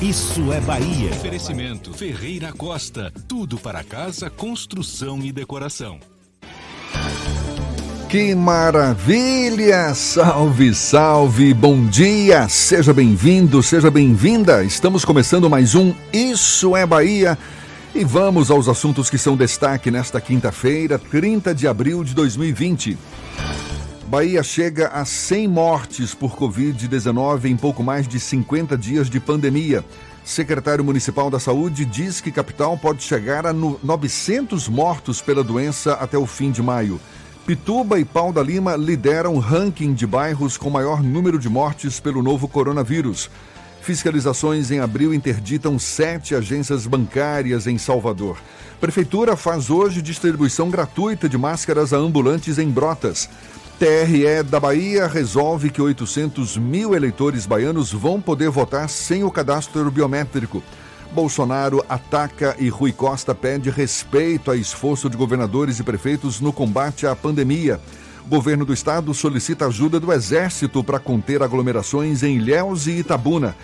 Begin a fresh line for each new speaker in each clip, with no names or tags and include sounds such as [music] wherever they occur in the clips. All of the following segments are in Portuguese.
Isso é Bahia.
Oferecimento Ferreira Costa. Tudo para casa, construção e decoração.
Que maravilha! Salve, salve! Bom dia! Seja bem-vindo, seja bem-vinda! Estamos começando mais um Isso é Bahia e vamos aos assuntos que são destaque nesta quinta-feira, 30 de abril de 2020. Bahia chega a 100 mortes por Covid-19 em pouco mais de 50 dias de pandemia. Secretário Municipal da Saúde diz que capital pode chegar a 900 mortos pela doença até o fim de maio. Pituba e Pau da Lima lideram ranking de bairros com maior número de mortes pelo novo coronavírus. Fiscalizações em abril interditam sete agências bancárias em Salvador. Prefeitura faz hoje distribuição gratuita de máscaras a ambulantes em Brotas. TRE da Bahia resolve que 800 mil eleitores baianos vão poder votar sem o cadastro biométrico. Bolsonaro ataca e Rui Costa pede respeito a esforço de governadores e prefeitos no combate à pandemia. Governo do estado solicita ajuda do Exército para conter aglomerações em Ilhéus e Itabuna.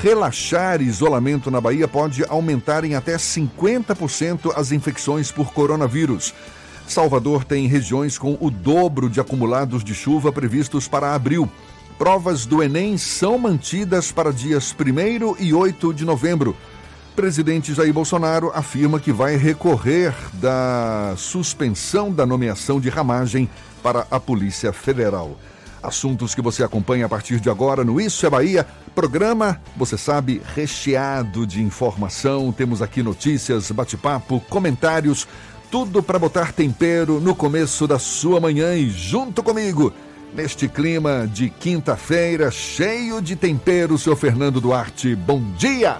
Relaxar isolamento na Bahia pode aumentar em até 50% as infecções por coronavírus. Salvador tem regiões com o dobro de acumulados de chuva previstos para abril. Provas do Enem são mantidas para dias 1 e 8 de novembro. Presidente Jair Bolsonaro afirma que vai recorrer da suspensão da nomeação de ramagem para a Polícia Federal. Assuntos que você acompanha a partir de agora no Isso é Bahia. Programa, você sabe, recheado de informação. Temos aqui notícias, bate-papo, comentários, tudo para botar tempero no começo da sua manhã e junto comigo, neste clima de quinta-feira, cheio de tempero, seu Fernando Duarte. Bom dia!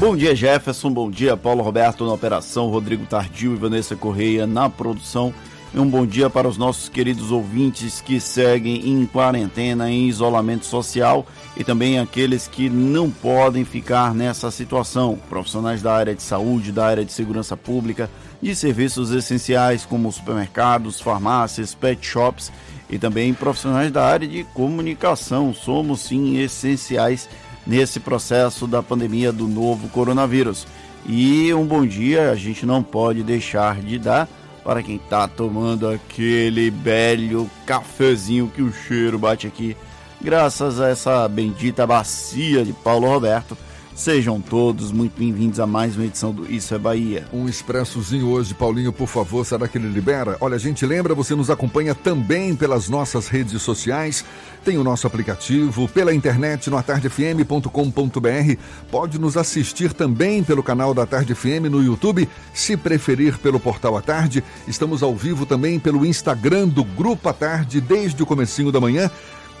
Bom dia, Jefferson. Bom dia, Paulo Roberto na operação, Rodrigo Tardio e Vanessa Correia na produção. E um bom dia para os nossos queridos ouvintes que seguem em quarentena, em isolamento social e também aqueles que não podem ficar nessa situação. Profissionais da área de saúde, da área de segurança pública, de serviços essenciais como supermercados, farmácias, pet shops e também profissionais da área de comunicação. Somos sim essenciais nesse processo da pandemia do novo coronavírus. E um bom dia a gente não pode deixar de dar para quem está tomando aquele velho cafezinho que o cheiro bate aqui, graças a essa bendita bacia de Paulo Roberto Sejam todos muito bem-vindos a mais uma edição do Isso é Bahia.
Um expressozinho hoje, Paulinho, por favor, será que ele libera? Olha, a gente lembra, você nos acompanha também pelas nossas redes sociais, tem o nosso aplicativo, pela internet no atardefm.com.br, pode nos assistir também pelo canal da Tarde FM no YouTube, se preferir pelo portal A Tarde. Estamos ao vivo também pelo Instagram do Grupo A Tarde desde o comecinho da manhã.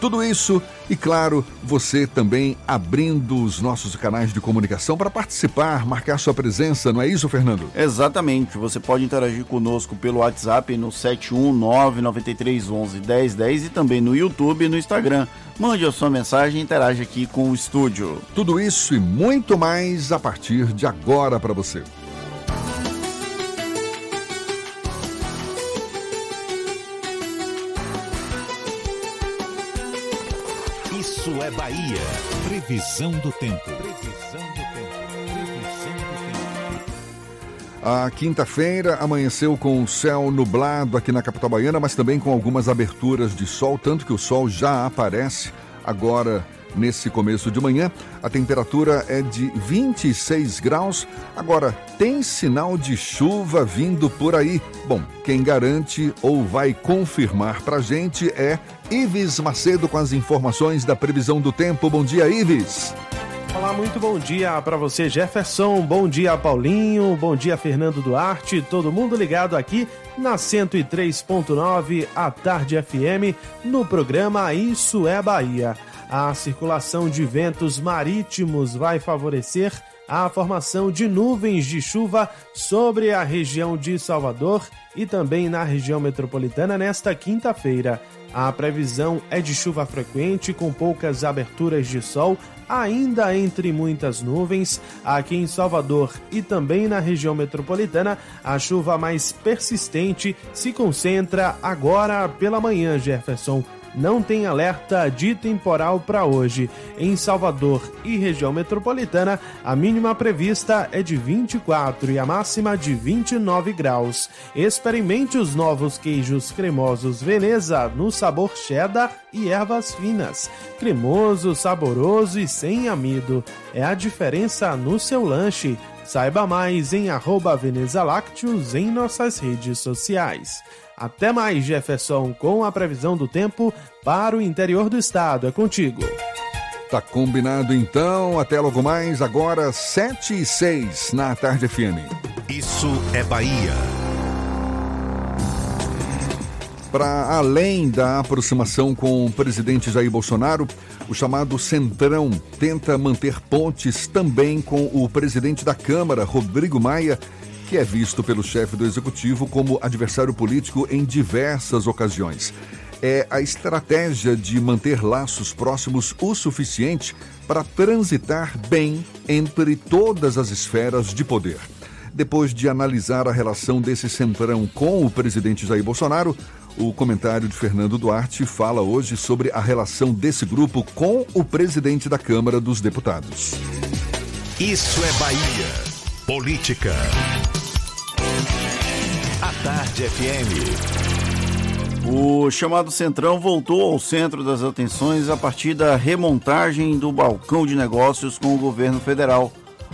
Tudo isso e, claro, você também abrindo os nossos canais de comunicação para participar, marcar sua presença, não é isso, Fernando?
Exatamente. Você pode interagir conosco pelo WhatsApp no 71993111010 e também no YouTube e no Instagram. Mande a sua mensagem e interage aqui com o estúdio.
Tudo isso e muito mais a partir de agora para você.
É Bahia. Previsão do tempo. Previsão do tempo. Previsão do tempo.
A quinta-feira amanheceu com o céu nublado aqui na capital baiana, mas também com algumas aberturas de sol, tanto que o sol já aparece agora nesse começo de manhã. A temperatura é de 26 graus. Agora, tem sinal de chuva vindo por aí. Bom, quem garante ou vai confirmar pra gente é Ives Macedo com as informações da previsão do tempo. Bom dia, Ives.
Olá, muito bom dia para você, Jefferson. Bom dia, Paulinho. Bom dia, Fernando Duarte. Todo mundo ligado aqui na 103.9 à Tarde FM no programa Isso é Bahia. A circulação de ventos marítimos vai favorecer a formação de nuvens de chuva sobre a região de Salvador e também na região metropolitana nesta quinta-feira. A previsão é de chuva frequente com poucas aberturas de sol, ainda entre muitas nuvens. Aqui em Salvador e também na região metropolitana, a chuva mais persistente se concentra agora pela manhã, Jefferson não tem alerta de temporal para hoje. Em Salvador e região metropolitana, a mínima prevista é de 24 e a máxima de 29 graus. Experimente os novos queijos cremosos Veneza no sabor cheddar e ervas finas. Cremoso, saboroso e sem amido. É a diferença no seu lanche. Saiba mais em arroba Veneza Lácteos em nossas redes sociais. Até mais, Jefferson, com a previsão do tempo para o interior do estado. É contigo.
Tá combinado então. Até logo mais, agora 7 e 6 na Tarde FM.
Isso é Bahia.
Para além da aproximação com o presidente Jair Bolsonaro, o chamado Centrão tenta manter pontes também com o presidente da Câmara, Rodrigo Maia, que é visto pelo chefe do executivo como adversário político em diversas ocasiões. É a estratégia de manter laços próximos o suficiente para transitar bem entre todas as esferas de poder. Depois de analisar a relação desse centrão com o presidente Jair Bolsonaro, o comentário de Fernando Duarte fala hoje sobre a relação desse grupo com o presidente da Câmara dos Deputados.
Isso é Bahia. Política. Tarde FM.
O chamado Centrão voltou ao centro das atenções a partir da remontagem do balcão de negócios com o governo federal.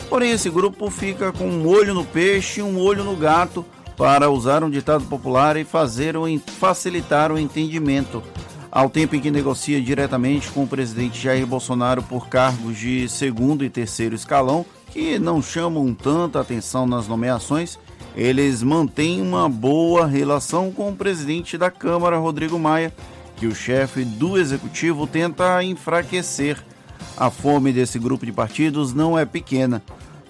Porém, esse grupo fica com um olho no peixe e um olho no gato para usar um ditado popular e fazer o, facilitar o entendimento. Ao tempo em que negocia diretamente com o presidente Jair Bolsonaro por cargos de segundo e terceiro escalão, que não chamam tanta atenção nas nomeações, eles mantêm uma boa relação com o presidente da Câmara, Rodrigo Maia, que o chefe do executivo tenta enfraquecer. A fome desse grupo de partidos não é pequena.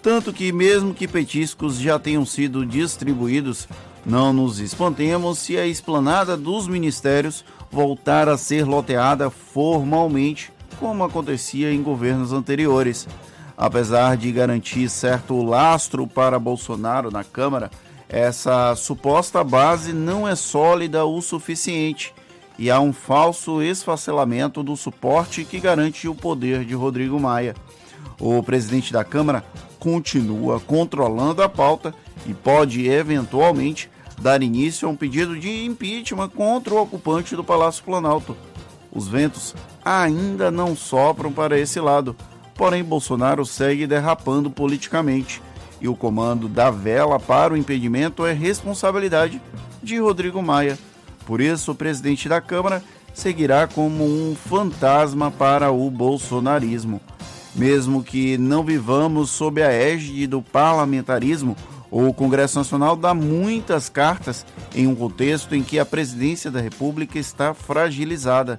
Tanto que, mesmo que petiscos já tenham sido distribuídos, não nos espantemos se a esplanada dos ministérios voltar a ser loteada formalmente, como acontecia em governos anteriores. Apesar de garantir certo lastro para Bolsonaro na Câmara, essa suposta base não é sólida o suficiente e há um falso esfacelamento do suporte que garante o poder de Rodrigo Maia. O presidente da Câmara continua controlando a pauta e pode eventualmente dar início a um pedido de impeachment contra o ocupante do Palácio Planalto. Os ventos ainda não sopram para esse lado, porém Bolsonaro segue derrapando politicamente e o comando da vela para o impedimento é responsabilidade de Rodrigo Maia. Por isso, o presidente da Câmara seguirá como um fantasma para o bolsonarismo. Mesmo que não vivamos sob a égide do parlamentarismo, o Congresso Nacional dá muitas cartas em um contexto em que a presidência da República está fragilizada.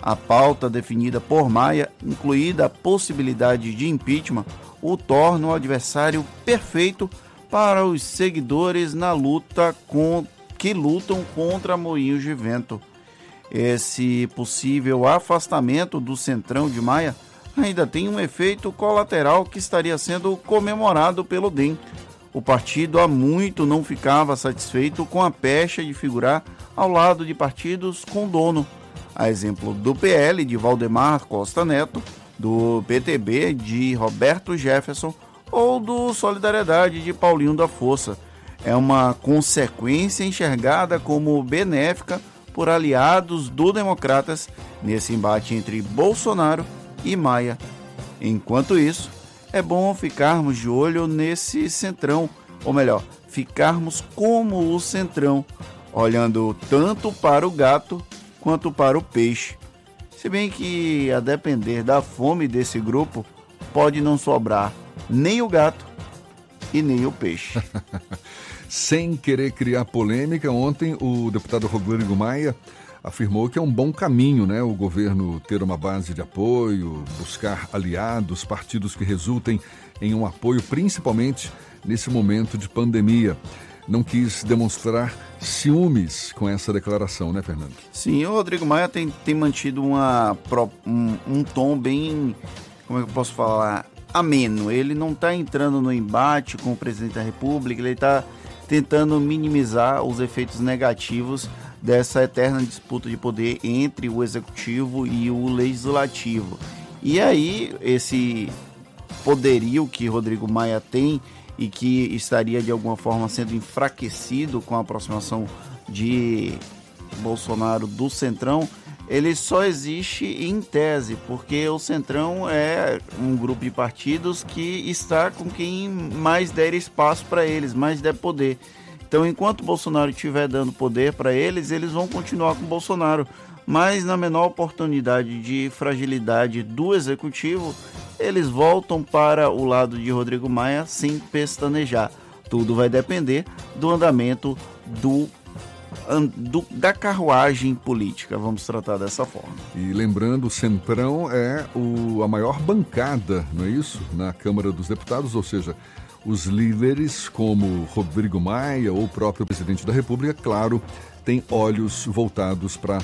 A pauta definida por Maia, incluída a possibilidade de impeachment, o torna o adversário perfeito para os seguidores na luta com, que lutam contra moinhos de vento. Esse possível afastamento do centrão de Maia ainda tem um efeito colateral que estaria sendo comemorado pelo DEM. O partido há muito não ficava satisfeito com a pecha de figurar ao lado de partidos com dono, a exemplo do PL de Valdemar Costa Neto, do PTB de Roberto Jefferson ou do Solidariedade de Paulinho da Força. É uma consequência enxergada como benéfica por aliados do Democratas nesse embate entre Bolsonaro e Maia. Enquanto isso, é bom ficarmos de olho nesse centrão, ou melhor, ficarmos como o centrão, olhando tanto para o gato quanto para o peixe. Se bem que, a depender da fome desse grupo, pode não sobrar nem o gato e nem o peixe. [laughs]
Sem querer criar polêmica, ontem o deputado Rodrigo Maia afirmou que é um bom caminho, né? O governo ter uma base de apoio, buscar aliados, partidos que resultem em um apoio, principalmente nesse momento de pandemia. Não quis demonstrar ciúmes com essa declaração, né, Fernando?
Sim, o Rodrigo Maia tem, tem mantido uma, um, um tom bem, como é que eu posso falar, ameno. Ele não está entrando no embate com o presidente da República, ele está tentando minimizar os efeitos negativos dessa eterna disputa de poder entre o executivo e o legislativo. E aí, esse poderio que Rodrigo Maia tem e que estaria de alguma forma sendo enfraquecido com a aproximação de Bolsonaro do Centrão, ele só existe em tese, porque o Centrão é um grupo de partidos que está com quem mais der espaço para eles, mais der poder. Então, enquanto Bolsonaro estiver dando poder para eles, eles vão continuar com Bolsonaro. Mas na menor oportunidade de fragilidade do executivo, eles voltam para o lado de Rodrigo Maia sem pestanejar. Tudo vai depender do andamento do, do, da carruagem política, vamos tratar dessa forma.
E lembrando, o Centrão é o, a maior bancada, não é isso? Na Câmara dos Deputados, ou seja, os líderes, como Rodrigo Maia ou o próprio presidente da República, claro, têm olhos voltados para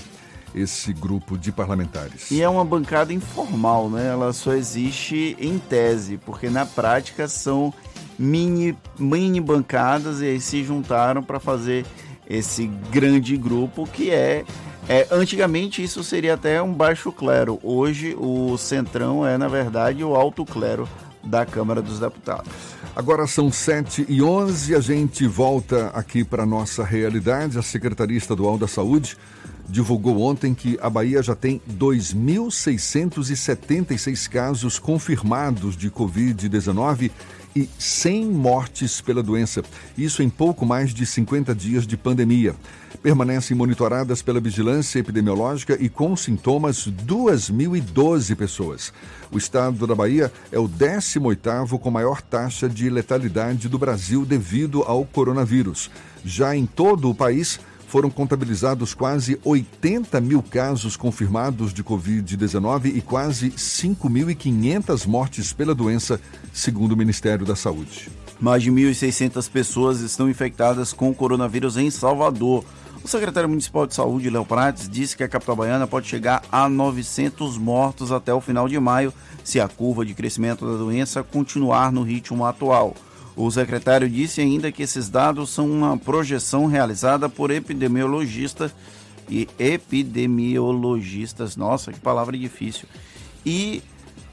esse grupo de parlamentares.
E é uma bancada informal, né? Ela só existe em tese, porque na prática são mini, mini bancadas e aí se juntaram para fazer esse grande grupo que é, é. Antigamente isso seria até um baixo clero. Hoje o centrão é, na verdade, o alto clero da Câmara dos Deputados.
Agora são 7 e 11 a gente volta aqui para nossa realidade. A Secretaria Estadual da Saúde divulgou ontem que a Bahia já tem 2.676 casos confirmados de Covid-19 e 100 mortes pela doença. Isso em pouco mais de 50 dias de pandemia. Permanecem monitoradas pela vigilância epidemiológica e com sintomas 2.012 pessoas. O estado da Bahia é o 18º com maior taxa de letalidade do Brasil devido ao coronavírus. Já em todo o país, foram contabilizados quase 80 mil casos confirmados de Covid-19 e quase 5.500 mortes pela doença, segundo o Ministério da Saúde.
Mais de 1.600 pessoas estão infectadas com o coronavírus em Salvador. O secretário municipal de saúde, Léo Prates, disse que a capital baiana pode chegar a 900 mortos até o final de maio, se a curva de crescimento da doença continuar no ritmo atual. O secretário disse ainda que esses dados são uma projeção realizada por epidemiologistas e epidemiologistas, nossa, que palavra difícil, e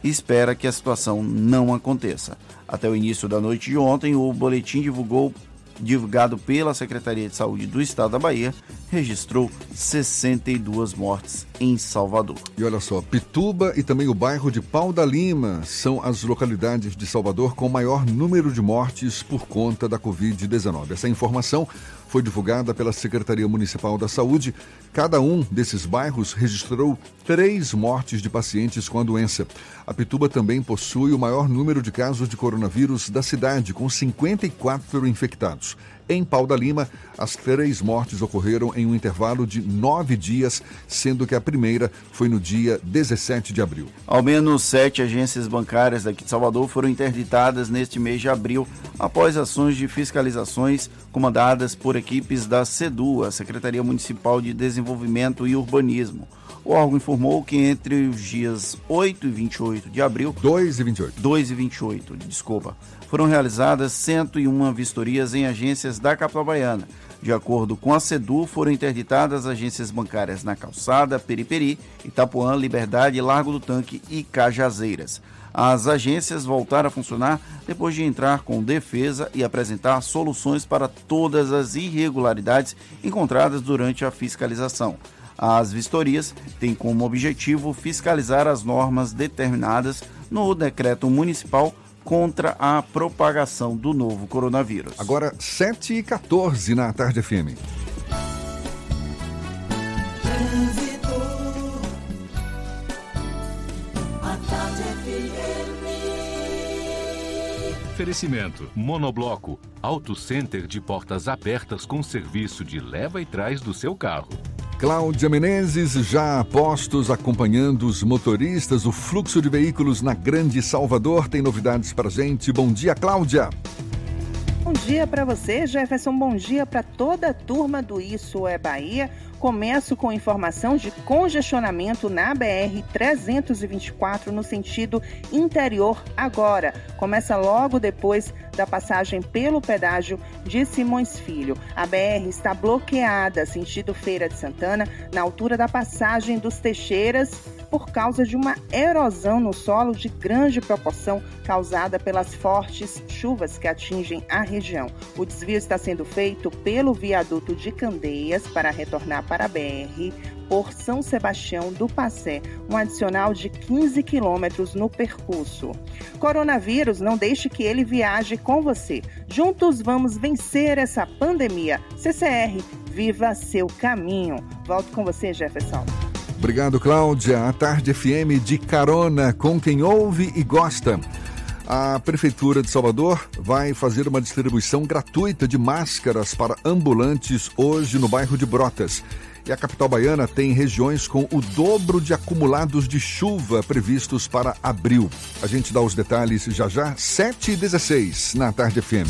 espera que a situação não aconteça. Até o início da noite de ontem, o boletim divulgou divulgado pela Secretaria de Saúde do Estado da Bahia, registrou 62 mortes em Salvador.
E olha só, Pituba e também o bairro de Pau da Lima são as localidades de Salvador com maior número de mortes por conta da Covid-19. Essa informação foi divulgada pela Secretaria Municipal da Saúde. Cada um desses bairros registrou três mortes de pacientes com a doença. A Pituba também possui o maior número de casos de coronavírus da cidade, com 54 infectados. Em Pau da Lima, as três mortes ocorreram em um intervalo de nove dias, sendo que a primeira foi no dia 17 de abril.
Ao menos sete agências bancárias daqui de Salvador foram interditadas neste mês de abril, após ações de fiscalizações comandadas por equipes da SEDU, a Secretaria Municipal de Desenvolvimento e Urbanismo. O órgão informou que entre os dias 8 e 28 de abril.
2 e 28.
2 e 28, desculpa foram realizadas 101 vistorias em agências da capital baiana. De acordo com a SEDU, foram interditadas agências bancárias na Calçada, Periperi, Itapuã, Liberdade, Largo do Tanque e Cajazeiras. As agências voltaram a funcionar depois de entrar com defesa e apresentar soluções para todas as irregularidades encontradas durante a fiscalização. As vistorias têm como objetivo fiscalizar as normas determinadas no decreto municipal contra a propagação do novo coronavírus.
Agora, 7 e 14 na Tarde FM.
Oferecimento: Monobloco, Auto Center de portas abertas com serviço de leva e trás do seu carro.
Cláudia Menezes, já a postos acompanhando os motoristas, o fluxo de veículos na Grande Salvador. Tem novidades para gente. Bom dia, Cláudia.
Bom dia para você, Jefferson. Bom dia para toda a turma do Isso é Bahia. Começo com informação de congestionamento na BR 324 no sentido interior agora. Começa logo depois da passagem pelo pedágio de Simões Filho. A BR está bloqueada sentido Feira de Santana, na altura da passagem dos Teixeiras por causa de uma erosão no solo de grande proporção causada pelas fortes chuvas que atingem a região. O desvio está sendo feito pelo viaduto de Candeias para retornar para a BR por São Sebastião do Passé, um adicional de 15 quilômetros no percurso. Coronavírus, não deixe que ele viaje com você. Juntos vamos vencer essa pandemia. CCR, viva seu caminho. Volto com você, Jefferson.
Obrigado, Cláudia. A Tarde FM de carona com quem ouve e gosta. A Prefeitura de Salvador vai fazer uma distribuição gratuita de máscaras para ambulantes hoje no bairro de Brotas. E a capital baiana tem regiões com o dobro de acumulados de chuva previstos para abril. A gente dá os detalhes já já, 7 e 16 na Tarde FM.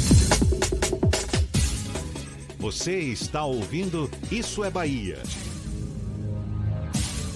Você está ouvindo Isso é Bahia.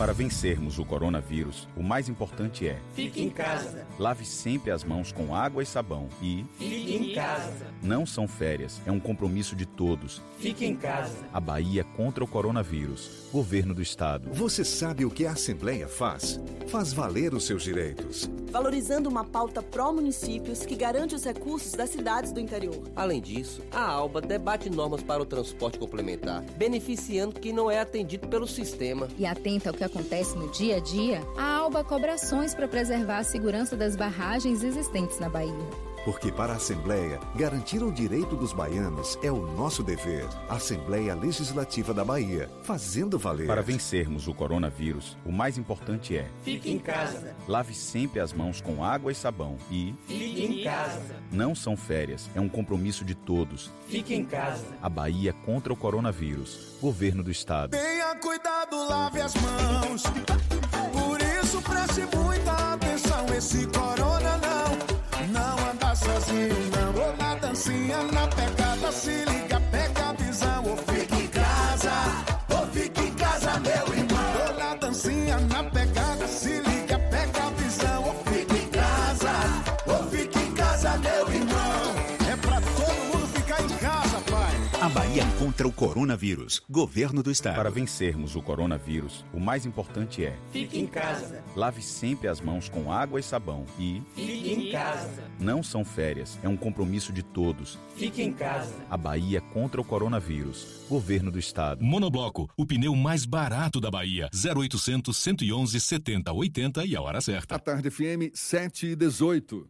Para vencermos o coronavírus, o mais importante é:
fique em casa.
Lave sempre as mãos com água e sabão e
fique em casa.
Não são férias, é um compromisso de todos.
Fique em casa.
A Bahia contra o coronavírus. Governo do Estado.
Você sabe o que a Assembleia faz? Faz valer os seus direitos.
Valorizando uma pauta pró-municípios que garante os recursos das cidades do interior.
Além disso, a ALBA debate normas para o transporte complementar, beneficiando quem não é atendido pelo sistema.
E atenta ao que acontece no dia a dia, a ALBA cobra ações para preservar a segurança das barragens existentes na Bahia.
Porque para a Assembleia, garantir o direito dos baianos é o nosso dever. Assembleia Legislativa da Bahia, fazendo valer.
Para vencermos o coronavírus, o mais importante é:
fique em casa.
Lave sempre as mãos com água e sabão e
fique em casa.
Não são férias, é um compromisso de todos.
Fique em casa.
A Bahia contra o coronavírus. Governo do Estado.
Tenha cuidado, lave as mãos. Por isso preste muita atenção esse corona não, não anda sozinho não. Ou na dancinha, na pegada, se liga,
contra o coronavírus. Governo do Estado.
Para vencermos o coronavírus, o mais importante é:
fique em casa.
Lave sempre as mãos com água e sabão e
fique em casa.
Não são férias, é um compromisso de todos.
Fique em casa.
A Bahia contra o coronavírus. Governo do Estado.
Monobloco, o pneu mais barato da Bahia. 0800 111 70 80 e a hora certa.
A Tarde FM 7 e 18.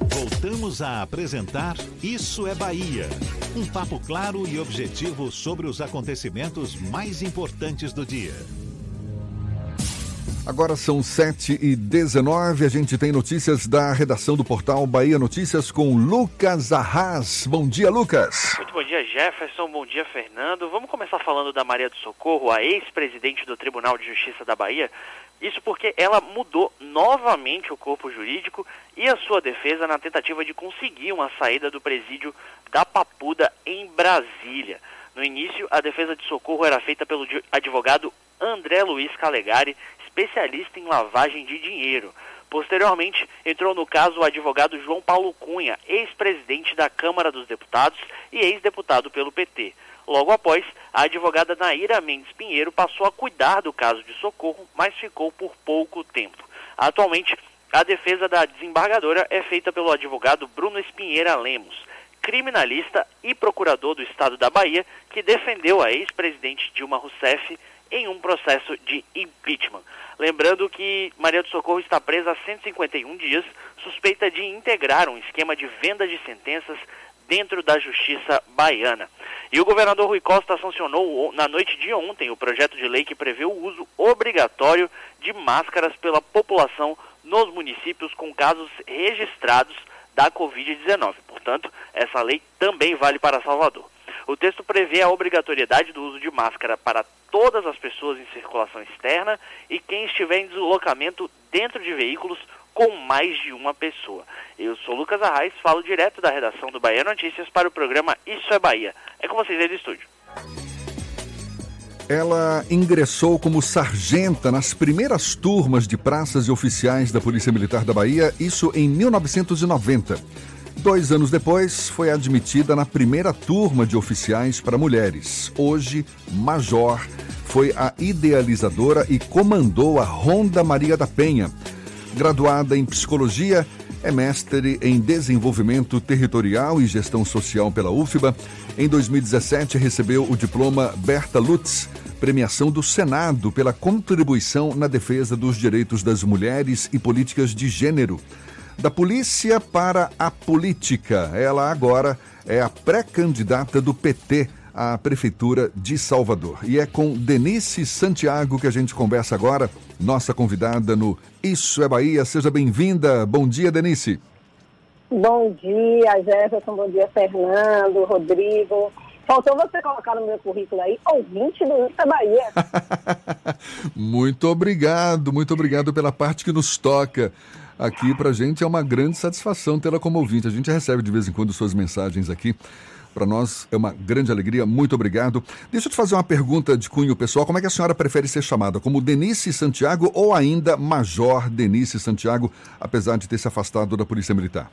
Voltamos a apresentar Isso é Bahia. Um papo claro e objetivo sobre os acontecimentos mais importantes do dia.
Agora são 7 e 19 a gente tem notícias da redação do portal Bahia Notícias com Lucas Arras. Bom dia, Lucas.
Muito bom dia, Jefferson. Bom dia, Fernando. Vamos começar falando da Maria do Socorro, a ex-presidente do Tribunal de Justiça da Bahia. Isso porque ela mudou novamente o corpo jurídico e a sua defesa na tentativa de conseguir uma saída do presídio da Papuda em Brasília. No início, a defesa de socorro era feita pelo advogado André Luiz Calegari, especialista em lavagem de dinheiro. Posteriormente, entrou no caso o advogado João Paulo Cunha, ex-presidente da Câmara dos Deputados e ex-deputado pelo PT. Logo após, a advogada Naira Mendes Pinheiro passou a cuidar do caso de socorro, mas ficou por pouco tempo. Atualmente, a defesa da desembargadora é feita pelo advogado Bruno Espinheira Lemos, criminalista e procurador do estado da Bahia, que defendeu a ex-presidente Dilma Rousseff em um processo de impeachment. Lembrando que Maria do Socorro está presa há 151 dias, suspeita de integrar um esquema de venda de sentenças dentro da justiça baiana. E o governador Rui Costa sancionou na noite de ontem o projeto de lei que prevê o uso obrigatório de máscaras pela população nos municípios com casos registrados da Covid-19. Portanto, essa lei também vale para Salvador. O texto prevê a obrigatoriedade do uso de máscara para todas as pessoas em circulação externa e quem estiver em deslocamento dentro de veículos com mais de uma pessoa. Eu sou Lucas Arraes, falo direto da redação do Bahia Notícias para o programa Isso é Bahia. É com vocês aí do estúdio.
Ela ingressou como sargenta nas primeiras turmas de praças e oficiais da Polícia Militar da Bahia, isso em 1990. Dois anos depois, foi admitida na primeira turma de oficiais para mulheres. Hoje, major, foi a idealizadora e comandou a Ronda Maria da Penha. Graduada em psicologia, é mestre em desenvolvimento territorial e gestão social pela UFBA. Em 2017, recebeu o diploma Berta Lutz, premiação do Senado pela contribuição na defesa dos direitos das mulheres e políticas de gênero. Da polícia para a política. Ela agora é a pré-candidata do PT à Prefeitura de Salvador. E é com Denise Santiago que a gente conversa agora, nossa convidada no Isso é Bahia. Seja bem-vinda. Bom dia, Denise.
Bom dia, Jefferson. Bom dia, Fernando, Rodrigo. Faltou você colocar no meu currículo aí, ouvinte do Isso é Bahia. [laughs]
muito obrigado, muito obrigado pela parte que nos toca aqui pra gente. É uma grande satisfação tê-la como ouvinte. A gente recebe de vez em quando suas mensagens aqui. Para nós é uma grande alegria, muito obrigado. Deixa eu te fazer uma pergunta de cunho pessoal. Como é que a senhora prefere ser chamada? Como Denise Santiago ou ainda Major Denise Santiago, apesar de ter se afastado da Polícia Militar?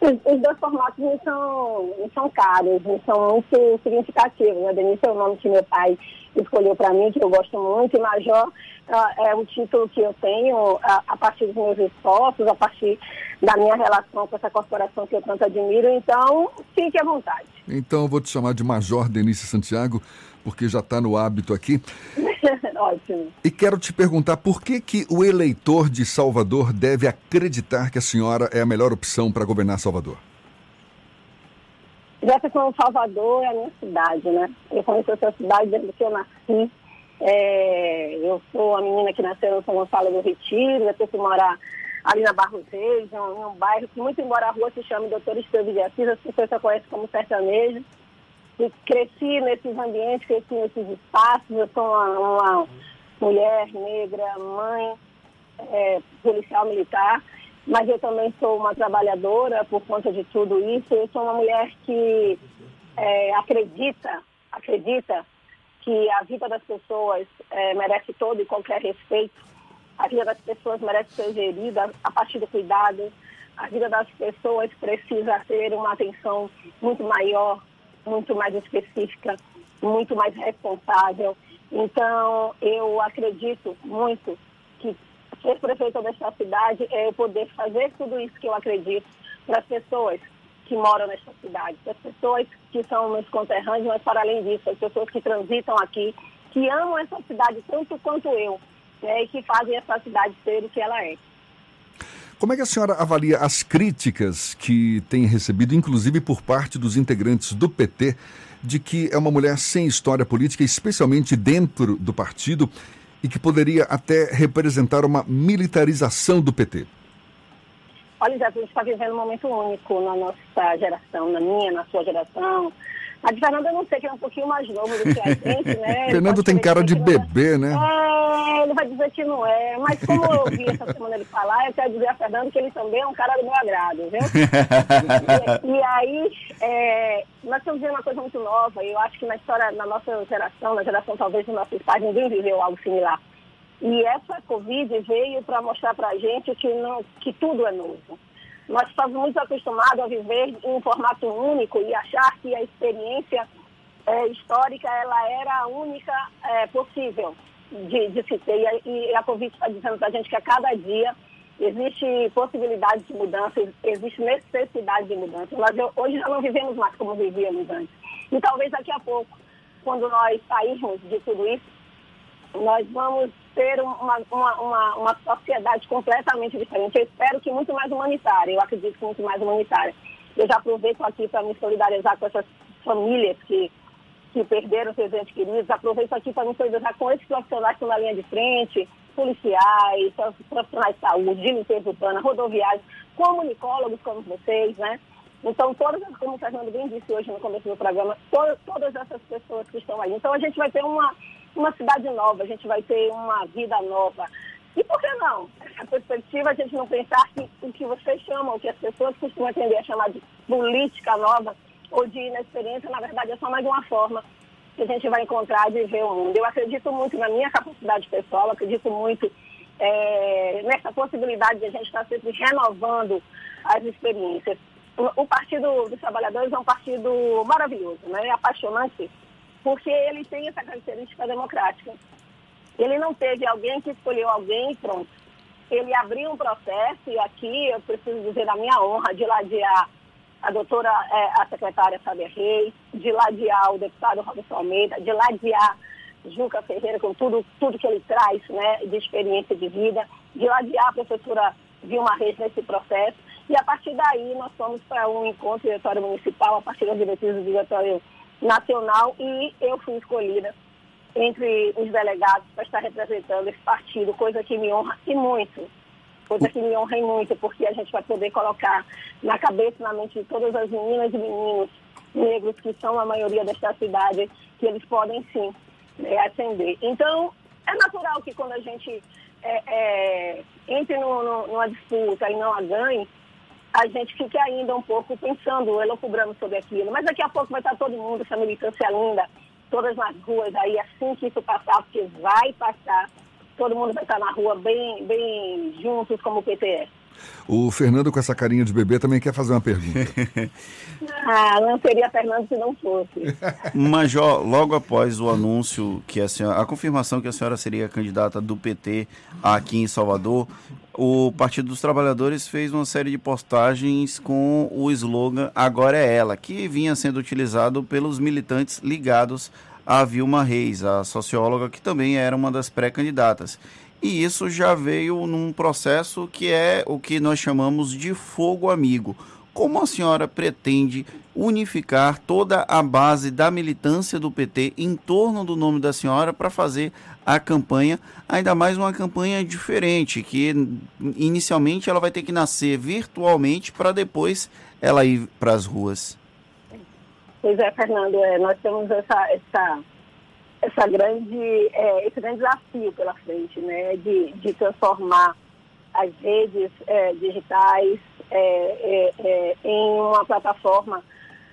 Os, dois formatos me são, são caros, me são muito significativos. Né? Denise é o nome que meu pai escolheu para mim, que eu gosto muito, e Major uh, é o título que eu tenho uh, a partir dos meus esforços, a partir da minha relação com essa corporação que eu tanto admiro. Então, fique à vontade.
Então, eu vou te chamar de Major Denise Santiago, porque já está no hábito aqui. [laughs]
Ótimo.
E quero te perguntar por que, que o eleitor de Salvador deve acreditar que a senhora é a melhor opção para governar Salvador?
Jefferson, Salvador é a minha cidade, né? Eu conheço essa cidade desde que eu nasci. É, eu sou a menina que nasceu no São Gonçalo do Retiro, depois fui morar ali na Barros Reis, em um bairro que, muito embora a rua se chame Doutor Esteve de Assis, as pessoas só conhecem como sertanejo. E cresci nesses ambientes, cresci nesses espaços. Eu sou uma, uma mulher negra, mãe, é, policial militar mas eu também sou uma trabalhadora por conta de tudo isso. Eu sou uma mulher que é, acredita, acredita que a vida das pessoas é, merece todo e qualquer respeito. A vida das pessoas merece ser gerida a partir do cuidado. A vida das pessoas precisa ter uma atenção muito maior, muito mais específica, muito mais responsável. Então, eu acredito muito que ser prefeita desta cidade é eu poder fazer tudo isso que eu acredito para as pessoas que moram nesta cidade, para as pessoas que são meus conterrâneos, mas para além disso, as pessoas que transitam aqui, que amam essa cidade tanto quanto eu, né, e que fazem essa cidade ser o que ela é.
Como é que a senhora avalia as críticas que tem recebido, inclusive por parte dos integrantes do PT, de que é uma mulher sem história política, especialmente dentro do partido, e que poderia até representar uma militarização do PT?
Olha, a gente está vivendo um momento único na nossa geração, na minha, na sua geração, A de Fernando eu não sei, que é um pouquinho mais novo do que a [laughs] gente, né?
Fernando tem cara de
é.
bebê, né?
É, ele vai dizer que não é. Mas como eu ouvi essa semana ele falar, eu quero dizer a Fernando que ele também é um cara do meu agrado, viu? e, [laughs] e aí, é, nós estamos vendo uma coisa muito nova, e eu acho que na história, na nossa geração, na geração talvez dos nossos pais, ninguém viveu algo similar. E essa Covid veio para mostrar para a gente que, não, que tudo é novo. Nós estamos muito acostumados a viver em um formato único e achar que a experiência é, histórica ela era a única é, possível de, de se ter. E a, e a Covid está dizendo para a gente que a cada dia existe possibilidade de mudança, existe necessidade de mudança. Nós hoje já não vivemos mais como vivíamos antes. E talvez daqui a pouco, quando nós sairmos de tudo isso, nós vamos ter uma, uma, uma, uma sociedade completamente diferente. Eu espero que muito mais humanitária, eu acredito que muito mais humanitária. Eu já aproveito aqui para me solidarizar com essas famílias que, que perderam seus entes queridos, aproveito aqui para me solidarizar com esses profissionais que estão na linha de frente, policiais, profissionais de saúde, de limpeza urbana, rodoviários, comunicólogos como vocês, né? Então, todas, as- como o Fernando bem disse hoje no começo do programa, to- todas essas pessoas que estão aí. Então, a gente vai ter uma, uma cidade nova, a gente vai ter uma vida nova. E por que não? Essa perspectiva, a gente não pensar que o que vocês chamam, o que as pessoas costumam tender a chamar de política nova ou de inexperiência, na verdade, é só mais uma forma que a gente vai encontrar de ver o mundo. Eu acredito muito na minha capacidade pessoal, acredito muito é, nessa possibilidade de a gente estar sempre renovando as experiências. O, o Partido dos Trabalhadores é um partido maravilhoso, né? é apaixonante, porque ele tem essa característica democrática. Ele não teve alguém que escolheu alguém e pronto. Ele abriu um processo, e aqui eu preciso dizer da minha honra de ladear a doutora, eh, a secretária Fábia Reis, de ladear o deputado Robson Almeida, de ladear Juca Ferreira com tudo, tudo que ele traz né, de experiência de vida, de ladear a professora Vilma Reis nesse processo. E a partir daí nós fomos para um encontro diretório municipal, a partir das diretrizes do diretório nacional, e eu fui escolhida entre os delegados para estar representando esse partido, coisa que me honra e muito. Coisa que me honra e muito, porque a gente vai poder colocar na cabeça e na mente de todas as meninas e meninos negros que são a maioria desta cidade, que eles podem sim né, ascender. Então, é natural que quando a gente é, é, entre no, no, numa disputa e não a ganhe, a gente fique ainda um pouco pensando, elocubrando sobre aquilo. Mas daqui a pouco vai estar todo mundo, essa militância linda, todas nas ruas aí, assim que isso passar, porque vai passar, todo mundo vai estar na rua bem, bem juntos como o PTS.
O Fernando, com essa carinha de bebê, também quer fazer uma pergunta. [laughs]
Ah, não seria Fernando se não fosse. [laughs]
Major, logo após o anúncio que a senhora, a confirmação que a senhora seria candidata do PT aqui em Salvador, o Partido dos Trabalhadores fez uma série de postagens com o slogan Agora é ela, que vinha sendo utilizado pelos militantes ligados a Vilma Reis, a socióloga que também era uma das pré-candidatas. E isso já veio num processo que é o que nós chamamos de fogo amigo. Como a senhora pretende unificar toda a base da militância do PT em torno do nome da senhora para fazer a campanha, ainda mais uma campanha diferente, que inicialmente ela vai ter que nascer virtualmente para depois ela ir para as ruas?
Pois é, Fernando, é, nós temos essa, essa, essa grande, é, esse grande desafio pela frente, né, de, de transformar as redes é, digitais é, é, em uma plataforma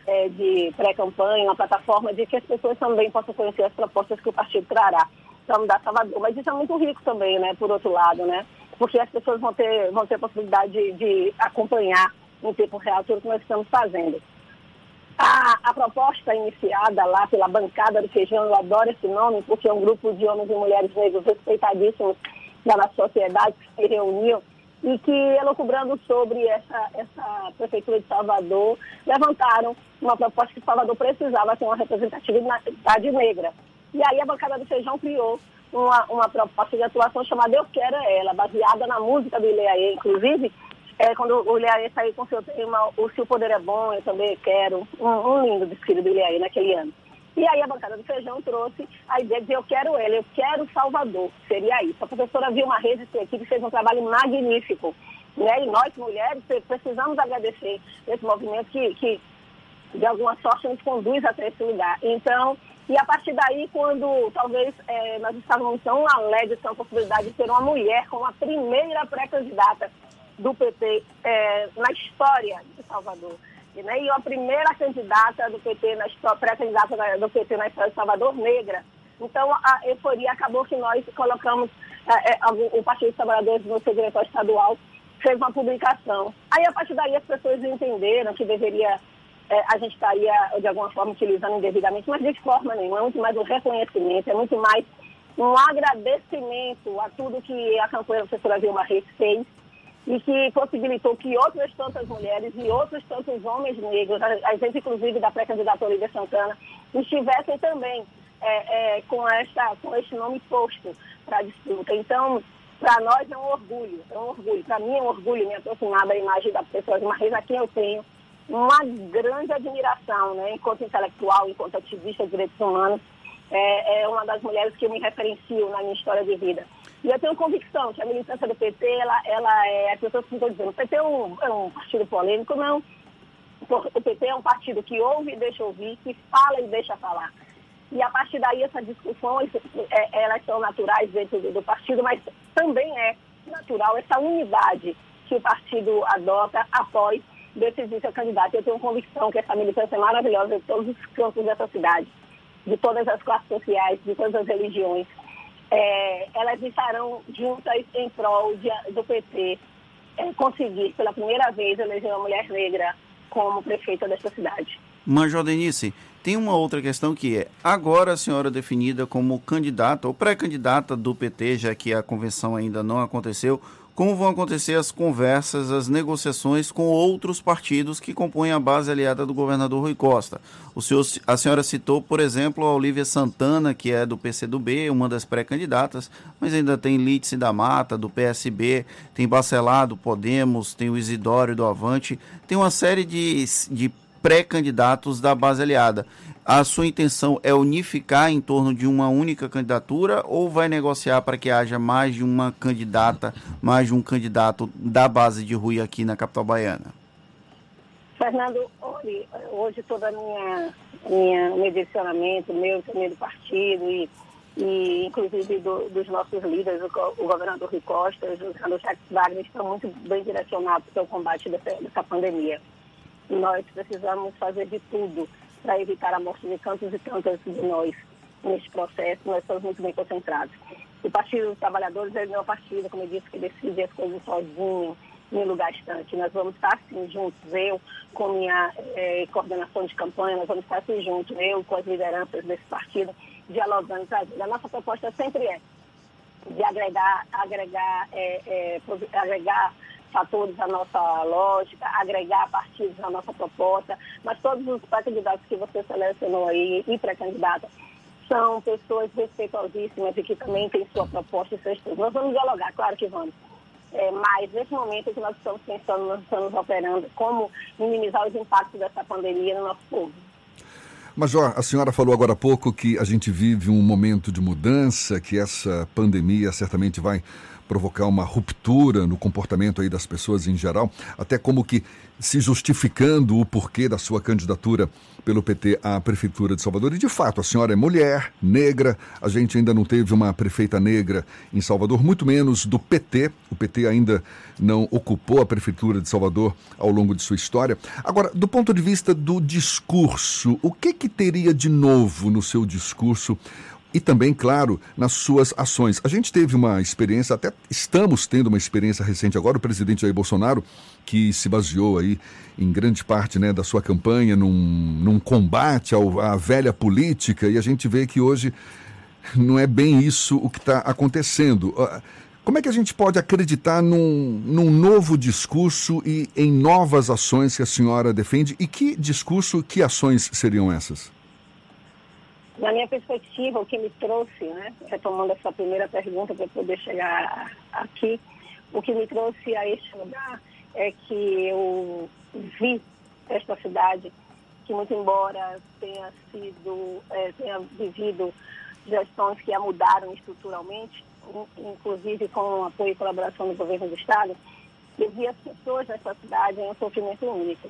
é, de pré-campanha, uma plataforma de que as pessoas também possam conhecer as propostas que o partido trará para mudar Salvador. Mas isso é muito rico também, né, por outro lado, né, porque as pessoas vão ter, vão ter a possibilidade de, de acompanhar em tempo real tudo que nós estamos fazendo. A, a, proposta iniciada lá pela bancada do feijão, eu adoro esse nome, porque é um grupo de homens e mulheres negros respeitadíssimos da nossa sociedade que se reuniu e que, elocubrando sobre essa, essa prefeitura de Salvador, levantaram uma proposta que Salvador precisava ter uma representatividade negra. E aí a bancada do feijão criou uma, uma proposta de atuação chamada Eu Quero Ela, baseada na música do Ileaê, inclusive, é, quando o Ilhaê saiu com seu tema O Se o Poder é Bom, eu também quero, um, um lindo desfile do Ilhaê naquele ano. E aí a bancada do feijão trouxe a ideia de eu quero ela, eu quero Salvador, seria isso. A professora Vilma Reis e sua equipe fez um trabalho magnífico. Né? E nós, mulheres, precisamos agradecer esse movimento que, que de alguma sorte, nos conduz até esse lugar. Então, e a partir daí, quando talvez é, nós estávamos tão alegres com a possibilidade de ter uma mulher como a primeira pré-candidata do PT é, na história de Salvador, e, né, e a primeira candidata do PT, na pré-candidata do PT na história de Salvador, negra. Então, a euforia acabou que nós colocamos é, é, o Partido dos Trabalhadores no seu diretor estadual, fez uma publicação. Aí, a partir daí, as pessoas entenderam que deveria é, a gente estaria, de alguma forma, utilizando indevidamente, mas de forma nenhuma, é muito mais um reconhecimento, é muito mais um agradecimento a tudo que a campanha da professora Vilma Reis fez e que possibilitou que outras tantas mulheres e outros tantos homens negros, a gente inclusive da pré-candidata Olivia Santana, estivessem também é, é, com, esta, com este nome posto para a disputa. Então, para nós é um orgulho, é um orgulho. Para mim é um orgulho me aproximar da imagem da professora Vilma Reis, a quem eu tenho uma grande admiração, né, enquanto intelectual, enquanto ativista de direitos humanos. É, é, uma das mulheres que eu me referencio na minha história de vida. E eu tenho convicção que a militância do PT, ela, ela é, as pessoas ficam dizendo, o PT é um, é um partido polêmico, não. O PT é um partido que ouve e deixa ouvir, que fala e deixa falar. E a partir daí, essas discussões, é, elas são naturais dentro do, do partido, mas também é natural essa unidade que o partido adota após decidir seu candidato. Eu tenho convicção que essa militância é maravilhosa em todos os campos dessa cidade, de todas as classes sociais, de todas as religiões. É, elas estarão juntas em prol de, do PT é, conseguir, pela primeira vez, eleger uma mulher negra como prefeita desta cidade.
Major Denise, tem uma outra questão que é, agora a senhora definida como candidata ou pré-candidata do PT, já que a convenção ainda não aconteceu, como vão acontecer as conversas, as negociações com outros partidos que compõem a base aliada do governador Rui Costa. O senhor, a senhora citou, por exemplo, a Olivia Santana, que é do PCdoB, uma das pré-candidatas, mas ainda tem Lítice da Mata, do PSB, tem Bacelar, do Podemos, tem o Isidório do Avante, tem uma série de, de pré-candidatos da base aliada a sua intenção é unificar em torno de uma única candidatura ou vai negociar para que haja mais de uma candidata, mais de um candidato da base de Rui aqui na capital baiana?
Fernando, hoje, todo a minha, minha, meu direcionamento, meu também do partido e, e inclusive do, dos nossos líderes, o, o governador Rui Costa, o governador Jacques Wagner, estão muito bem direcionados para o combate dessa, dessa pandemia. Nós precisamos fazer de tudo para evitar a morte de tantos e tantas de nós neste processo, nós estamos muito bem concentrados. O Partido dos Trabalhadores é um partido, como eu disse, que decide as coisas sozinho, em lugar distante. Nós vamos estar assim juntos, eu com minha eh, coordenação de campanha, nós vamos estar assim juntos, eu com as lideranças desse partido, dialogando. A nossa proposta sempre é de agregar, agregar, eh, eh, agregar fatores à nossa lógica, agregar partidos à nossa proposta, mas todos os pré-candidatos que você selecionou aí e pré-candidata são pessoas respeitosíssimas e que também têm sua proposta e seu estudo. Nós vamos dialogar, claro que vamos. É, mas nesse momento que nós estamos pensando, nós estamos operando como minimizar os impactos dessa pandemia no nosso povo.
Major, a senhora falou agora há pouco que a gente vive um momento de mudança, que essa pandemia certamente vai provocar uma ruptura no comportamento aí das pessoas em geral, até como que se justificando o porquê da sua candidatura pelo PT à Prefeitura de Salvador. E de fato, a senhora é mulher, negra, a gente ainda não teve uma prefeita negra em Salvador, muito menos do PT. O PT ainda não ocupou a Prefeitura de Salvador ao longo de sua história. Agora, do ponto de vista do discurso, o que, que teria de novo no seu discurso? E também, claro, nas suas ações. A gente teve uma experiência, até estamos tendo uma experiência recente agora, o presidente Jair Bolsonaro, que se baseou aí em grande parte né, da sua campanha num, num combate ao, à velha política, e a gente vê que hoje não é bem isso o que está acontecendo. Ah, como é que a gente pode acreditar num, num novo discurso e em novas ações que a senhora defende? E que discurso, que ações seriam essas?
Na minha perspectiva, o que me trouxe, né, retomando essa primeira pergunta para poder chegar aqui, o que me trouxe a este lugar é que eu vi esta cidade que muito embora tenha sido, é, tenha vivido gestões que a mudaram estruturalmente, inclusive com apoio e colaboração do governo do Estado, eu vi as pessoas dessa cidade em um sofrimento único.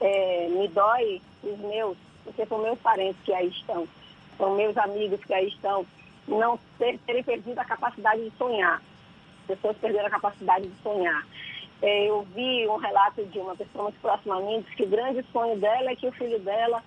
É, me dói os meus, porque são meus parentes que aí estão, são meus amigos que aí estão, não ter, terem perdido a capacidade de sonhar. As pessoas perderam a capacidade de sonhar. É, eu vi um relato de uma pessoa muito próxima a mim, disse que o grande sonho dela é que o filho dela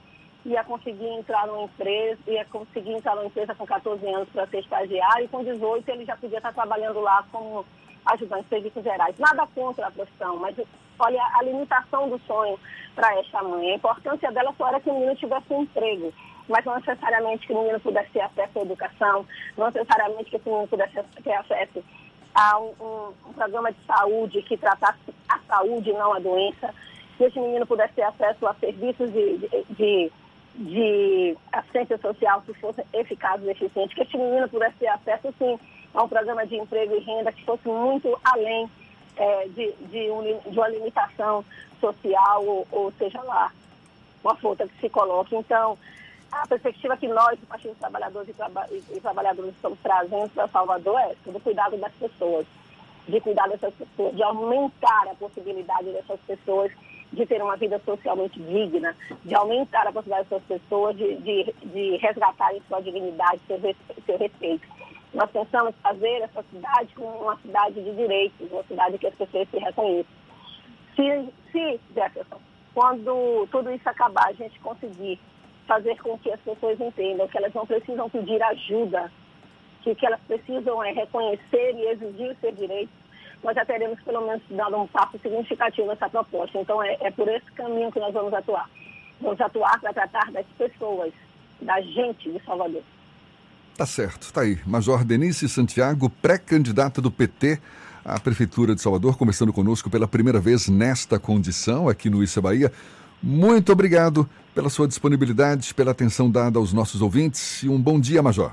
ia conseguir entrar numa empresa, ia conseguir entrar numa empresa com 14 anos para ser estagiário, e com 18 ele já podia estar trabalhando lá como ajudante de serviços gerais. Nada contra a profissão, mas olha a limitação do sonho para esta mãe. A importância dela só era que o menino tivesse um emprego, mas não necessariamente que o menino pudesse ter acesso à educação, não necessariamente que o menino pudesse ter acesso a um, um, um programa de saúde que tratasse a saúde e não a doença, que esse menino pudesse ter acesso a serviços de, de, de assistência social que fosse eficaz e eficiente, que este menino pudesse ter acesso, sim, a um programa de emprego e renda que fosse muito além é, de, de, um, de, uma limitação social, ou, ou, seja lá, uma falta que se coloque. Então, a perspectiva que nós, o Partido dos Trabalhadores e, Traba e, Trabalhadores, estamos trazendo para Salvador é do cuidado das pessoas, de cuidar dessas pessoas, de aumentar a possibilidade dessas pessoas de ter uma vida socialmente digna, de aumentar a possibilidade dessas pessoas de, de, de resgatarem sua dignidade, seu, seu respeito. Nós pensamos fazer essa cidade como uma cidade de direitos, uma cidade que as pessoas se reconheçam. Se, se Jefferson, quando tudo isso acabar, a gente conseguir fazer com que as pessoas entendam que elas não precisam pedir ajuda, que o que elas precisam é reconhecer e exigir os seus direitos, nós já teremos pelo menos dado um passo significativo nessa proposta. Então é, é por esse caminho que nós vamos atuar. Vamos atuar para tratar das pessoas, da gente de Salvador.
Tá certo, tá aí. Major Denise Santiago, pré-candidata do PT à Prefeitura de Salvador, conversando conosco pela primeira vez nesta condição aqui no Issa Bahia. Muito obrigado pela sua disponibilidade, pela atenção dada aos nossos ouvintes e um bom dia, Major.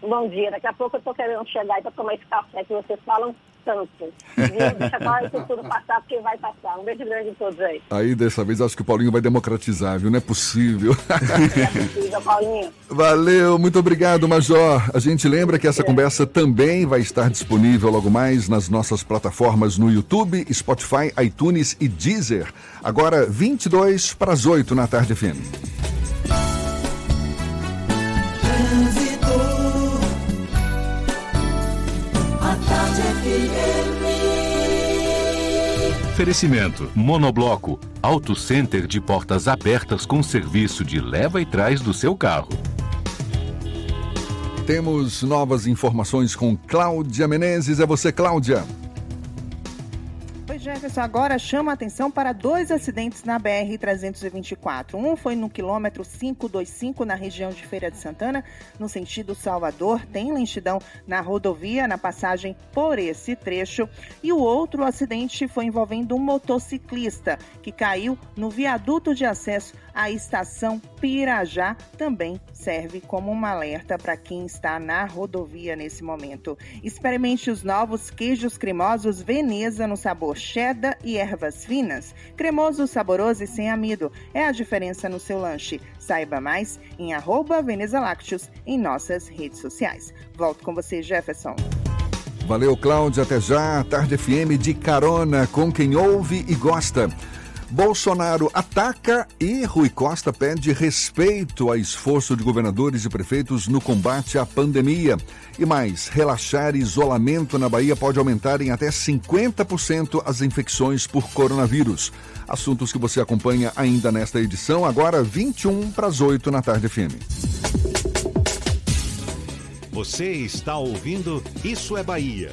Bom dia. Daqui a pouco eu estou querendo chegar para tomar esse café que vocês falam tanto. Deixa agora isso tudo passar, porque vai passar. Um beijo grande em todos aí.
Aí, dessa vez, acho que o Paulinho vai democratizar, viu? Não é possível. [laughs]
é possível, Paulinho.
Valeu, muito obrigado, Major. A gente lembra que essa conversa também vai estar disponível logo mais nas nossas plataformas no YouTube, Spotify, iTunes e Deezer. Agora, 22 para as 8 na tarde FM.
Oferecimento: Monobloco, Auto Center de portas abertas com serviço de leva e trás do seu carro.
Temos novas informações com Cláudia Menezes. É você, Cláudia.
Jefferson, agora chama a atenção para dois acidentes na BR-324. Um foi no quilômetro 525, na região de Feira de Santana, no sentido Salvador. Tem lentidão na rodovia, na passagem por esse trecho. E o outro acidente foi envolvendo um motociclista que caiu no viaduto de acesso à estação Pirajá. Também serve como um alerta para quem está na rodovia nesse momento. Experimente os novos queijos cremosos Veneza no sabor cheddar e ervas finas. Cremoso, saboroso e sem amido. É a diferença no seu lanche. Saiba mais em arroba em nossas redes sociais. Volto com você, Jefferson.
Valeu, Cláudia. Até já. Tarde FM de carona com quem ouve e gosta. Bolsonaro ataca e Rui Costa pede respeito a esforço de governadores e prefeitos no combate à pandemia. E mais, relaxar isolamento na Bahia pode aumentar em até 50% as infecções por coronavírus. Assuntos que você acompanha ainda nesta edição, agora 21 para as 8 na tarde FM.
Você está ouvindo Isso é Bahia.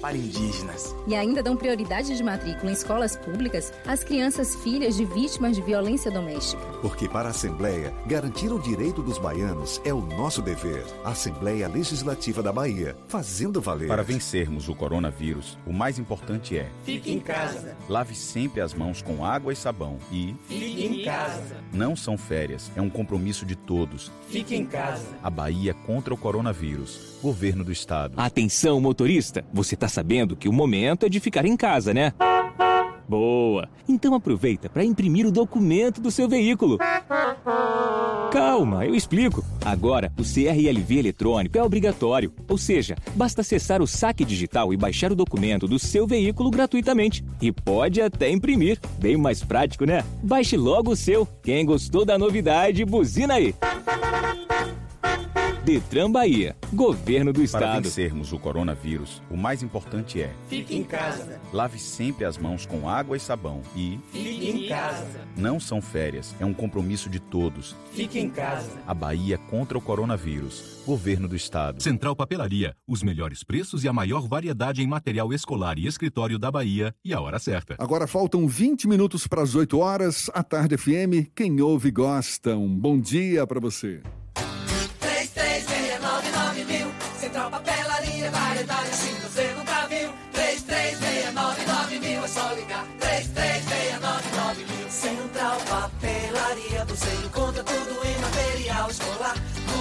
para indígenas.
E ainda dão prioridade de matrícula em escolas públicas às crianças filhas de vítimas de violência doméstica.
Porque para a Assembleia, garantir o direito dos baianos é o nosso dever. Assembleia Legislativa da Bahia, fazendo valer.
Para vencermos o coronavírus, o mais importante é:
fique em casa.
Lave sempre as mãos com água e sabão e
fique em casa.
Não são férias, é um compromisso de todos.
Fique em casa.
A Bahia contra o coronavírus. Governo do Estado.
Atenção, motorista! Você está sabendo que o momento é de ficar em casa, né? Boa! Então aproveita para imprimir o documento do seu veículo. Calma, eu explico. Agora, o CRLV eletrônico é obrigatório, ou seja, basta acessar o saque digital e baixar o documento do seu veículo gratuitamente. E pode até imprimir. Bem mais prático, né? Baixe logo o seu. Quem gostou da novidade, buzina aí. Detran Bahia, Governo do Estado.
Para vencermos o coronavírus, o mais importante é:
fique em casa.
Lave sempre as mãos com água e sabão e
fique em casa.
Não são férias, é um compromisso de todos.
Fique em casa.
A Bahia contra o coronavírus. Governo do Estado.
Central Papelaria, os melhores preços e a maior variedade em material escolar e escritório da Bahia e a hora certa.
Agora faltam 20 minutos para as 8 horas. A Tarde FM, quem ouve gosta. Um bom dia para você.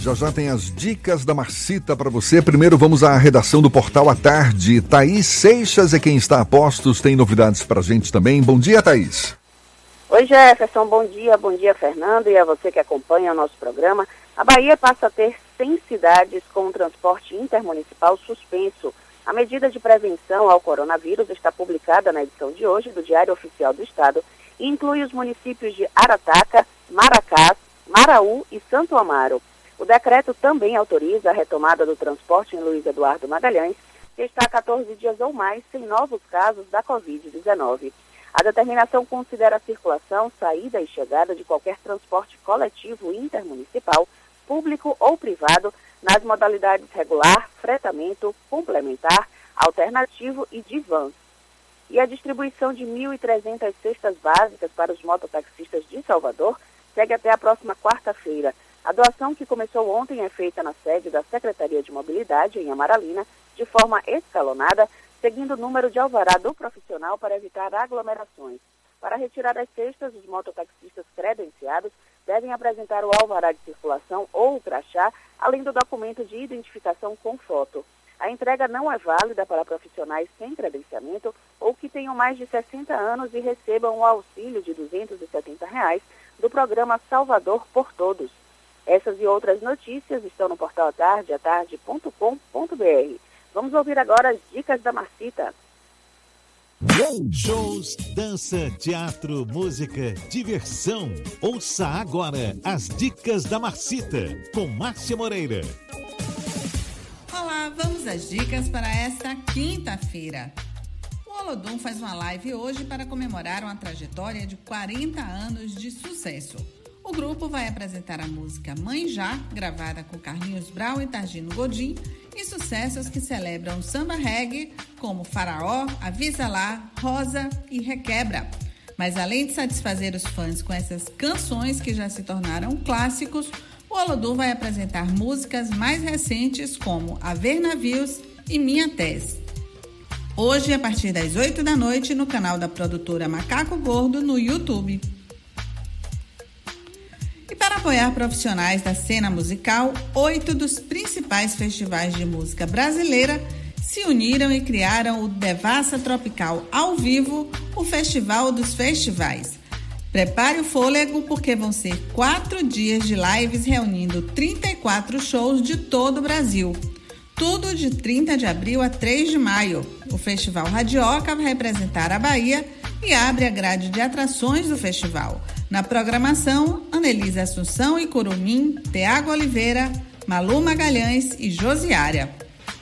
Já já tem as dicas da Marcita para você. Primeiro vamos à redação do Portal à Tarde. Thaís Seixas é quem está a postos, tem novidades para a gente também. Bom dia, Thaís.
Oi, Jefferson. Bom dia. Bom dia, Fernando, e a você que acompanha o nosso programa. A Bahia passa a ter 100 cidades com transporte intermunicipal suspenso. A medida de prevenção ao coronavírus está publicada na edição de hoje do Diário Oficial do Estado e inclui os municípios de Arataca, Maracás, Maraú e Santo Amaro. O decreto também autoriza a retomada do transporte em Luiz Eduardo Magalhães, que está há 14 dias ou mais sem novos casos da Covid-19. A determinação considera a circulação, saída e chegada de qualquer transporte coletivo intermunicipal, público ou privado, nas modalidades regular, fretamento, complementar, alternativo e de vans. E a distribuição de 1.300 cestas básicas para os mototaxistas de Salvador segue até a próxima quarta-feira. A doação que começou ontem é feita na sede da Secretaria de Mobilidade, em Amaralina, de forma escalonada, seguindo o número de alvará do profissional para evitar aglomerações. Para retirar as cestas, os mototaxistas credenciados devem apresentar o alvará de circulação ou o crachá, além do documento de identificação com foto. A entrega não é válida para profissionais sem credenciamento ou que tenham mais de 60 anos e recebam o auxílio de 270 reais do programa Salvador por Todos. Essas e outras notícias estão no portal atardeatarde.com.br. Vamos ouvir agora as dicas da Marcita.
Shows, dança, teatro, música, diversão. Ouça agora as dicas da Marcita com Márcia Moreira.
Olá, vamos às dicas para esta quinta-feira. O Olodum faz uma live hoje para comemorar uma trajetória de 40 anos de sucesso. O grupo vai apresentar a música Mãe Já, gravada com Carlinhos Brau e Targino Godin, e sucessos que celebram samba reggae, como Faraó, Avisa Lá, Rosa e Requebra. Mas além de satisfazer os fãs com essas canções que já se tornaram clássicos, o Olodum vai apresentar músicas mais recentes como Haver Navios e Minha Tese. Hoje, a partir das 8 da noite, no canal da produtora Macaco Gordo no YouTube. E para apoiar profissionais da cena musical, oito dos principais festivais de música brasileira se uniram e criaram o Devassa Tropical ao vivo, o Festival dos Festivais. Prepare o fôlego porque vão ser quatro dias de lives reunindo 34 shows de todo o Brasil. Tudo de 30 de abril a 3 de maio. O Festival Radioca vai representar a Bahia e abre a grade de atrações do festival. Na programação, Anelise Assunção e Curumim, Tiago Oliveira, Malu Magalhães e Josiária.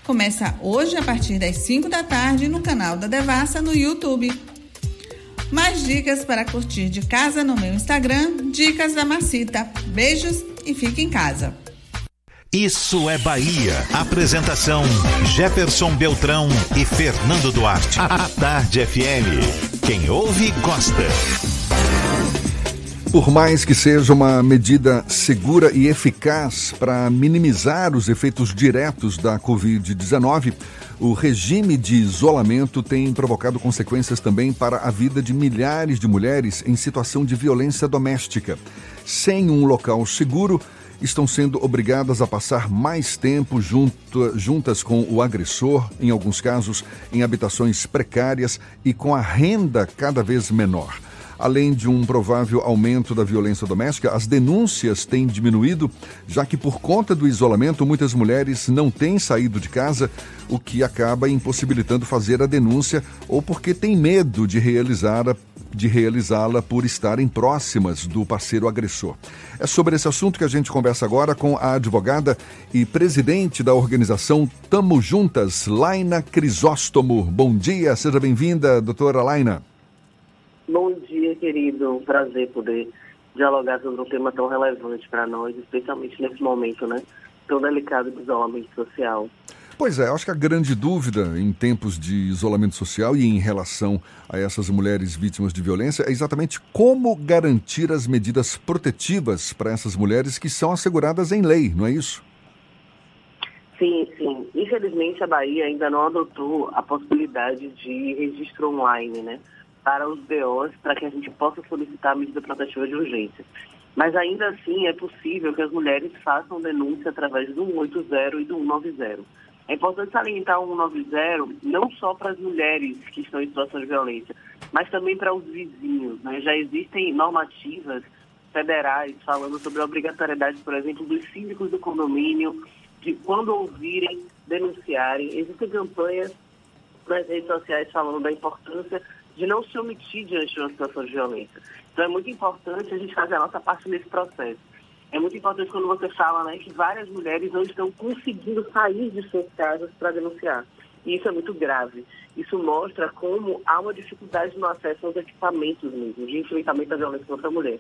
Começa hoje a partir das 5 da tarde no canal da Devassa no YouTube. Mais dicas para curtir de casa no meu Instagram, Dicas da Macita. Beijos e fique em casa.
Isso é Bahia. Apresentação: Jefferson Beltrão e Fernando Duarte. A Tarde FM. Quem ouve, gosta.
Por mais que seja uma medida segura e eficaz para minimizar os efeitos diretos da Covid-19, o regime de isolamento tem provocado consequências também para a vida de milhares de mulheres em situação de violência doméstica. Sem um local seguro, estão sendo obrigadas a passar mais tempo junto, juntas com o agressor, em alguns casos em habitações precárias e com a renda cada vez menor. Além de um provável aumento da violência doméstica, as denúncias têm diminuído, já que por conta do isolamento muitas mulheres não têm saído de casa, o que acaba impossibilitando fazer a denúncia ou porque têm medo de realizar a de realizá-la por estarem próximas do parceiro agressor. É sobre esse assunto que a gente conversa agora com a advogada e presidente da organização Tamo Juntas, Laina Crisóstomo. Bom dia, seja bem-vinda, doutora Laina.
Bom querido. Um prazer poder dialogar sobre um tema tão relevante para nós, especialmente nesse momento, né? Tão delicado de isolamento social.
Pois é, acho que a grande dúvida em tempos de isolamento social e em relação a essas mulheres vítimas de violência é exatamente como garantir as medidas protetivas para essas mulheres que são asseguradas em lei, não é isso?
Sim, sim. Infelizmente a Bahia ainda não adotou a possibilidade de registro online, né? Para os BOs, para que a gente possa solicitar a medida protetiva de urgência. Mas ainda assim é possível que as mulheres façam denúncia através do 180 e do 190. É importante salientar o 190 não só para as mulheres que estão em situação de violência, mas também para os vizinhos. Né? Já existem normativas federais falando sobre a obrigatoriedade, por exemplo, dos síndicos do condomínio, de quando ouvirem, denunciarem. Existem campanhas nas redes sociais falando da importância de não se omitir diante de uma situação de violência. Então é muito importante a gente fazer a nossa parte nesse processo. É muito importante quando você fala né, que várias mulheres não estão conseguindo sair de suas casas para denunciar. E isso é muito grave. Isso mostra como há uma dificuldade no acesso aos equipamentos mesmo, de enfrentamento à violência contra a mulher.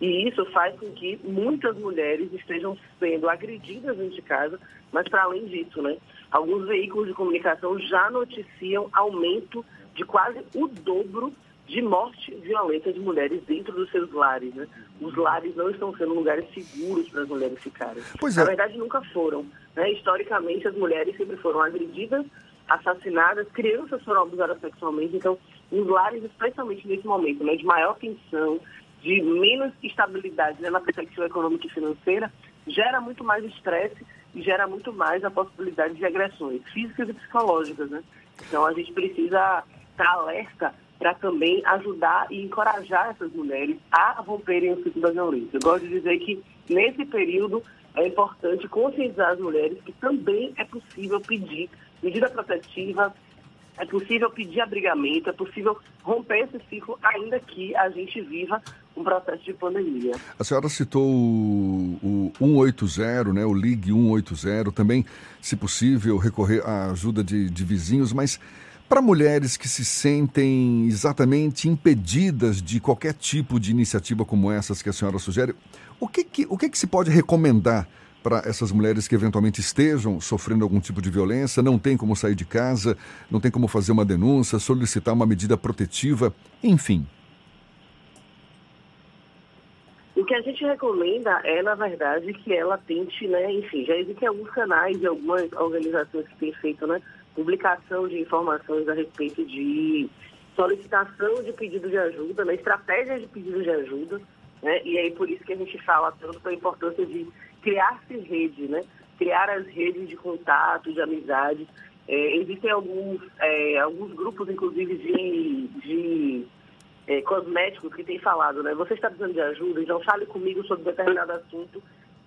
E isso faz com que muitas mulheres estejam sendo agredidas dentro de casa, mas para além disso, né, alguns veículos de comunicação já noticiam aumento de quase o dobro de morte violenta de mulheres dentro dos seus lares. Né? Os lares não estão sendo lugares seguros para as mulheres ficarem.
Pois é.
Na verdade, nunca foram. Né? Historicamente, as mulheres sempre foram agredidas, assassinadas, crianças foram abusadas sexualmente. Então, os lares, especialmente nesse momento né, de maior tensão, de menos estabilidade né, na perspectiva econômica e financeira, gera muito mais estresse e gera muito mais a possibilidade de agressões físicas e psicológicas. Né? Então, a gente precisa estar alerta para também ajudar e encorajar essas mulheres a romperem o ciclo da violência. Eu gosto de dizer que nesse período é importante conscientizar as mulheres que também é possível pedir medida protetiva, é possível pedir abrigamento, é possível romper esse ciclo, ainda que a gente viva um processo de pandemia.
A senhora citou o, o 180, né, o Ligue 180, também, se possível, recorrer à ajuda de, de vizinhos, mas para mulheres que se sentem exatamente impedidas de qualquer tipo de iniciativa como essas que a senhora sugere, o que, que, o que, que se pode recomendar para essas mulheres que eventualmente estejam sofrendo algum tipo de violência, não tem como sair de casa, não tem como fazer uma denúncia, solicitar uma medida protetiva, enfim?
O que a gente recomenda é, na verdade, que ela tente, né, enfim, já existem alguns canais e algumas organizações que têm feito, né, publicação de informações a respeito de solicitação de pedido de ajuda, né, estratégias de pedido de ajuda, né, e aí por isso que a gente fala tanto da importância de criar-se rede, né, criar as redes de contato, de amizade. É, existem alguns, é, alguns grupos, inclusive, de, de é, cosméticos que têm falado, né, você está precisando de ajuda, então fale comigo sobre determinado assunto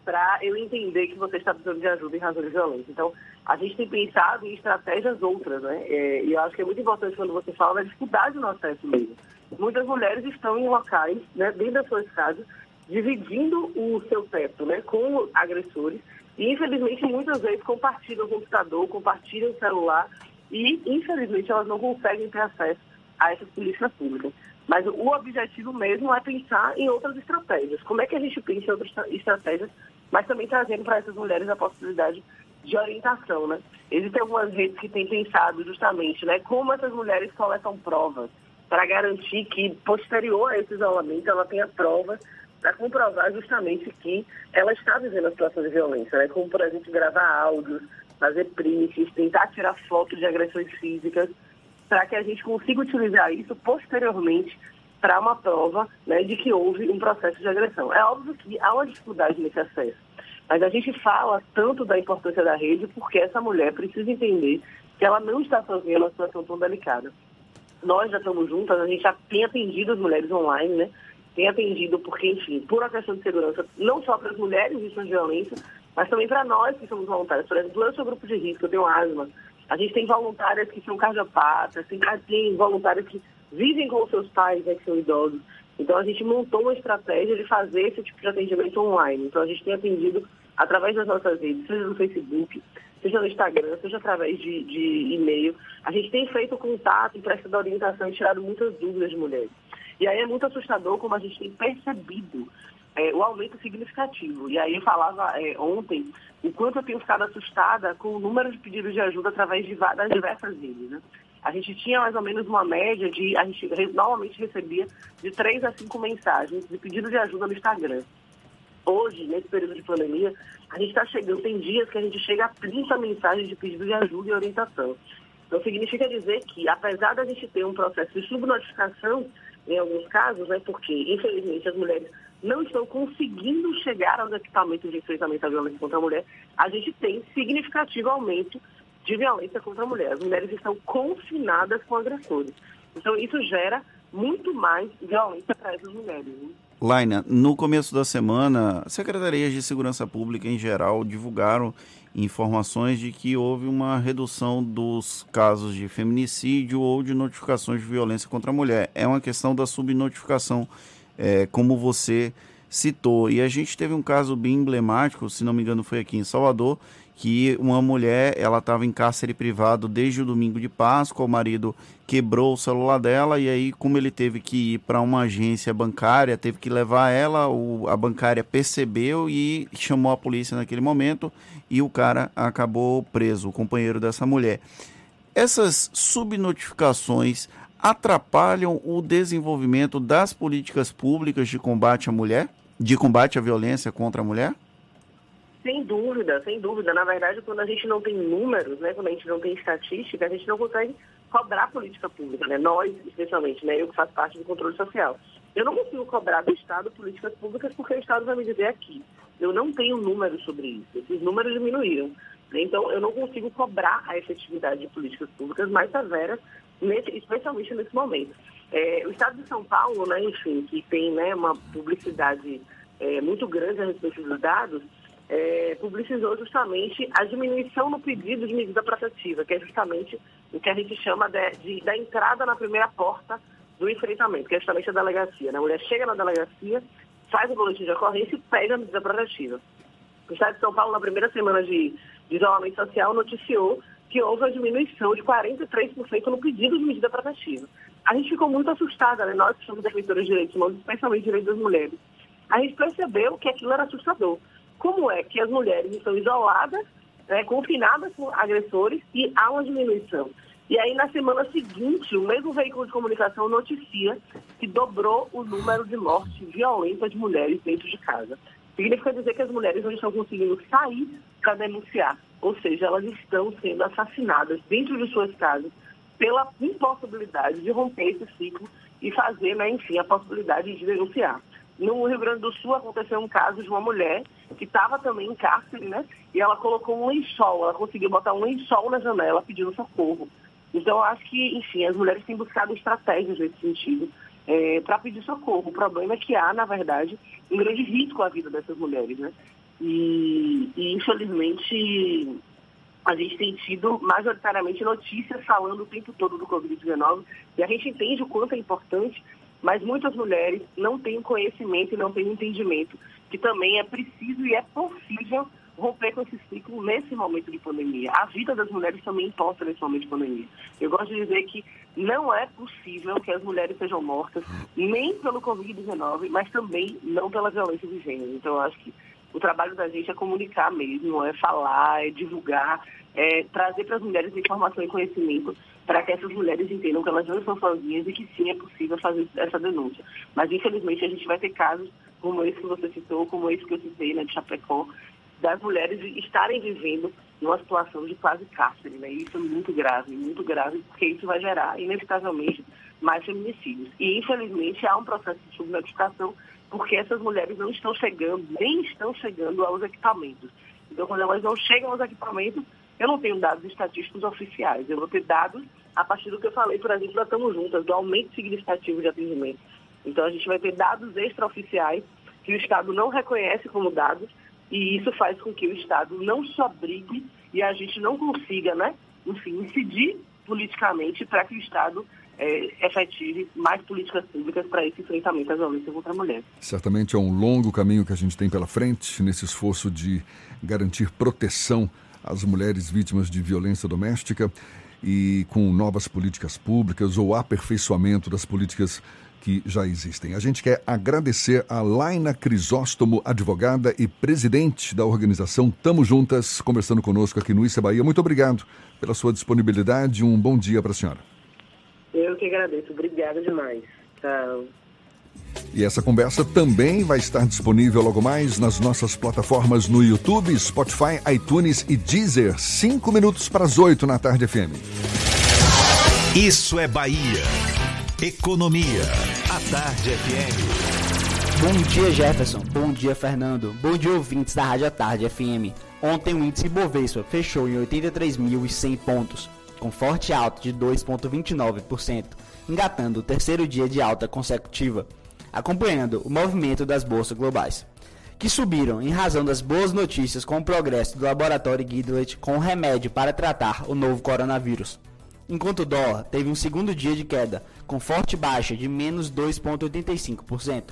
para eu entender que você está precisando de ajuda em razão de violência. Então, a gente tem pensado em estratégias outras, né? É, e eu acho que é muito importante quando você fala da dificuldade no acesso mesmo. muitas mulheres estão em locais, né, dentro das suas casas, dividindo o seu teto né, com agressores e, infelizmente, muitas vezes compartilham o computador, compartilham o celular e, infelizmente, elas não conseguem ter acesso a essas políticas públicas. Mas o objetivo mesmo é pensar em outras estratégias. Como é que a gente pensa em outras estratégias, mas também trazendo para essas mulheres a possibilidade de orientação, né? Existem algumas redes que têm pensado justamente, né, como essas mulheres coletam provas para garantir que, posterior a esse isolamento, ela tenha provas para comprovar justamente que ela está vivendo a situação de violência, né? Como, por exemplo, gravar áudios, fazer prints, tentar tirar fotos de agressões físicas, para que a gente consiga utilizar isso posteriormente para uma prova né, de que houve um processo de agressão. É óbvio que há uma dificuldade nesse acesso, mas a gente fala tanto da importância da rede porque essa mulher precisa entender que ela não está sozinha numa situação tão delicada. Nós já estamos juntas, a gente já tem atendido as mulheres online, né? Tem atendido porque, enfim, por uma questão de segurança, não só para as mulheres vítimas de violência, mas também para nós que somos voluntários. Por exemplo, eu sou grupo de risco, eu tenho asma. A gente tem voluntárias que são cardiopatas, tem voluntárias que vivem com seus pais, né, que são idosos. Então, a gente montou uma estratégia de fazer esse tipo de atendimento online. Então, a gente tem atendido através das nossas redes, seja no Facebook, seja no Instagram, seja através de, de e-mail. A gente tem feito contato, prestado orientação e tirado muitas dúvidas de mulheres. E aí é muito assustador como a gente tem percebido é, o aumento significativo. E aí eu falava é, ontem o quanto eu tenho ficado assustada com o número de pedidos de ajuda através de, das diversas redes. Né? A gente tinha mais ou menos uma média de, a gente normalmente recebia de três a cinco mensagens de pedido de ajuda no Instagram. Hoje, nesse período de pandemia, a gente está chegando, tem dias que a gente chega a 30 mensagens de pedido de ajuda e orientação. Então, significa dizer que, apesar da gente ter um processo de subnotificação, em alguns casos, né, porque, infelizmente, as mulheres não estão conseguindo chegar aos equipamentos de enfrentamento à violência contra a mulher, a gente tem significativo aumento de violência contra a mulher. As mulheres estão confinadas com agressores. Então, isso gera muito mais violência para essas mulheres. Né?
Laina, no começo da semana, secretarias de segurança pública em geral divulgaram informações de que houve uma redução dos casos de feminicídio ou de notificações de violência contra a mulher. É uma questão da subnotificação é, como você citou. E a gente teve um caso bem emblemático, se não me engano foi aqui em Salvador, que uma mulher, ela estava em cárcere privado desde o domingo de Páscoa, o marido quebrou o celular dela e aí como ele teve que ir para uma agência bancária, teve que levar ela, o, a bancária percebeu e chamou a polícia naquele momento e o cara acabou preso, o companheiro dessa mulher. Essas subnotificações atrapalham o desenvolvimento das políticas públicas de combate à mulher, de combate à violência contra a mulher?
Sem dúvida, sem dúvida. Na verdade, quando a gente não tem números, né, quando a gente não tem estatística, a gente não consegue cobrar política pública, né? Nós, especialmente, né, eu que faço parte do controle social. Eu não consigo cobrar do Estado políticas públicas porque o Estado vai me dizer aqui. Eu não tenho números sobre isso. Esses números diminuíram. Então, eu não consigo cobrar a efetividade de políticas públicas mais severas nesse, especialmente nesse momento. É, o Estado de São Paulo, né, enfim, que tem né, uma publicidade é, muito grande a respeito dos dados, é, publicizou justamente a diminuição no pedido de medida protetiva, que é justamente o que a gente chama de, de, da entrada na primeira porta do enfrentamento, que é justamente a delegacia. Né? A mulher chega na delegacia, faz o boletim de ocorrência e pega a medida protetiva. O Estado de São Paulo, na primeira semana de, de isolamento social, noticiou que houve uma diminuição de 43% no pedido de medida protetiva. A gente ficou muito assustada, né? nós que somos defensores de direitos humanos, especialmente direitos das mulheres. A gente percebeu que aquilo era assustador. Como é que as mulheres estão isoladas, né, confinadas com agressores e há uma diminuição? E aí, na semana seguinte, o mesmo veículo de comunicação noticia que dobrou o número de mortes violentas de mulheres dentro de casa. Significa dizer que as mulheres não estão conseguindo sair para denunciar ou seja, elas estão sendo assassinadas dentro de suas casas pela impossibilidade de romper esse ciclo e fazer, né, enfim, a possibilidade de denunciar. No Rio Grande do Sul aconteceu um caso de uma mulher que estava também em cárcere, né? E ela colocou um lençol, ela conseguiu botar um lençol na janela pedindo socorro. Então, eu acho que, enfim, as mulheres têm buscado estratégias nesse sentido é, para pedir socorro. O problema é que há, na verdade, um grande risco à vida dessas mulheres, né? E, e, infelizmente, a gente tem tido majoritariamente notícias falando o tempo todo do Covid-19 e a gente entende o quanto é importante, Mas muitas mulheres não têm conhecimento e não têm entendimento que também é preciso e é possível romper com esse ciclo nesse momento de pandemia. A vida das mulheres também importa nesse momento de pandemia. Eu gosto de dizer que não é possível que as mulheres sejam mortas nem pelo Covid-19, mas também não pela violência de gênero. Então, eu acho que o trabalho da gente é comunicar mesmo, é falar, é divulgar, é trazer para as mulheres informação e conhecimento para que essas mulheres entendam que elas não estão sozinhas e que sim é possível fazer essa denúncia. Mas, infelizmente, a gente vai ter casos como esse que você citou, como esse que eu citei, né, Chapecó, das mulheres estarem vivendo numa situação de quase cárcere, né? Isso é muito grave, muito grave, porque isso vai gerar, inevitavelmente, mais feminicídios. E, infelizmente, há um processo de subnotificação porque essas mulheres não estão chegando, nem estão chegando aos equipamentos. Então, quando elas não chegam aos equipamentos, eu não tenho dados estatísticos oficiais. Eu vou ter dados a partir do que eu falei, por exemplo, da Estamos Juntas, do aumento significativo de atendimento. Então, a gente vai ter dados extraoficiais que o Estado não reconhece como dados, e isso faz com que o Estado não se abrigue e a gente não consiga, né, enfim, incidir politicamente para que o Estado é, efetive mais políticas públicas para esse enfrentamento à violência contra a mulher.
Certamente é um longo caminho que a gente tem pela frente nesse esforço de garantir proteção às mulheres vítimas de violência doméstica e com novas políticas públicas ou aperfeiçoamento das políticas que já existem. A gente quer agradecer a Laina Crisóstomo, advogada e presidente da organização Tamo Juntas, conversando conosco aqui no Issa Bahia. Muito obrigado pela sua disponibilidade. Um bom dia para a senhora.
Eu que agradeço. Obrigada demais. Tchau.
E essa conversa também vai estar disponível logo mais nas nossas plataformas no YouTube, Spotify, iTunes e Deezer. Cinco minutos para as oito na tarde FM.
Isso é Bahia. Economia. A Tarde FM.
Bom dia, Jefferson. Bom dia, Fernando. Bom dia, ouvintes da Rádio A Tarde FM. Ontem o índice Bovespa fechou em 83.100 pontos, com forte alta de 2,29%, engatando o terceiro dia de alta consecutiva, acompanhando o movimento das bolsas globais, que subiram em razão das boas notícias com o progresso do laboratório Gilead com o remédio para tratar o novo coronavírus enquanto o dólar teve um segundo dia de queda, com forte baixa de menos 2,85%,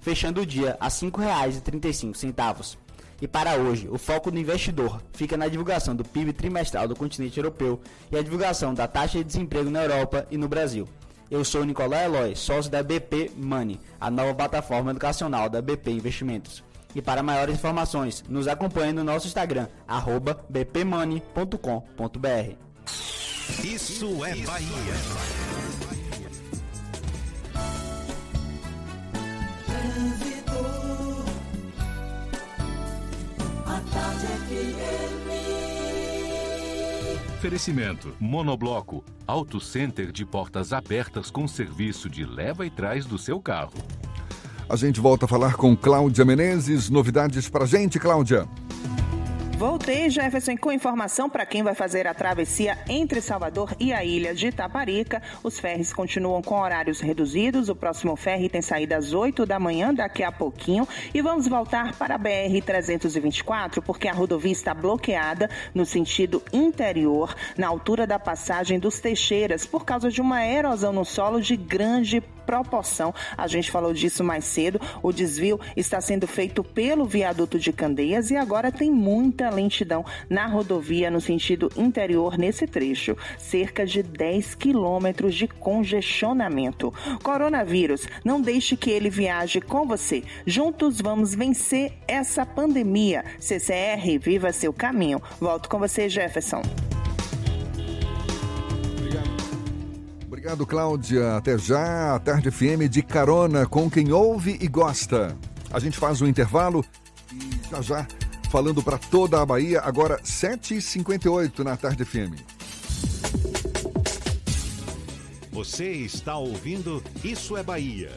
fechando o dia a R$ 5,35. E para hoje, o foco do investidor fica na divulgação do PIB trimestral do continente europeu e a divulgação da taxa de desemprego na Europa e no Brasil. Eu sou Nicolai Eloy, sócio da BP Money, a nova plataforma educacional da BP Investimentos. E para maiores informações, nos acompanhe no nosso Instagram, bpmoney.com.br.
Isso é Bahia.
Oferecimento: Monobloco, Auto Center de portas abertas com serviço de leva e trás do seu carro.
A gente volta a falar com Cláudia Menezes. Novidades pra gente, Cláudia.
Voltei, Jefferson, com informação para quem vai fazer a travessia entre Salvador e a ilha de Itaparica. Os ferries continuam com horários reduzidos. O próximo ferry tem saída às 8 da manhã, daqui a pouquinho. E vamos voltar para a BR-324, porque a rodovia está bloqueada no sentido interior, na altura da passagem dos Teixeiras, por causa de uma erosão no solo de grande proporção. A gente falou disso mais cedo. O desvio está sendo feito pelo viaduto de Candeias e agora tem muita lentidão na rodovia no sentido interior nesse trecho. Cerca de 10 quilômetros de congestionamento. Coronavírus, não deixe que ele viaje com você. Juntos vamos vencer essa pandemia. CCR, viva seu caminho. Volto com você, Jefferson.
Obrigado, Cláudia. Até já, a Tarde FM de carona com quem ouve e gosta. A gente faz um intervalo e já já, falando para toda a Bahia, agora 7h58 na Tarde FM.
Você está ouvindo Isso é Bahia.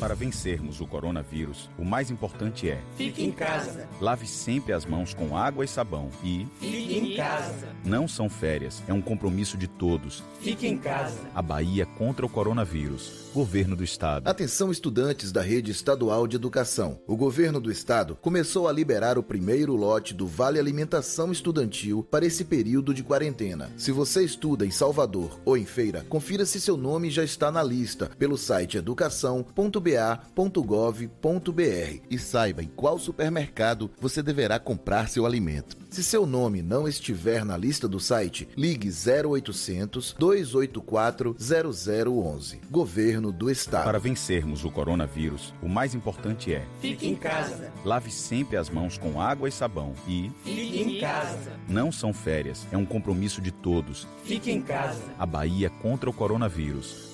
Para vencermos o coronavírus, o mais importante é:
Fique em casa.
lave sempre as mãos com água e sabão e
Fique em casa.
não são férias, é um compromisso de todos.
Fique em casa.
A Bahia contra o coronavírus. Governo do Estado.
Atenção estudantes da rede estadual de educação. O governo do estado começou a liberar o primeiro lote do Vale Alimentação Estudantil para esse período de quarentena. Se você estuda em Salvador ou em Feira, confira se seu nome já está na lista pelo site educação.ba.gov.br e saiba em qual supermercado você deverá comprar seu alimento. Se seu nome não estiver na lista do site, ligue 0800 284 0011. Governo do Estado.
Para vencermos o coronavírus, o mais importante é:
Fique em casa.
lave sempre as mãos com água e sabão e
Fique em casa.
não são férias, é um compromisso de todos.
Fique em casa.
A Bahia contra o coronavírus.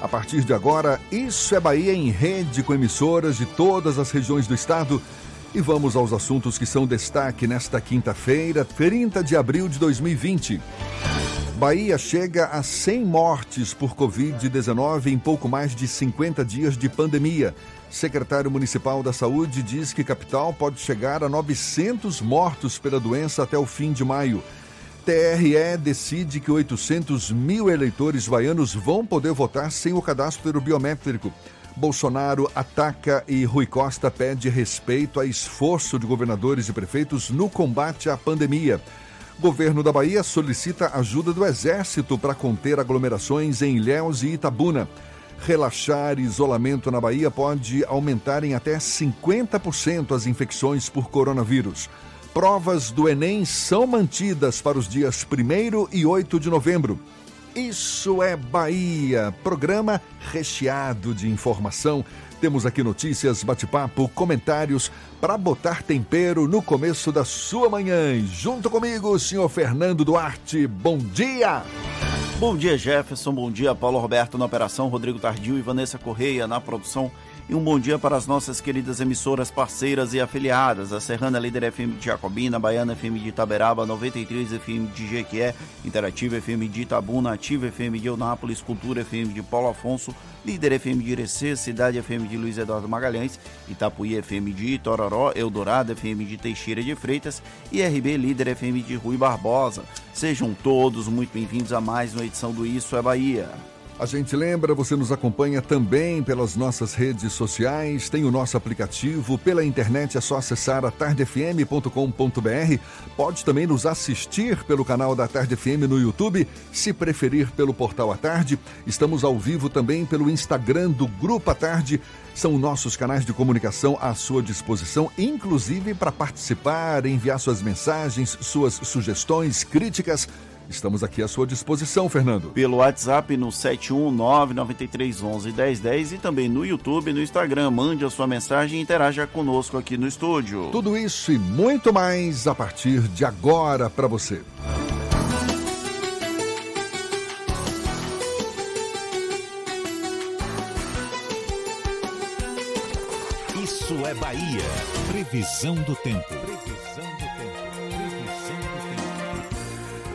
A partir de agora, Isso é Bahia em rede com emissoras de todas as regiões do estado. E vamos aos assuntos que são destaque nesta quinta-feira, 30 de abril de 2020. Bahia chega a 100 mortes por Covid-19 em pouco mais de 50 dias de pandemia. Secretário Municipal da Saúde diz que capital pode chegar a 900 mortos pela doença até o fim de maio. TRE decide que 800 mil eleitores baianos vão poder votar sem o cadastro biométrico. Bolsonaro ataca e Rui Costa pede respeito a esforço de governadores e prefeitos no combate à pandemia. Governo da Bahia solicita ajuda do Exército para conter aglomerações em Ilhéus e Itabuna. Relaxar isolamento na Bahia pode aumentar em até 50% as infecções por coronavírus. Provas do Enem são mantidas para os dias 1 e 8 de novembro. Isso é Bahia, programa recheado de informação. Temos aqui notícias, bate-papo, comentários para botar tempero no começo da sua manhã. E junto comigo, senhor Fernando Duarte. Bom dia!
Bom dia, Jefferson. Bom dia, Paulo Roberto na operação, Rodrigo Tardio e Vanessa Correia na produção. E um bom dia para as nossas queridas emissoras parceiras e afiliadas, a Serrana Líder FM de Jacobina, Baiana FM de Itaberaba, 93 FM de Jequié, Interativa FM de Itabuna, Ativa FM de Eunápolis, Cultura FM de Paulo Afonso, Líder FM de Irecê, Cidade FM de Luiz Eduardo Magalhães, Itapuí FM de Itororó, Eldorado FM de Teixeira de Freitas e RB Líder FM de Rui Barbosa. Sejam todos muito bem-vindos a mais uma edição do Isso é Bahia.
A gente lembra, você nos acompanha também pelas nossas redes sociais, tem o nosso aplicativo, pela internet é só acessar atardefm.com.br. Pode também nos assistir pelo canal da Tarde FM no YouTube, se preferir pelo portal A Tarde. Estamos ao vivo também pelo Instagram do Grupo A Tarde. São nossos canais de comunicação à sua disposição, inclusive para participar, enviar suas mensagens, suas sugestões, críticas Estamos aqui à sua disposição, Fernando.
Pelo WhatsApp no 71993111010 e também no YouTube e no Instagram. Mande a sua mensagem e interaja conosco aqui no estúdio.
Tudo isso e muito mais a partir de agora para você.
Isso é Bahia. Previsão do tempo. Previsão do tempo.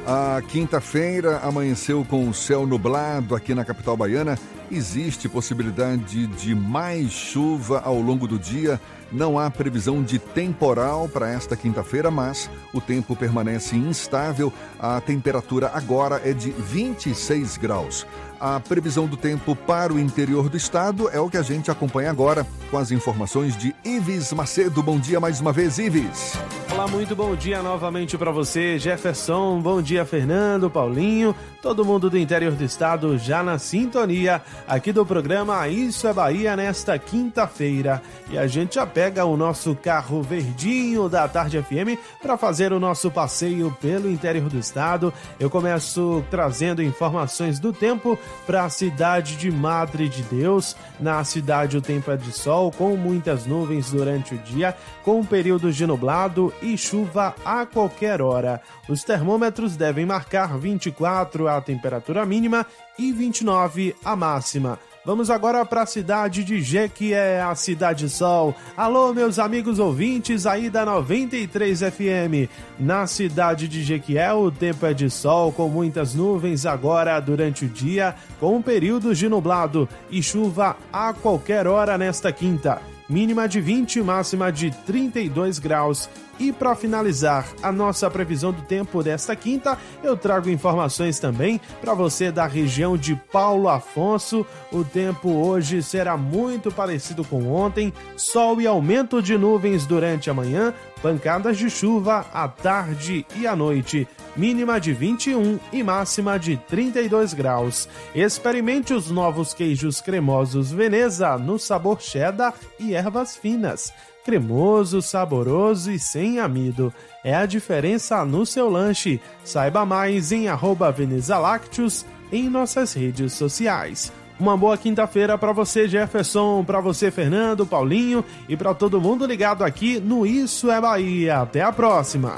A quinta-feira amanheceu com o céu nublado aqui na capital baiana. Existe possibilidade de mais chuva ao longo do dia. Não há previsão de temporal para esta quinta-feira, mas o tempo permanece instável. A temperatura agora é de 26 graus. A previsão do tempo para o interior do estado é o que a gente acompanha agora com as informações de Ives Macedo. Bom dia mais uma vez, Ives.
Olá, muito bom dia novamente para você, Jefferson. Bom dia, Fernando, Paulinho, todo mundo do interior do estado já na sintonia aqui do programa Isso é Bahia nesta quinta-feira. E a gente já pega o nosso carro verdinho da Tarde FM para fazer o nosso passeio pelo interior do estado. Eu começo trazendo informações do tempo para a cidade de Madre de Deus. Na cidade o tempo é de sol com muitas nuvens durante o dia, com períodos de nublado e chuva a qualquer hora. Os termômetros devem marcar 24 a temperatura mínima e 29 a máxima. Vamos agora para a cidade de Jequié, a Cidade Sol. Alô, meus amigos ouvintes aí da 93 FM. Na cidade de Jequié, o tempo é de sol com muitas nuvens agora durante o dia, com períodos de nublado e chuva a qualquer hora nesta quinta. Mínima de 20, máxima de 32 graus. E para finalizar a nossa previsão do tempo desta quinta, eu trago informações também para você da região de Paulo Afonso. O tempo hoje será muito parecido com ontem: sol e aumento de nuvens durante a manhã, pancadas de chuva à tarde e à noite. Mínima de 21 e máxima de 32 graus. Experimente os novos queijos cremosos Veneza no sabor cheddar e ervas finas cremoso, saboroso e sem amido. É a diferença no seu lanche. Saiba mais em arroba Veneza Lácteos em nossas redes sociais. Uma boa quinta-feira para você, Jefferson, para você, Fernando, Paulinho e para todo mundo ligado aqui no Isso é Bahia. Até a próxima.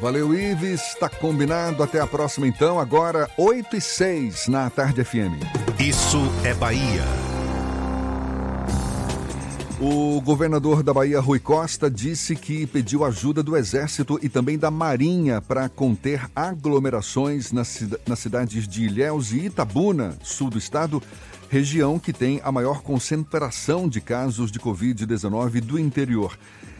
Valeu, Ives. Está combinado. Até a próxima, então. Agora, 8 e 6 na Tarde FM.
Isso é Bahia.
O governador da Bahia, Rui Costa, disse que pediu ajuda do Exército e também da Marinha para conter aglomerações nas, nas cidades de Ilhéus e Itabuna, sul do estado, região que tem a maior concentração de casos de Covid-19 do interior.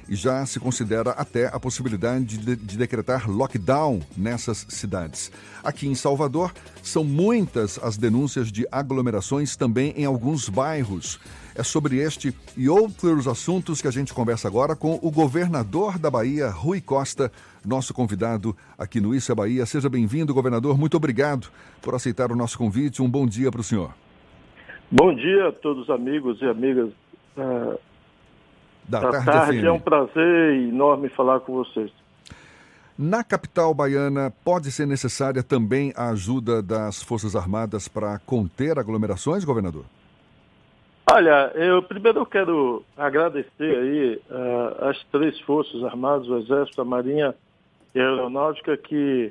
E já se considera até a possibilidade de, de decretar lockdown nessas cidades. Aqui em Salvador, são muitas as denúncias de aglomerações também em alguns bairros. É sobre este e outros assuntos que a gente conversa agora com o governador da Bahia, Rui Costa, nosso convidado aqui no Isso é Bahia. Seja bem-vindo, governador. Muito obrigado por aceitar o nosso convite. Um bom dia para o senhor.
Bom dia a todos os amigos e amigas uh,
da,
da
tarde.
tarde. É um prazer enorme falar com vocês.
Na capital baiana, pode ser necessária também a ajuda das Forças Armadas para conter aglomerações, governador?
Olha, eu primeiro eu quero agradecer aí uh, as três forças armadas, o Exército, a Marinha e a Aeronáutica, que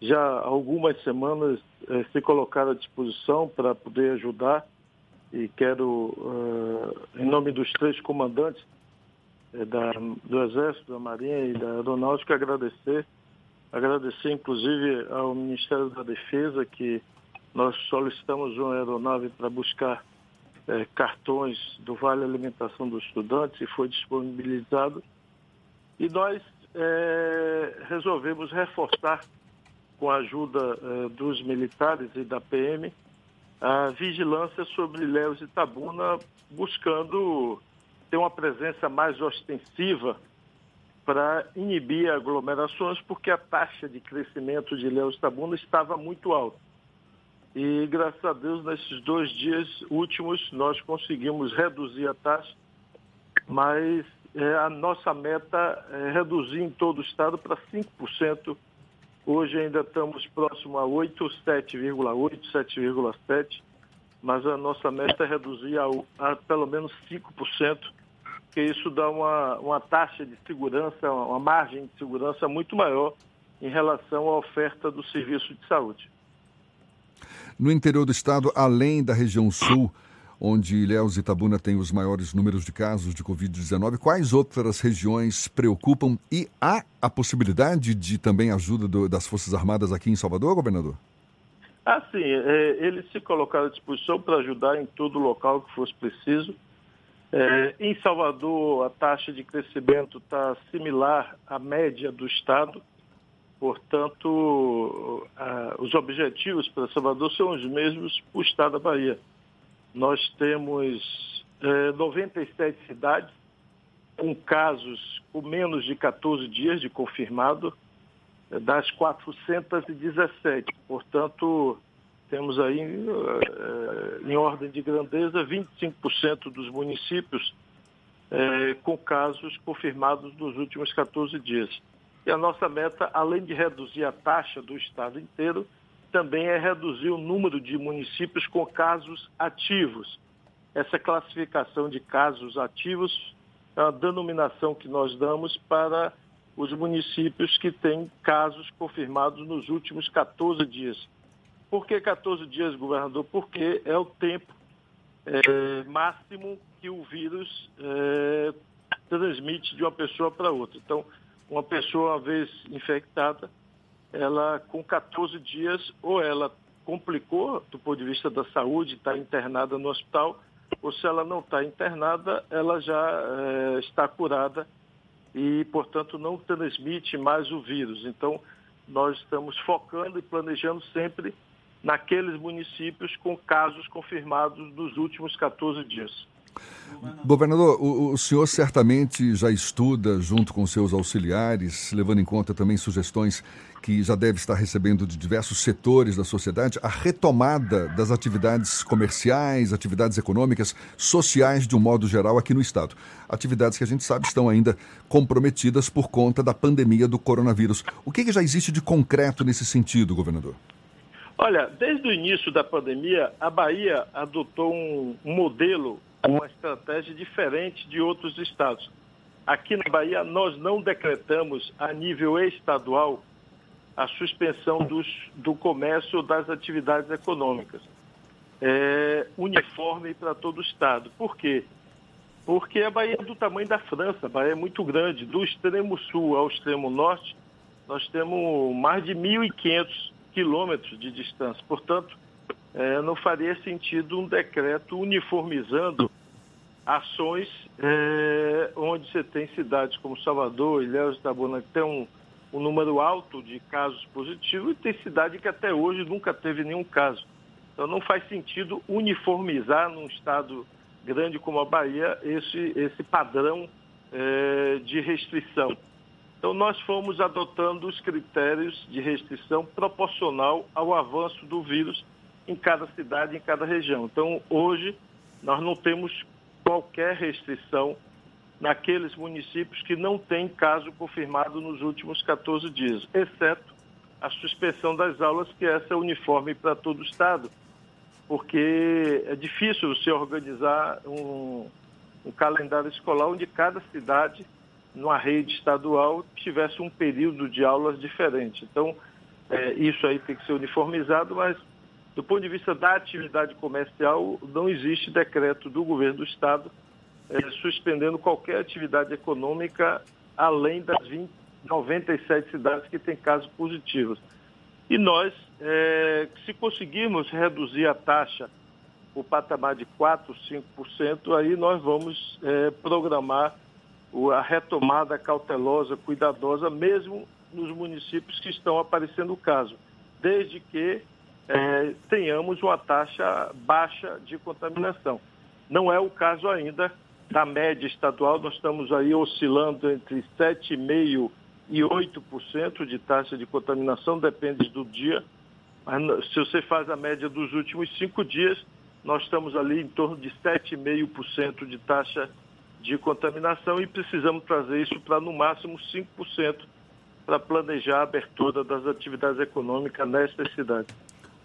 já há algumas semanas uh, se colocaram à disposição para poder ajudar. E quero, uh, em nome dos três comandantes da, do Exército, da Marinha e da Aeronáutica, agradecer. Agradecer, inclusive, ao Ministério da Defesa, que nós solicitamos uma aeronave para buscar é, cartões do Vale Alimentação dos Estudantes e foi disponibilizado. E nós é, resolvemos reforçar, com a ajuda é, dos militares e da PM, a vigilância sobre Léus e Tabuna, buscando ter uma presença mais ostensiva para inibir aglomerações, porque a taxa de crescimento de Léus e Tabuna estava muito alta. E graças a Deus, nesses dois dias últimos, nós conseguimos reduzir a taxa, mas é, a nossa meta é reduzir em todo o estado para 5% Hoje ainda estamos próximo a 8, 7,8, 7,7, mas a nossa meta é reduzir a, a pelo menos 5%, porque isso dá uma, uma taxa de segurança, uma margem de segurança muito maior em relação à oferta do serviço de saúde.
No interior do estado, além da região sul, onde Ilhéus e Itabuna têm os maiores números de casos de Covid-19, quais outras regiões preocupam e há a possibilidade de também ajuda do, das Forças Armadas aqui em Salvador, governador?
Ah, sim. É, eles se colocaram à disposição para ajudar em todo local que fosse preciso. É, em Salvador, a taxa de crescimento está similar à média do Estado. Portanto, a, os objetivos para Salvador são os mesmos para o Estado da Bahia. Nós temos é, 97 cidades com casos com menos de 14 dias de confirmado, é, das 417. Portanto, temos aí, é, em ordem de grandeza, 25% dos municípios com casos confirmados nos últimos 14 dias. E a nossa meta, além de reduzir a taxa do estado inteiro, também é reduzir o número de municípios com casos ativos. Essa classificação de casos ativos é uma denominação que nós damos para os municípios que têm casos confirmados nos últimos 14 dias. Por que 14 dias, governador? Porque é o tempo é, máximo que o vírus é, transmite de uma pessoa para outra. Então, uma pessoa, uma vez infectada, ela com 14 dias, ou ela complicou do ponto de vista da saúde, está internada no hospital, ou se ela não está internada, ela já é, está curada e, portanto, não transmite mais o vírus. Então, nós estamos focando e planejando sempre naqueles municípios com casos confirmados nos últimos 14 dias.
Governador, o, o, senhor certamente já estuda junto com seus auxiliares, levando em conta também sugestões que já deve estar recebendo de diversos setores da sociedade, a retomada das atividades comerciais, atividades econômicas, sociais de um modo geral aqui no estado. Atividades que a gente sabe estão ainda comprometidas por conta da pandemia do coronavírus. O que, que já existe de concreto nesse sentido, governador?
Olha, desde o início da pandemia, a Bahia adotou um, um modelo uma estratégia diferente de outros estados. Aqui na Bahia, nós não decretamos a nível estadual a suspensão dos, do comércio das atividades econômicas. É uniforme para todo o estado. Por quê? Porque a Bahia é do tamanho da França, a Bahia é muito grande. Do extremo sul ao extremo norte, nós temos mais de 1.500 quilômetros de distância. Portanto, é, não faria sentido um decreto uniformizando ações é, onde você tem cidades como Salvador, Ilhéus Itabuna, que tem um, um número alto de casos positivos, e tem cidade que até hoje nunca teve nenhum caso. Então não faz sentido uniformizar num estado grande como a Bahia esse, esse padrão é, de restrição. Então nós fomos adotando os critérios de restrição proporcional ao avanço do vírus em cada cidade, em cada região. Então, hoje, nós não temos qualquer restrição naqueles municípios que não têm caso confirmado nos últimos 14 dias, exceto a suspensão das aulas, que essa é uniforme para todo o Estado, porque é difícil você organizar um, um calendário escolar onde cada cidade, numa rede estadual, tivesse um período de aulas diferente. Então, é, isso aí tem que ser uniformizado, mas do ponto de vista da atividade comercial, não existe decreto do governo do Estado eh, suspendendo qualquer atividade econômica além das 20, 97 cidades que têm casos positivos. E nós, eh, se conseguirmos reduzir a taxa o patamar de 4, 5%, aí nós vamos eh, programar a retomada cautelosa, cuidadosa, mesmo nos municípios que estão aparecendo o caso, desde que é, tenhamos uma taxa baixa de contaminação. Não é o caso ainda da média estadual, nós estamos aí oscilando entre 7,5% e 8% de taxa de contaminação, depende do dia. Mas se você faz a média dos últimos cinco dias, nós estamos ali em torno de 7,5% de taxa de contaminação e precisamos trazer isso para no máximo 5% para planejar a abertura das atividades econômicas nestas cidades.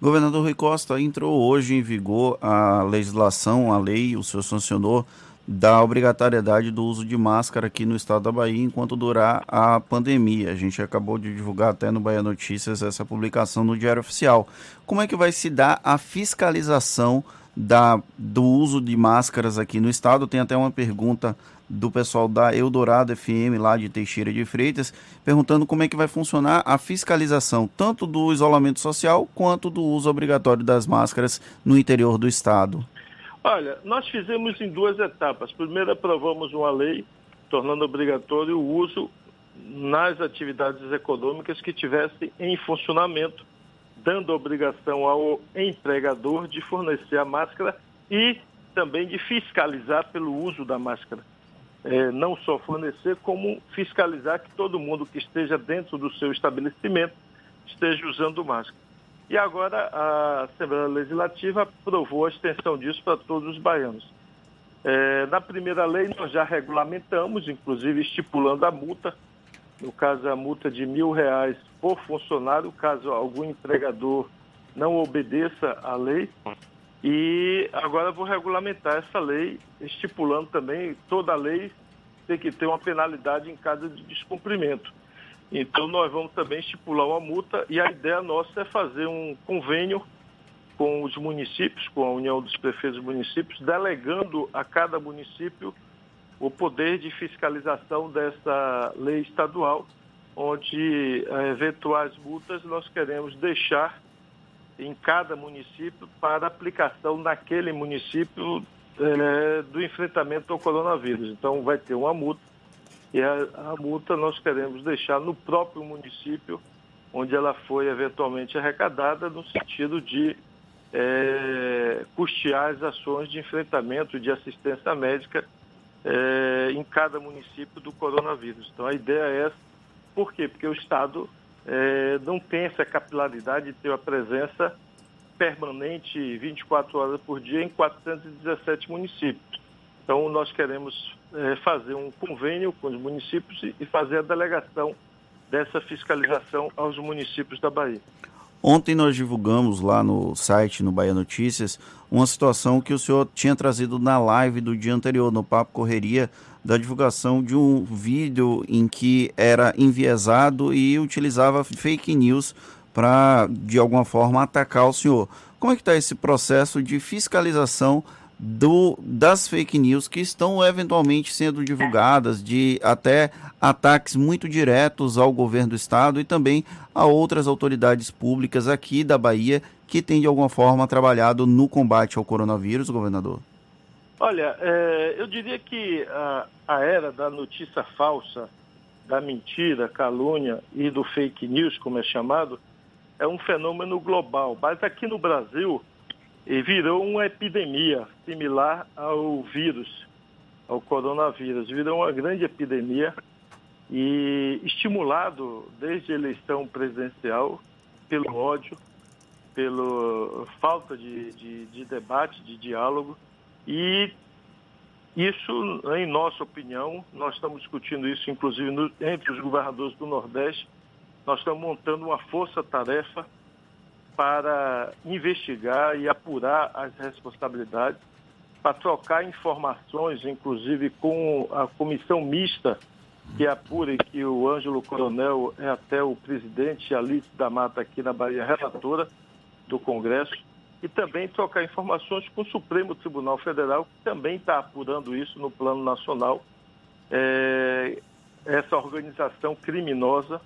Governador Rui Costa, entrou hoje em vigor a legislação, a lei, o senhor sancionou, da obrigatoriedade do uso de máscara aqui no estado da Bahia enquanto durar a pandemia. A gente acabou de divulgar até no Bahia Notícias essa publicação no Diário Oficial. Como é que vai se dar a fiscalização da, do uso de máscaras aqui no estado? Tem até uma pergunta do pessoal da Eldorado FM lá de Teixeira de Freitas, perguntando como é que vai funcionar a fiscalização tanto do isolamento social quanto do uso obrigatório das máscaras no interior do estado.
Olha, nós fizemos em duas etapas. Primeiro, aprovamos uma lei tornando obrigatório o uso nas atividades econômicas que tivessem em funcionamento, dando obrigação ao empregador de fornecer a máscara e também de fiscalizar pelo uso da máscara. É, não só fornecer, como fiscalizar que todo mundo que esteja dentro do seu estabelecimento esteja usando máscara. E agora a Assembleia Legislativa aprovou a extensão disso para todos os baianos. É, na primeira lei, nós já regulamentamos, inclusive estipulando a multa, no caso, a multa de mil reais por funcionário, caso algum empregador não obedeça à lei. E agora vou regulamentar essa lei, estipulando também toda a lei tem que ter uma penalidade em caso de descumprimento. Então, nós vamos também estipular uma multa e a ideia nossa é fazer um convênio com os municípios, com a União dos Prefeitos dos Municípios, delegando a cada município o poder de fiscalização dessa lei estadual, onde eh, eventuais multas nós queremos deixar em cada município para aplicação naquele município eh, do enfrentamento ao coronavírus. Então, vai ter uma multa e a, a multa nós queremos deixar no próprio município onde ela foi eventualmente arrecadada, no sentido de é, custear as ações de enfrentamento de assistência médica é, em cada município do coronavírus. Então a ideia é essa. Por quê? Porque o Estado é, não tem essa capilaridade de ter a presença permanente 24 horas por dia em 417 municípios. Então nós queremos é, fazer um convênio com os municípios e fazer a delegação dessa fiscalização aos municípios da Bahia.
Ontem nós divulgamos lá no site, no Bahia Notícias, uma situação que o senhor tinha trazido na live do dia anterior, no Papo Correria, da divulgação de um vídeo em que era enviesado e utilizava fake news para, de alguma forma, atacar o senhor. Como é que está esse processo de fiscalização do, das fake news que estão eventualmente sendo divulgadas, de até ataques muito diretos ao governo do estado e também a outras autoridades públicas aqui da Bahia que têm de alguma forma trabalhado no combate ao coronavírus, governador?
Olha, é, eu diria que a, a era da notícia falsa, da mentira, calúnia e do fake news, como é chamado, é um fenômeno global. Mas aqui no Brasil, e virou uma epidemia similar ao vírus, ao coronavírus. Virou uma grande epidemia e estimulado desde a eleição presidencial pelo ódio, pela falta de, de, de debate, de diálogo e isso, em nossa opinião, nós estamos discutindo isso inclusive no, entre os governadores do Nordeste, nós estamos montando uma força-tarefa para investigar e apurar as responsabilidades, para trocar informações, inclusive com a comissão mista que apura e que o Ângelo Coronel é até o presidente Alice da Mata aqui na Bahia, relatora do Congresso, e também trocar informações com o Supremo Tribunal Federal, que também está apurando isso no plano nacional, é, essa organização criminosa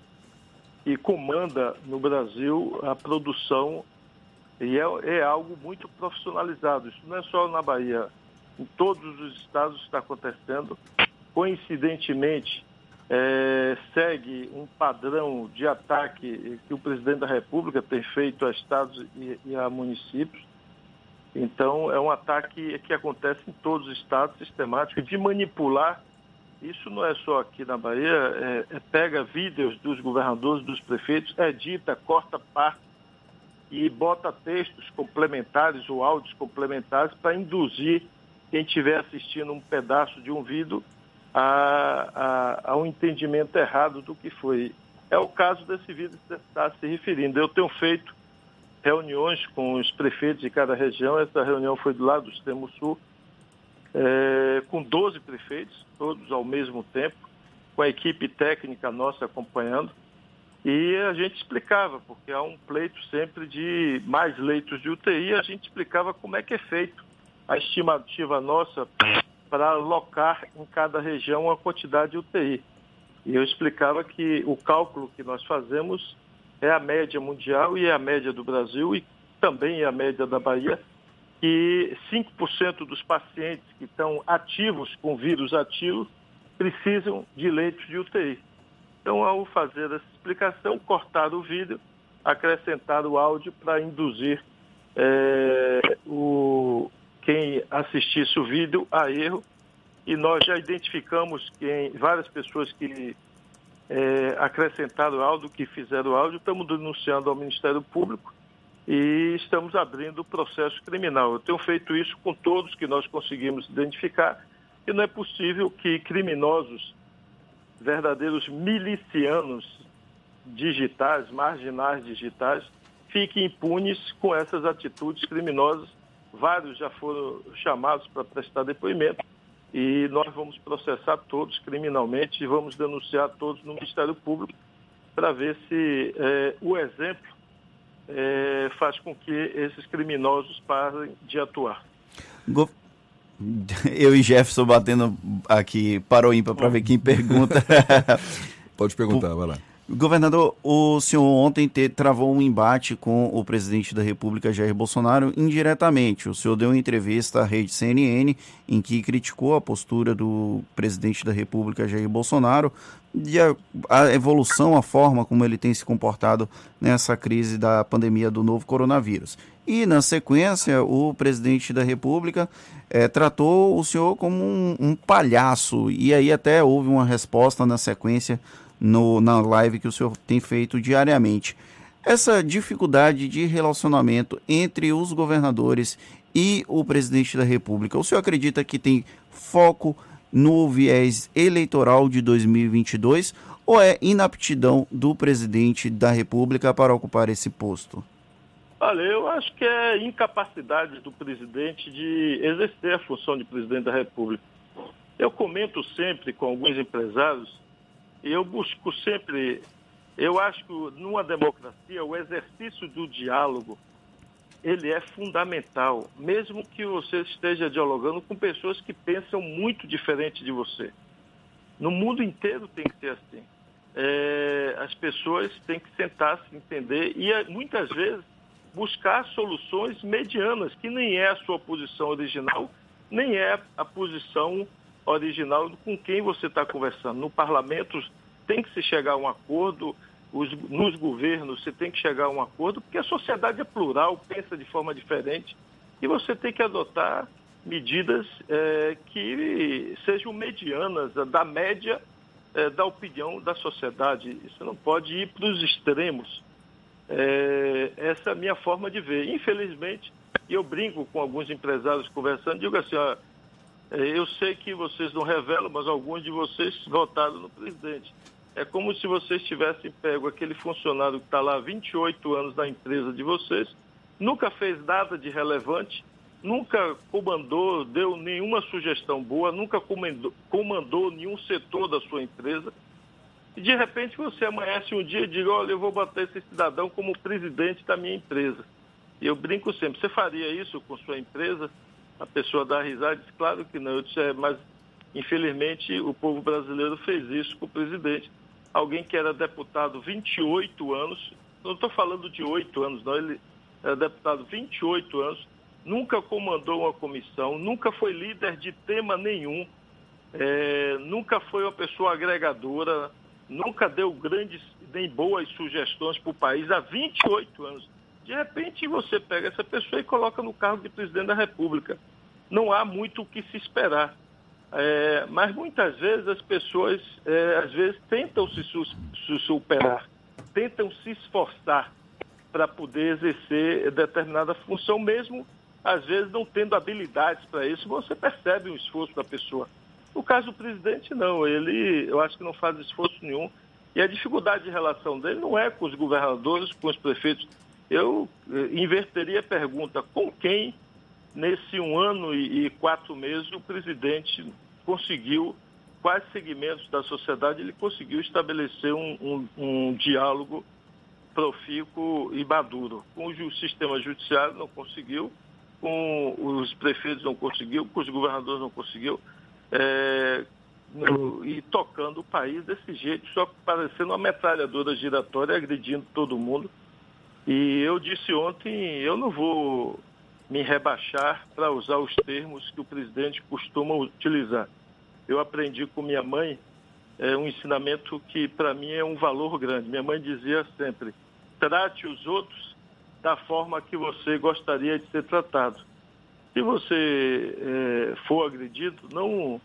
e comanda no Brasil a produção e é, é, algo muito profissionalizado. Isso não é só na Bahia, em todos os estados está acontecendo. Coincidentemente, é, segue um padrão de ataque que o presidente da República tem feito a estados e, e a municípios. Então, é um ataque que acontece em todos os estados, sistemático, de manipular isso não é só aqui na Bahia, é, é pega vídeos dos governadores, dos prefeitos, edita, corta parte e bota textos complementares ou áudios complementares para induzir quem estiver assistindo um pedaço de um vídeo a, a, a, um entendimento errado do que foi. É o caso desse vídeo que você está se referindo. Eu tenho feito reuniões com os prefeitos de cada região, essa reunião foi do lado do extremo sul, é, com 12 prefeitos, todos ao mesmo tempo, com a equipe técnica nossa acompanhando. E a gente explicava, porque há um pleito sempre de mais leitos de UTI, a gente explicava como é que é feito a estimativa nossa para alocar em cada região a quantidade de UTI. E eu explicava que o cálculo que nós fazemos é a média mundial e é a média do Brasil e também é a média da Bahia, que 5% dos pacientes que estão ativos com vírus ativo precisam de leitos de UTI. Então, ao fazer essa explicação, cortar o vídeo, acrescentar o áudio para induzir é, o, quem assistisse o vídeo a erro. E nós já identificamos quem, várias pessoas que é, acrescentaram áudio, que fizeram áudio, estamos denunciando ao Ministério Público e estamos abrindo o processo criminal. Eu tenho feito isso com todos que nós conseguimos identificar, e não é possível que criminosos, verdadeiros milicianos digitais, marginais digitais, fiquem impunes com essas atitudes criminosas. Vários já foram chamados para prestar depoimento e nós vamos processar todos criminalmente e vamos denunciar todos no Ministério Público para ver se é, o exemplo é, faz com que esses criminosos parem de atuar.
Go... [laughs] Eu e Jefferson batendo aqui para o ímpar para ver quem pergunta. [laughs]
Pode perguntar, vai lá.
Governador, o senhor ontem te, travou um embate com o presidente da República, Jair Bolsonaro, indiretamente. O senhor deu uma entrevista à rede CNN em que criticou a postura do presidente da República, Jair Bolsonaro, e a, a evolução, a forma como ele tem se comportado nessa crise da pandemia do novo coronavírus. E, na sequência, o presidente da República é, tratou o senhor como um, um palhaço. E aí até houve uma resposta na sequência no, na live que o senhor tem feito diariamente. Essa dificuldade de relacionamento entre os governadores e o presidente da República, o senhor acredita que tem foco no viés eleitoral de 2022 ou é inaptidão do presidente da República para ocupar esse posto?
Olha, eu acho que é incapacidade do presidente de exercer a função de presidente da República. Eu comento sempre com alguns empresários eu busco sempre, eu acho que numa democracia o exercício do diálogo ele é fundamental, mesmo que você esteja dialogando com pessoas que pensam muito diferente de você. No mundo inteiro tem que ser assim. É, as pessoas têm que sentar, se entender e é, muitas vezes buscar soluções medianas, que nem é a sua posição original, nem é a posição original com quem você está conversando. No parlamento tem que se chegar a um acordo, os, nos governos você tem que chegar a um acordo, porque a sociedade é plural, pensa de forma diferente, e você tem que adotar medidas é, que sejam medianas, da média é, da opinião da sociedade. Você não pode ir para os extremos. É, essa é a minha forma de ver. Infelizmente, eu brinco com alguns empresários conversando, digo assim, ó, eu sei que vocês não revelam, mas alguns de vocês votaram no presidente. É como se vocês tivessem pego aquele funcionário que está lá há 28 anos na empresa de vocês, nunca fez nada de relevante, nunca comandou, deu nenhuma sugestão boa, nunca comandou, comandou nenhum setor da sua empresa. E de repente você amanhece um dia e diz, olha, eu vou bater esse cidadão como presidente da minha empresa. E eu brinco sempre, você faria isso com sua empresa? A pessoa dá risada e diz, claro que não. Eu disse, é, mas infelizmente o povo brasileiro fez isso com o presidente. Alguém que era deputado 28 anos, não estou falando de 8 anos, não, ele era deputado 28 anos, nunca comandou uma comissão, nunca foi líder de tema nenhum, é, nunca foi uma pessoa agregadora, nunca deu grandes nem boas sugestões para o país há 28 anos. De repente você pega essa pessoa e coloca no cargo de presidente da República. Não há muito o que se esperar. É, mas muitas vezes as pessoas, é, às vezes, tentam se, se superar, tentam se esforçar para poder exercer determinada função, mesmo às vezes não tendo habilidades para isso. Você percebe o esforço da pessoa. No caso do presidente, não. Ele, eu acho que não faz esforço nenhum. E a dificuldade de relação dele não é com os governadores, com os prefeitos. Eu eh, inverteria a pergunta: com quem, nesse um ano e, quatro meses, o presidente conseguiu, quais segmentos da sociedade ele conseguiu estabelecer um, um, um diálogo profícuo e maduro? Com o sistema judiciário não conseguiu, com os prefeitos não conseguiu, com os governadores não conseguiu. É, no, e tocando o país desse jeito, só parecendo uma metralhadora giratória, agredindo todo mundo. E eu disse ontem, eu não vou me rebaixar para usar os termos que o presidente costuma utilizar. Eu aprendi com minha mãe é, um ensinamento que para mim é um valor grande. Minha mãe dizia sempre: trate os outros da forma que você gostaria de ser tratado. Se você é, for agredido, não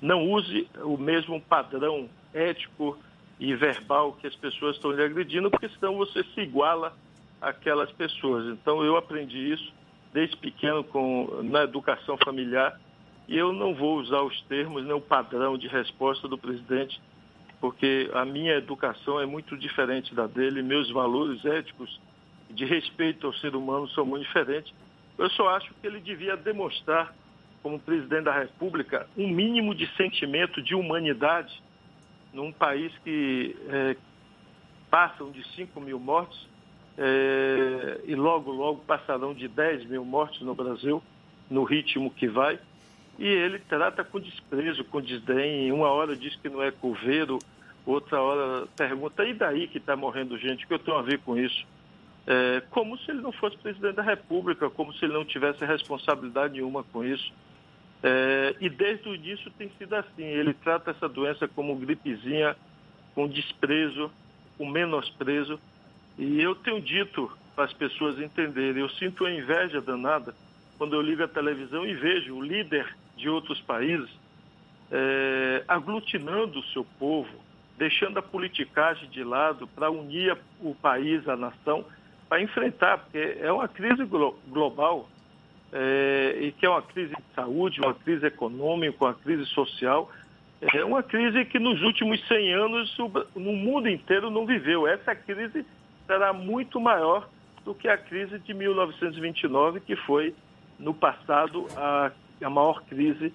não use o mesmo padrão ético e verbal que as pessoas estão lhe agredindo, porque senão você se iguala àquelas pessoas. Então eu aprendi isso desde pequeno com, na educação familiar e eu não vou usar os termos, nem o padrão de resposta do presidente, porque a minha educação é muito diferente da dele, meus valores éticos de respeito ao ser humano são muito diferentes. Eu só acho que ele devia demonstrar como presidente da República, um mínimo de sentimento de humanidade num país que é, passam de 5 mil mortes é, e logo, logo passarão de 10 mil mortes no Brasil, no ritmo que vai. E ele trata com desprezo, com desdém. Uma hora diz que não é coveiro, outra hora pergunta, e daí que está morrendo gente? O que eu tenho a ver com isso? É, como se ele não fosse presidente da República, como se ele não tivesse responsabilidade nenhuma com isso. É, e desde o início tem sido assim. Ele trata essa doença como gripezinha, com desprezo, com menosprezo. E eu tenho dito para as pessoas entenderem, eu sinto uma inveja danada quando eu ligo a televisão e vejo o líder de outros países é, aglutinando o seu povo, deixando a politicagem de lado para unir o país, a nação, para enfrentar, porque é uma crise global é, e que é uma crise de saúde, uma crise econômica, uma crise social, é uma crise que nos últimos 100 anos no mundo inteiro não viveu. Essa crise será muito maior do que a crise de 1929, que foi, no passado, a, a maior crise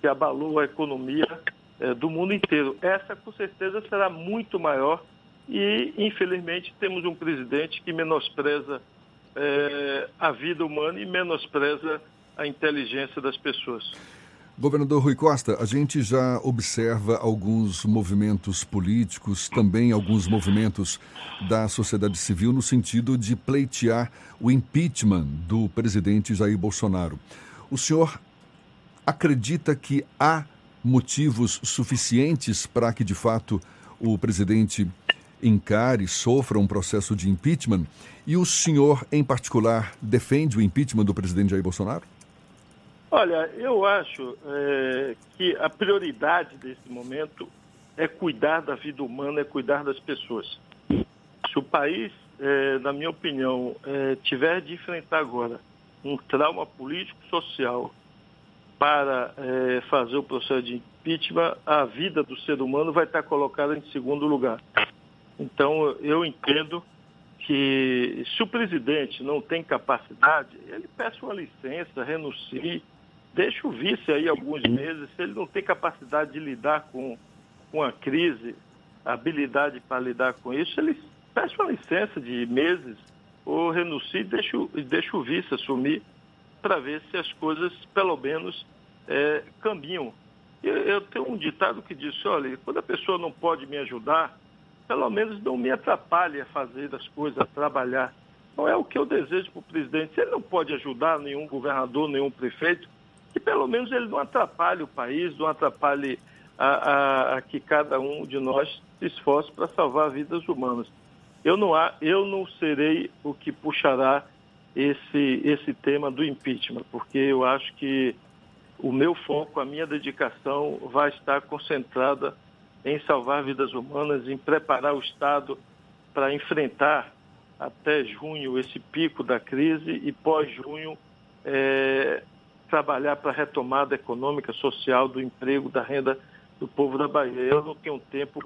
que abalou a economia é, do mundo inteiro. Essa, com certeza, será muito maior e, infelizmente, temos um presidente que menospreza é, a vida humana e menospreza a inteligência das pessoas.
Governador Rui Costa, a gente já observa alguns movimentos políticos, também alguns movimentos da sociedade civil no sentido de pleitear o impeachment do presidente Jair Bolsonaro. O senhor acredita que há motivos suficientes para que, de fato, o presidente encare, sofra um processo de impeachment? E o senhor, em particular, defende o impeachment do presidente Jair Bolsonaro?
Olha, eu acho é, que a prioridade desse momento é cuidar da vida humana, é cuidar das pessoas. Se o país, é, na minha opinião, é, tiver de enfrentar agora um trauma político-social para é, fazer o processo de impeachment, a vida do ser humano vai estar colocada em segundo lugar. Então, eu entendo que se o presidente não tem capacidade, ele peça uma licença, renuncie, deixa o vice aí alguns meses. Se ele não tem capacidade de lidar com, com a crise, habilidade para lidar com isso, ele peça uma licença de meses ou renuncie e deixa, deixa o vice assumir para ver se as coisas, pelo menos, é, caminham. Eu, eu tenho um ditado que diz, olha, quando a pessoa não pode me ajudar, pelo menos não me atrapalhe a fazer as coisas, a trabalhar. Não é o que eu desejo para o presidente. Se ele não pode ajudar nenhum governador, nenhum prefeito, que pelo menos ele não atrapalhe o país, não atrapalhe a, a, a que cada um de nós se esforce para salvar vidas humanas. Eu não, há, eu não serei o que puxará esse, esse tema do impeachment, porque eu acho que o meu foco, a minha dedicação vai estar concentrada em salvar vidas humanas, em preparar o Estado para enfrentar até junho esse pico da crise e pós-junho é, trabalhar para a retomada econômica, social, do emprego, da renda do povo da Bahia. Eu não tenho tempo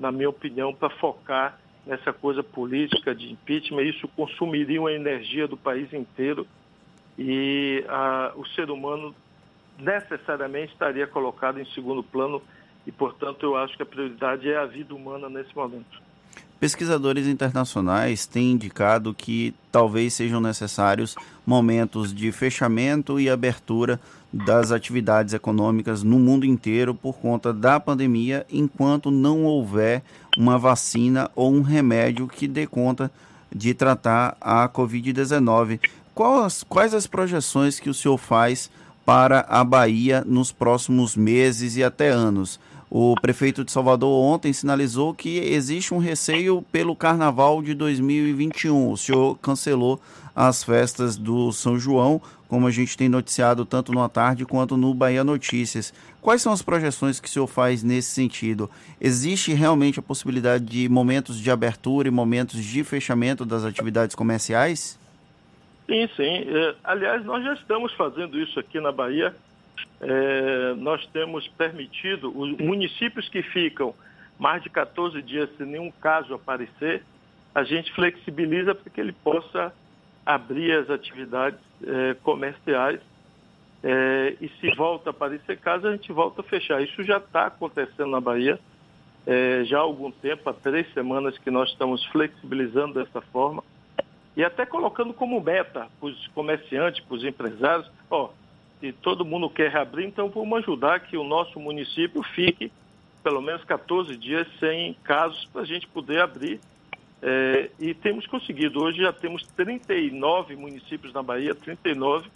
na minha opinião, para focar nessa coisa política de impeachment. Isso consumiria uma energia do país inteiro e o ser humano necessariamente estaria colocado em segundo plano e, portanto, eu acho que a prioridade é a vida humana nesse momento.
Pesquisadores internacionais têm indicado que talvez sejam necessários momentos de fechamento e abertura das atividades econômicas no mundo inteiro por conta da pandemia, enquanto não houver uma vacina ou um remédio que dê conta de tratar a Covid-19. Quais, quais as projeções que o senhor faz para a Bahia nos próximos meses e até anos? O prefeito de Salvador ontem sinalizou que existe um receio pelo carnaval de 2021. O senhor cancelou as festas do São João, como a gente tem noticiado tanto no tarde quanto no Bahia Notícias. Quais são as projeções que o senhor faz nesse sentido? Existe realmente a possibilidade de momentos de abertura e momentos de fechamento das atividades comerciais?
Sim, sim. É, aliás, nós já estamos fazendo isso aqui na Bahia é, nós temos permitido, os municípios que ficam mais de 14 dias sem nenhum caso aparecer, a gente flexibiliza para que ele possa abrir as atividades é, comerciais é, e se volta a aparecer caso, a gente volta a fechar. Isso já está acontecendo na Bahia, é, já há algum tempo, há três semanas que nós estamos flexibilizando dessa forma e até colocando como meta para os comerciantes, para os empresários, ó, e todo mundo quer reabrir, então vamos ajudar que o nosso município fique pelo menos 14 dias sem casos para a gente poder abrir. É, e temos conseguido. Hoje já temos 39 municípios na Bahia, 39,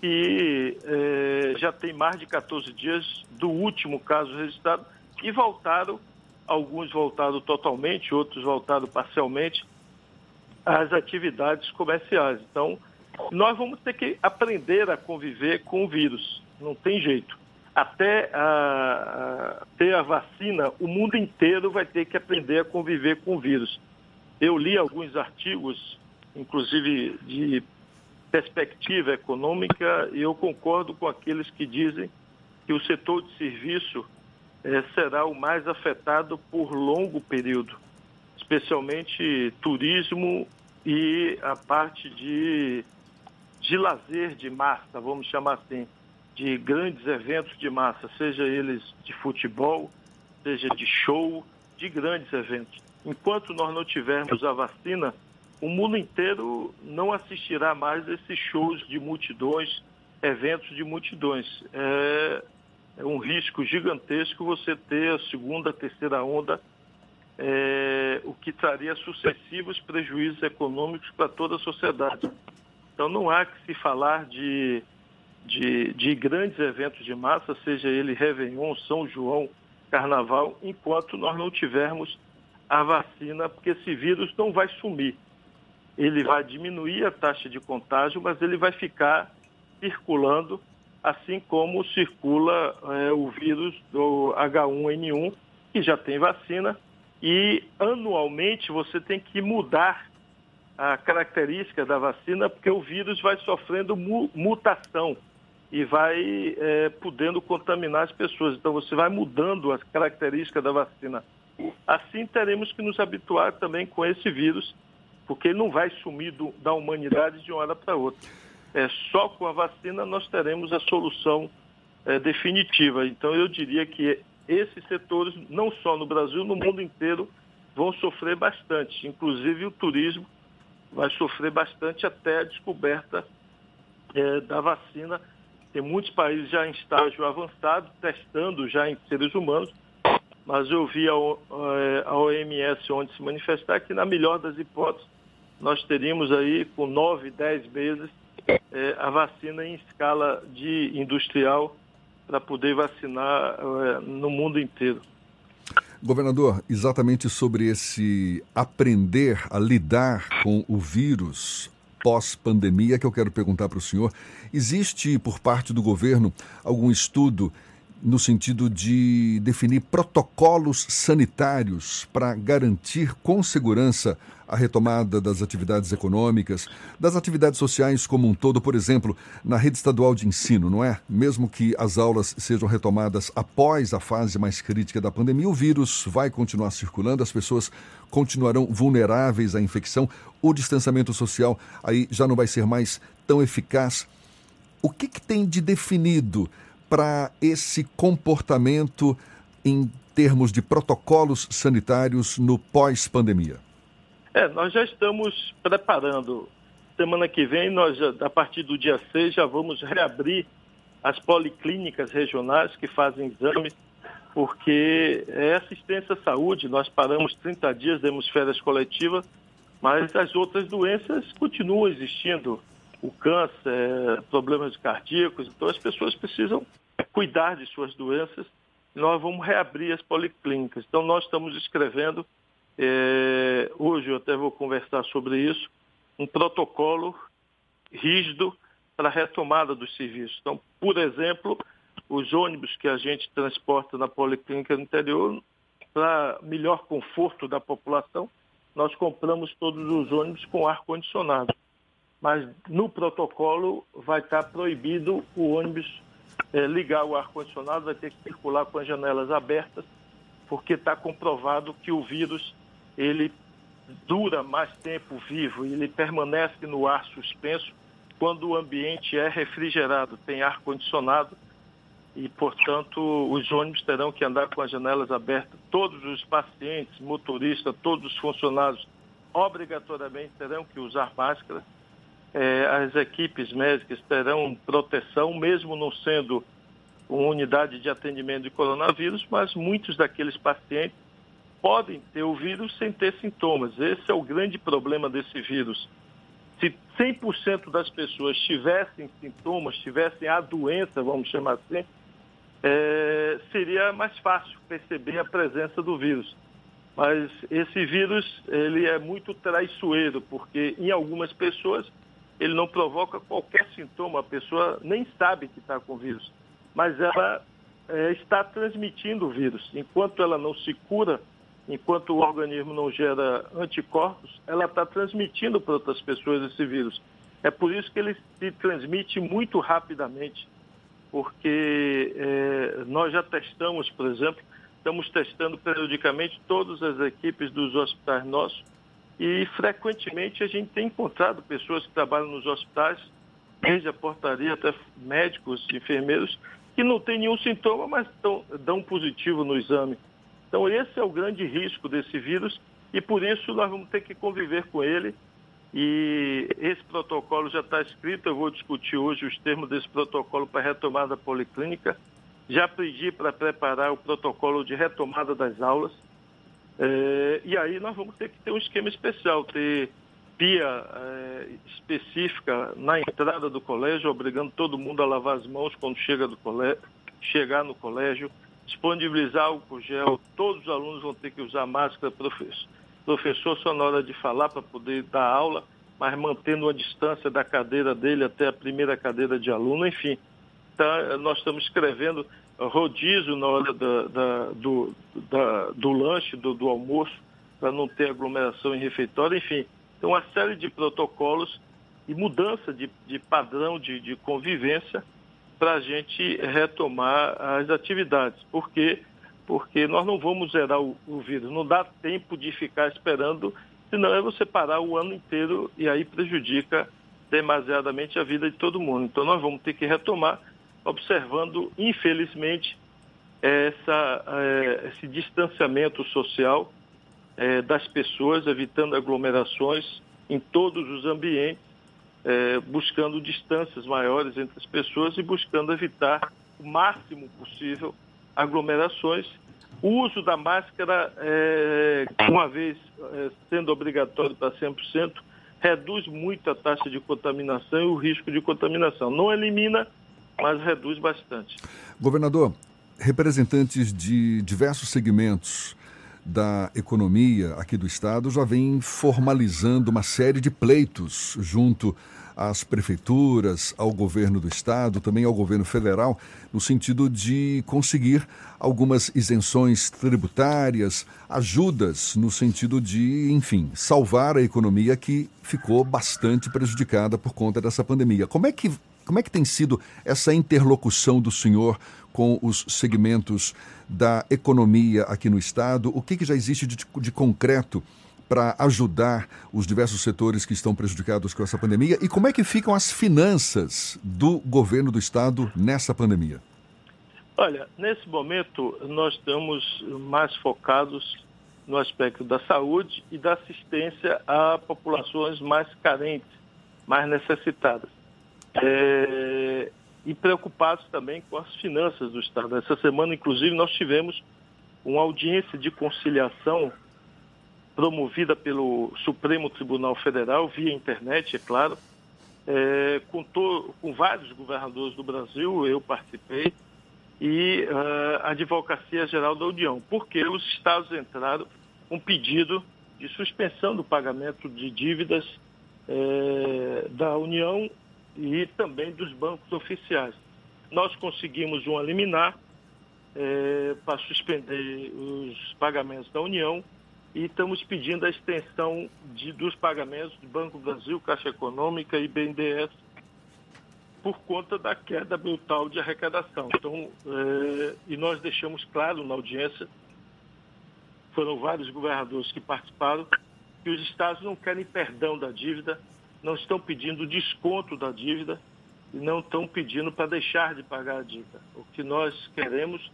que é, já tem mais de 14 dias do último caso registrado e voltaram, alguns voltaram totalmente, outros voltaram parcialmente, às atividades comerciais. Então, nós vamos ter que aprender a conviver com o vírus. Não tem jeito. Até a, a, ter a vacina, o mundo inteiro vai ter que aprender a conviver com o vírus. Eu li alguns artigos, inclusive de perspectiva econômica, e eu concordo com aqueles que dizem que o setor de serviço eh, será o mais afetado por longo período, especialmente turismo e a parte de de lazer de massa, vamos chamar assim, de grandes eventos de massa, seja eles de futebol, seja de show, de grandes eventos. Enquanto nós não tivermos a vacina, o mundo inteiro não assistirá mais esses shows de multidões, eventos de multidões. É, é um risco gigantesco você ter a segunda, a terceira onda, é, o que traria sucessivos prejuízos econômicos para toda a sociedade. Então não há que se falar de, de, de grandes eventos de massa, seja ele Réveillon, São João, Carnaval, enquanto nós não tivermos a vacina, porque esse vírus não vai sumir. Ele vai diminuir a taxa de contágio, mas ele vai ficar circulando, assim como circula é, o vírus do H1N1, que já tem vacina, e anualmente você tem que mudar a característica da vacina, porque o vírus vai sofrendo mu mutação e vai é, podendo contaminar as pessoas. Então você vai mudando as características da vacina. Assim teremos que nos habituar também com esse vírus, porque ele não vai sumir do, da humanidade de uma hora para outra. É, só com a vacina nós teremos a solução é, definitiva. Então eu diria que esses setores, não só no Brasil, no mundo inteiro, vão sofrer bastante, inclusive o turismo vai sofrer bastante até a descoberta é, da vacina. Tem muitos países já em estágio avançado, testando já em seres humanos, mas eu vi a, é, a OMS onde se manifestar que, na melhor das hipóteses, nós teríamos aí, com nove, dez meses, é, a vacina em escala de industrial para poder vacinar é, no mundo inteiro.
Governador, exatamente sobre esse aprender a lidar com o vírus pós-pandemia que eu quero perguntar para o senhor. Existe por parte do governo algum estudo no sentido de definir protocolos sanitários para garantir com segurança a retomada das atividades econômicas, das atividades sociais como um todo, por exemplo, na rede estadual de ensino, não é? Mesmo que as aulas sejam retomadas após a fase mais crítica da pandemia, o vírus vai continuar circulando, as pessoas continuarão vulneráveis à infecção, o distanciamento social aí já não vai ser mais tão eficaz. O que, que tem de definido para esse comportamento em termos de protocolos sanitários no pós-pandemia?
É, nós já estamos preparando. Semana que vem, nós a partir do dia 6, já vamos reabrir as policlínicas regionais que fazem exames, porque é assistência à saúde. Nós paramos 30 dias, demos férias coletivas, mas as outras doenças continuam existindo. O câncer, problemas cardíacos, então as pessoas precisam cuidar de suas doenças. Nós vamos reabrir as policlínicas. Então nós estamos escrevendo é, hoje eu até vou conversar sobre isso, um protocolo rígido para a retomada dos serviços. Então, por exemplo, os ônibus que a gente transporta na Policlínica do Interior, para melhor conforto da população, nós compramos todos os ônibus com ar-condicionado. Mas no protocolo vai estar proibido o ônibus é, ligar o ar-condicionado, vai ter que circular com as janelas abertas, porque está comprovado que o vírus ele dura mais tempo vivo ele permanece no ar suspenso quando o ambiente é refrigerado, tem ar condicionado e, portanto, os ônibus terão que andar com as janelas abertas. Todos os pacientes, motoristas, todos os funcionários obrigatoriamente terão que usar máscara. É, as equipes médicas terão proteção, mesmo não sendo uma unidade de atendimento de coronavírus, mas muitos daqueles pacientes podem ter o vírus sem ter sintomas. Esse é o grande problema desse vírus. Se 100% das pessoas tivessem sintomas, tivessem a doença, vamos chamar assim, é, seria mais fácil perceber a presença do vírus. Mas esse vírus ele é muito traiçoeiro, porque em algumas pessoas ele não provoca qualquer sintoma, a pessoa nem sabe que está com vírus, mas ela é, está transmitindo o vírus. Enquanto ela não se cura, enquanto o organismo não gera anticorpos, ela está transmitindo para outras pessoas esse vírus. É por isso que ele se transmite muito rapidamente, porque é, nós já testamos, por exemplo, estamos testando periodicamente todas as equipes dos hospitais nossos e frequentemente a gente tem encontrado pessoas que trabalham nos hospitais, desde a portaria até médicos, enfermeiros, que não têm nenhum sintoma, mas dão positivo no exame. Então, esse é o grande risco desse vírus e por isso nós vamos ter que conviver com ele. E esse protocolo já está escrito, eu vou discutir hoje os termos desse protocolo para retomada policlínica. Já pedi para preparar o protocolo de retomada das aulas. É, e aí nós vamos ter que ter um esquema especial, ter pia é, específica na entrada do colégio, obrigando todo mundo a lavar as mãos quando chega do colégio, chegar no colégio disponibilizar álcool gel, todos os alunos vão ter que usar máscara, professor, professor só na hora de falar para poder dar aula, mas mantendo uma distância da cadeira dele até a primeira cadeira de aluno, enfim. Tá, nós estamos escrevendo rodízio na hora da, da, do, da, do lanche, do, do almoço, para não ter aglomeração em refeitório, enfim. Então, uma série de protocolos e mudança de, de padrão de, de convivência para a gente retomar as atividades. Por quê? Porque nós não vamos zerar o, o vírus, não dá tempo de ficar esperando, senão é você parar o ano inteiro e aí prejudica demasiadamente a vida de todo mundo. Então nós vamos ter que retomar, observando, infelizmente, essa, é, esse distanciamento social é, das pessoas, evitando aglomerações em todos os ambientes é, buscando distâncias maiores entre as pessoas e buscando evitar o máximo possível aglomerações. O uso da máscara, é, uma vez é, sendo obrigatório para 100%, reduz muito a taxa de contaminação e o risco de contaminação. Não elimina, mas reduz bastante.
Governador, representantes de diversos segmentos da Economia aqui do Estado já vem formalizando uma série de pleitos junto às prefeituras, ao governo do Estado, também ao governo federal, no sentido de conseguir algumas isenções tributárias, ajudas no sentido de, enfim, salvar a economia que ficou bastante prejudicada por conta dessa pandemia. Como é que, como é que tem sido essa interlocução do senhor com os segmentos da economia aqui no Estado? O que, que já existe de, de concreto para ajudar os diversos setores que estão prejudicados com essa pandemia? E como é que ficam as finanças do governo do Estado nessa pandemia?
Olha, nesse momento nós estamos mais focados no aspecto da saúde e da assistência a populações mais carentes, mais necessitadas. É, e preocupados também com as finanças do Estado. Essa semana, inclusive, nós tivemos uma audiência de conciliação promovida pelo Supremo Tribunal Federal, via internet, é claro, é, com, to, com, vários governadores do Brasil, eu participei, e uh, a Advocacia Geral da União, porque os estados entraram com um pedido de suspensão do pagamento de dívidas é, da União e também dos bancos oficiais. Nós conseguimos um liminar é, para suspender os pagamentos da União e estamos pedindo a extensão de, dos pagamentos do Banco Brasil, Caixa Econômica e BNDES por conta da queda brutal de arrecadação. Então, é, e nós deixamos claro na audiência, foram vários governadores que participaram, que os estados não querem perdão da dívida, não estão pedindo desconto da dívida e não estão pedindo para deixar de pagar a dívida. O que nós queremos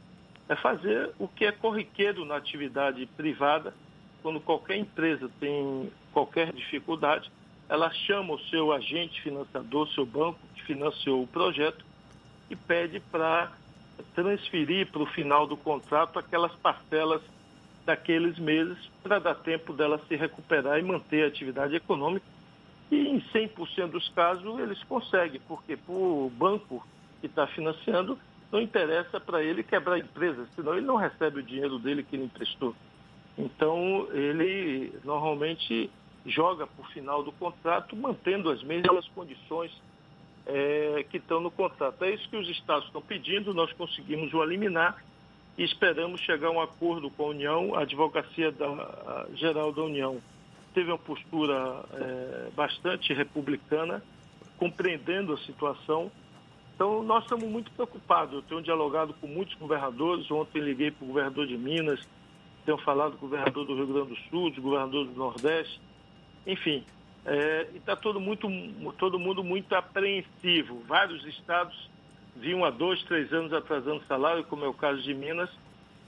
é fazer o que é corriqueiro na atividade privada, quando qualquer empresa tem qualquer dificuldade, ela chama o seu agente financiador, seu banco que financiou o projeto, e pede para transferir para o final do contrato aquelas parcelas daqueles meses para dar tempo dela se recuperar e manter a atividade econômica e em 100% dos casos eles conseguem, porque para o banco que está financiando não interessa para ele quebrar a empresa, senão ele não recebe o dinheiro dele que ele emprestou. Então ele normalmente joga para o final do contrato, mantendo as mesmas condições é, que estão no contrato. É isso que os estados estão pedindo, nós conseguimos o eliminar e esperamos chegar a um acordo com a União, a Advocacia da, a Geral da União teve uma postura é, bastante republicana, compreendendo a situação. Então, nós estamos muito preocupados. Eu tenho dialogado com muitos governadores. Ontem liguei para o governador de Minas, tenho falado com o governador do Rio Grande do Sul, o governador do Nordeste. Enfim, é, está todo, muito, todo mundo muito apreensivo. Vários estados vinham há dois, três anos atrasando salário, como é o caso de Minas,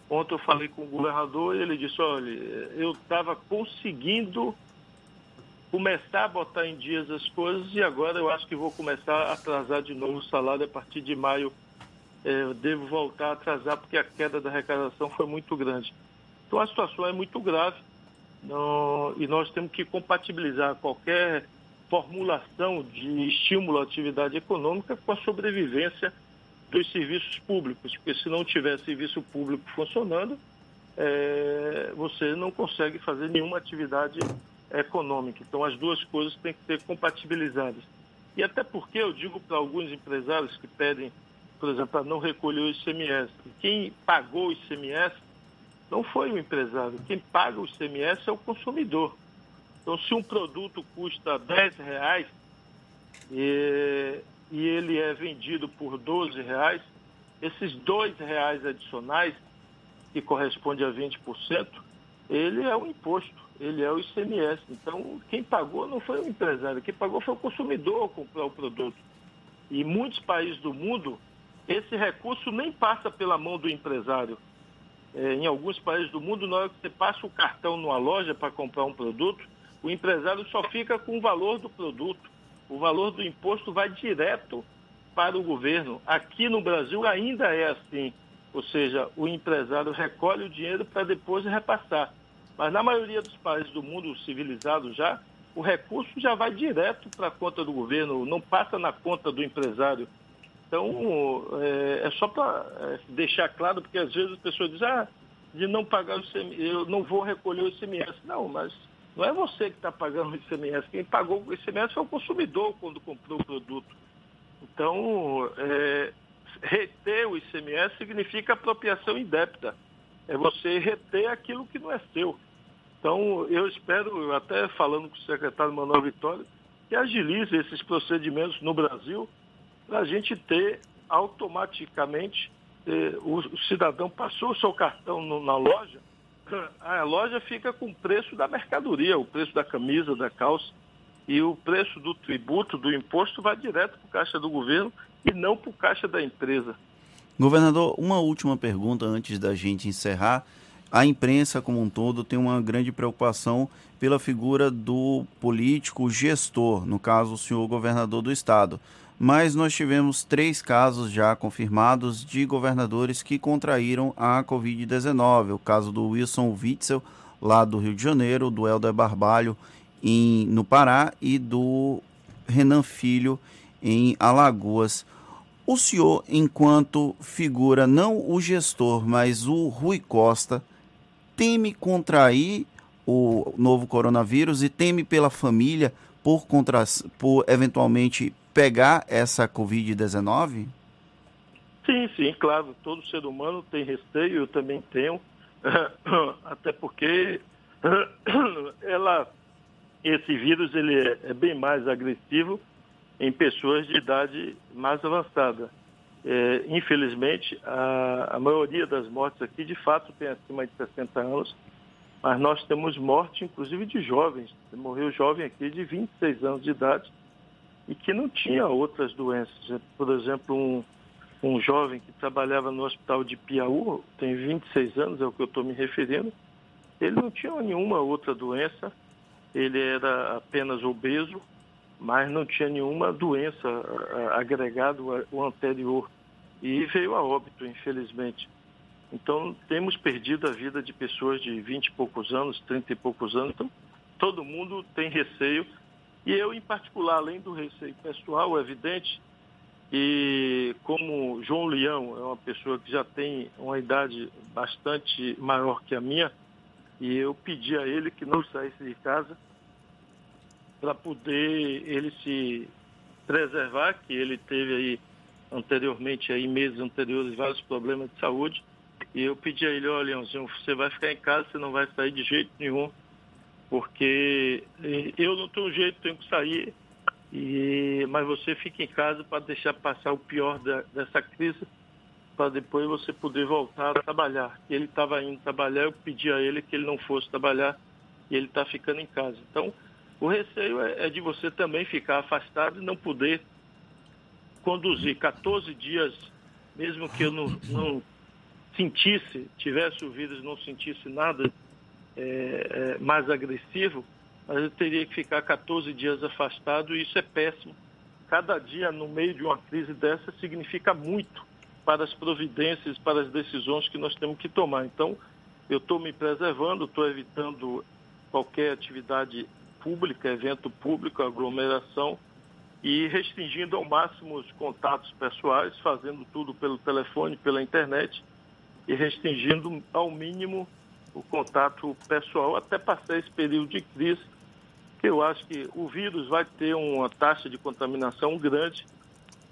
Ontem eu falei com o governador e ele disse, olha, eu estava conseguindo começar a botar em dias as coisas e agora eu acho que vou começar a atrasar de novo o salário a partir de maio. É, eu devo voltar a atrasar porque a queda da arrecadação foi muito grande. Então a situação é muito grave não, e nós temos que compatibilizar qualquer formulação de estímulo à atividade econômica com a sobrevivência dos serviços públicos, porque se não tiver serviço público funcionando, é, você não consegue fazer nenhuma atividade econômica. Então, as duas coisas têm que ser compatibilizadas. E até porque eu digo para alguns empresários que pedem, por exemplo, para não recolher o ICMS, quem pagou o ICMS não foi o empresário, quem paga o ICMS é o consumidor. Então, se um produto custa 10 reais, e e ele é vendido por 12 reais, esses dois reais adicionais, que corresponde a 20%, ele é o imposto, ele é o ICMS. Então, quem pagou não foi o empresário, quem pagou foi o consumidor ao comprar o produto. E muitos países do mundo, esse recurso nem passa pela mão do empresário. É, em alguns países do mundo, na hora que você passa o cartão numa loja para comprar um produto, o empresário só fica com o valor do produto o valor do imposto vai direto para o governo. Aqui no Brasil ainda é assim, ou seja, o empresário recolhe o dinheiro para depois repassar. Mas na maioria dos países do mundo civilizado já, o recurso já vai direto para a conta do governo, não passa na conta do empresário. Então, é, é só para é, deixar claro, porque às vezes as pessoas dizem, ah, de não pagar o ICMS, eu não vou recolher o ICMS. Não, mas não é você que está pagando o ICMS. Quem pagou o ICMS foi o consumidor quando comprou o produto. Então, é, reter o ICMS significa apropriação indébita. É você reter aquilo que não é seu. Então, eu espero, até falando com o secretário Manuel Vitória, que agilize esses procedimentos no Brasil para a gente ter automaticamente eh, o, o, cidadão passou o seu cartão no, na loja, a loja fica com o preço da mercadoria, o preço da camisa, da calça, e o preço do tributo, do imposto, vai direto para o caixa do governo e não para o caixa da empresa.
Governador, uma última pergunta antes da gente encerrar. A imprensa como um todo tem uma grande preocupação pela figura do político gestor, no caso o senhor governador do estado. Mas nós tivemos três casos já confirmados de governadores que contraíram a Covid-19. O caso do Wilson Witzel, lá do Rio de Janeiro, do Helder Barbalho, em, no Pará, e do Renan Filho, em Alagoas. O senhor, enquanto figura, não o gestor, mas o Rui Costa, teme contrair o novo coronavírus e teme pela família por, contra, por eventualmente pegar essa Covid-19?
Sim, sim, claro. Todo ser humano tem receio, eu também tenho. [coughs] Até porque [coughs] ela, esse vírus ele é, é bem mais agressivo em pessoas de idade mais avançada. É, infelizmente, a, a, maioria das mortes aqui, de fato, tem acima de 60 anos, mas nós temos morte, inclusive, de jovens. Morreu jovem aqui de 26 anos de idade e que não tinha outras doenças. Por exemplo, um, um jovem que trabalhava no hospital de Piauí, tem 26 anos, é o que eu estou me referindo, ele não tinha nenhuma outra doença, ele era apenas obeso, mas não tinha nenhuma doença agregada ao anterior e veio a óbito, infelizmente. Então, temos perdido a vida de pessoas de 20 e poucos anos, 30 e poucos anos. Então, todo mundo tem receio. E eu, em particular, além do receio pessoal, é evidente, e como João Leão é uma pessoa que já tem uma idade bastante maior que a minha, e eu pedi a ele que não saísse de casa para poder ele se preservar, que ele teve aí anteriormente, aí meses anteriores, vários problemas de saúde. E eu pedi a ele, olha, Leãozinho, você vai ficar em casa, você não vai sair de jeito nenhum, porque eu não tenho jeito, tenho que sair, e, mas você fica em casa para deixar passar o pior da, dessa crise, para depois você poder voltar a trabalhar. Ele estava indo trabalhar, eu pedi a ele que ele não fosse trabalhar, e ele está ficando em casa. Então, o receio é, é de você também ficar afastado e não poder conduzir 14 dias, mesmo que eu não, não sentisse, tivesse o vírus não sentisse nada é, é, mais agressivo, mas eu teria que ficar 14 dias afastado e isso é péssimo. Cada dia no meio de uma crise dessa significa muito para as providências, para as decisões que nós temos que tomar. Então, eu estou me preservando, estou evitando qualquer atividade pública, evento público, aglomeração, e restringindo ao máximo os contatos pessoais, fazendo tudo pelo telefone, pela internet e restringindo ao mínimo o contato pessoal. Até passar esse período de crise, que eu acho que o vírus vai ter uma taxa de contaminação grande,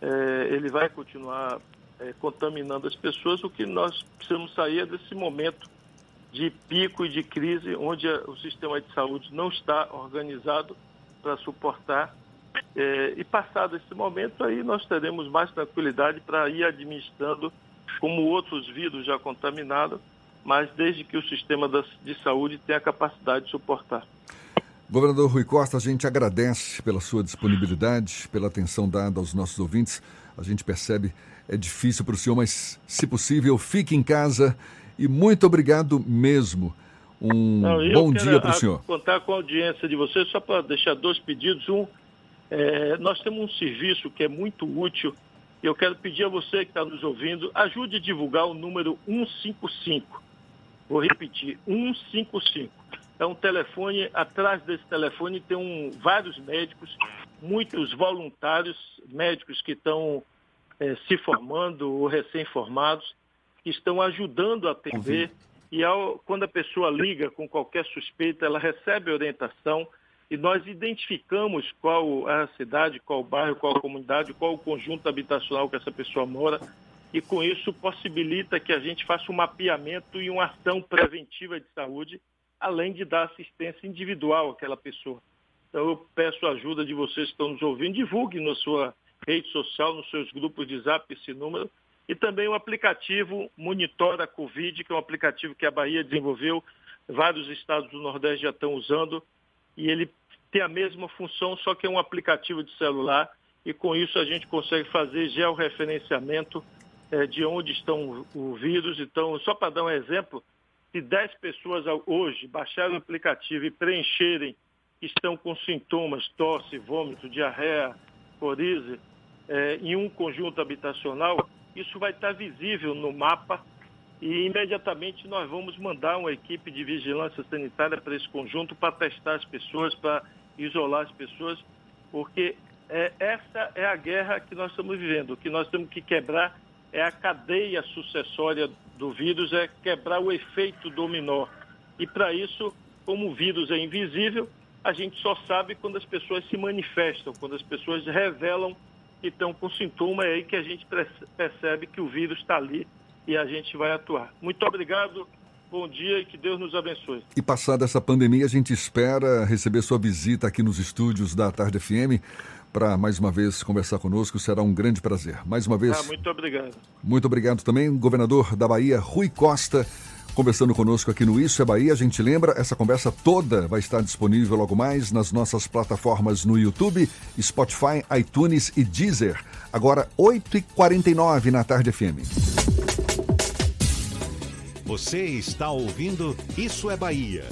é, ele vai continuar é, contaminando as pessoas, o que nós precisamos sair é desse momento de pico e de crise, onde o sistema de saúde não está organizado para suportar. É, e passado esse momento, aí nós teremos mais tranquilidade para ir administrando como outros vírus já contaminados, mas desde que o sistema de saúde tenha a capacidade de suportar.
Governador Rui Costa, a gente agradece pela sua disponibilidade, pela atenção dada aos nossos ouvintes. A gente percebe, é difícil para o senhor, mas se possível, fique em casa e muito obrigado mesmo. Um Não, bom dia para o senhor.
contar com a audiência de vocês, só para deixar dois pedidos. Um, é, nós temos um serviço que é muito útil. Eu quero pedir a você que está nos ouvindo, ajude a divulgar o número 155. Vou repetir, 155. É um telefone, atrás desse telefone tem um, vários médicos, muitos voluntários, médicos que estão é, se formando ou recém-formados, que estão ajudando a atender e ao, quando a pessoa liga com qualquer suspeita, ela recebe orientação e nós identificamos qual é a cidade, qual o bairro, qual a comunidade, qual o conjunto habitacional que essa pessoa mora e com isso possibilita que a gente faça um mapeamento e uma ação preventiva de saúde, além de dar assistência individual àquela pessoa. Então eu peço a ajuda de vocês que estão nos ouvindo, divulgue na sua rede social, nos seus grupos de zap esse número, e também o aplicativo Monitora Covid, que é um aplicativo que a Bahia desenvolveu, vários estados do Nordeste já estão usando, e ele tem a mesma função, só que é um aplicativo de celular, e com isso a gente consegue fazer georreferenciamento é, de onde estão o vírus. Então, só para dar um exemplo, se 10 pessoas hoje baixarem o aplicativo e preencherem estão com sintomas, tosse, vômito, diarreia, coriza, é, em um conjunto habitacional, isso vai estar visível no mapa e imediatamente nós vamos mandar uma equipe de vigilância sanitária para esse conjunto para testar as pessoas, para isolar as pessoas, porque é, essa é a guerra que nós estamos vivendo. O que nós temos que quebrar é a cadeia sucessória do vírus, é quebrar o efeito dominó. E para isso, como o vírus é invisível, a gente só sabe quando as pessoas se manifestam, quando as pessoas revelam que estão com sintoma, é aí que a gente percebe que o vírus está ali e a gente vai atuar. Muito obrigado, bom dia e que Deus nos abençoe.
E passada essa pandemia, a gente espera receber sua visita aqui nos estúdios da Tarde FM para mais uma vez conversar conosco. Será um grande prazer. Mais uma vez.
Ah, muito obrigado.
Muito obrigado também, governador da Bahia, Rui Costa conversando conosco aqui no Isso é Bahia. A gente lembra, essa conversa toda vai estar disponível logo mais nas nossas plataformas no YouTube, Spotify, iTunes e Deezer. Agora, 8h49 na Tarde FM.
Você está ouvindo Isso é Bahia.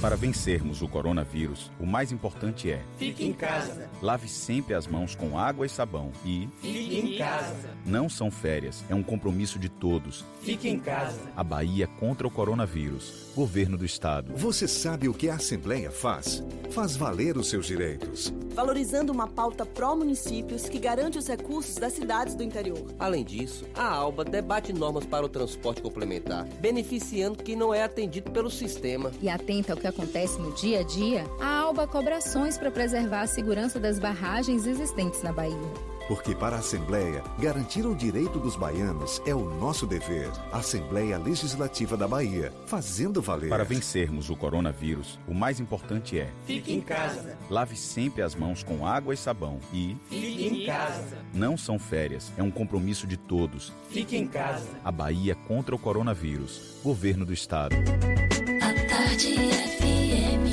Para vencermos o coronavírus, o mais importante é:
fique em casa.
Lave sempre as mãos com água e sabão e
fique em casa.
Não são férias, é um compromisso de todos.
Fique em casa.
A Bahia contra o coronavírus. Governo do Estado.
Você sabe o que a Assembleia faz? Faz valer os seus direitos.
Valorizando uma pauta pró-municípios que garante os recursos das cidades do interior.
Além disso, a ALBA debate normas para o transporte complementar, beneficiando quem não é atendido pelo sistema.
E atenta ao que acontece no dia a dia, a ALBA cobra ações para preservar a segurança das barragens existentes na Bahia.
Porque para a Assembleia, garantir o direito dos baianos é o nosso dever. Assembleia Legislativa da Bahia, fazendo valer.
Para vencermos o coronavírus, o mais importante é:
fique em casa.
Lave sempre as mãos com água e sabão e
fique em casa.
Não são férias, é um compromisso de todos.
Fique em casa.
A Bahia contra o coronavírus. Governo do Estado.
A tarde FM.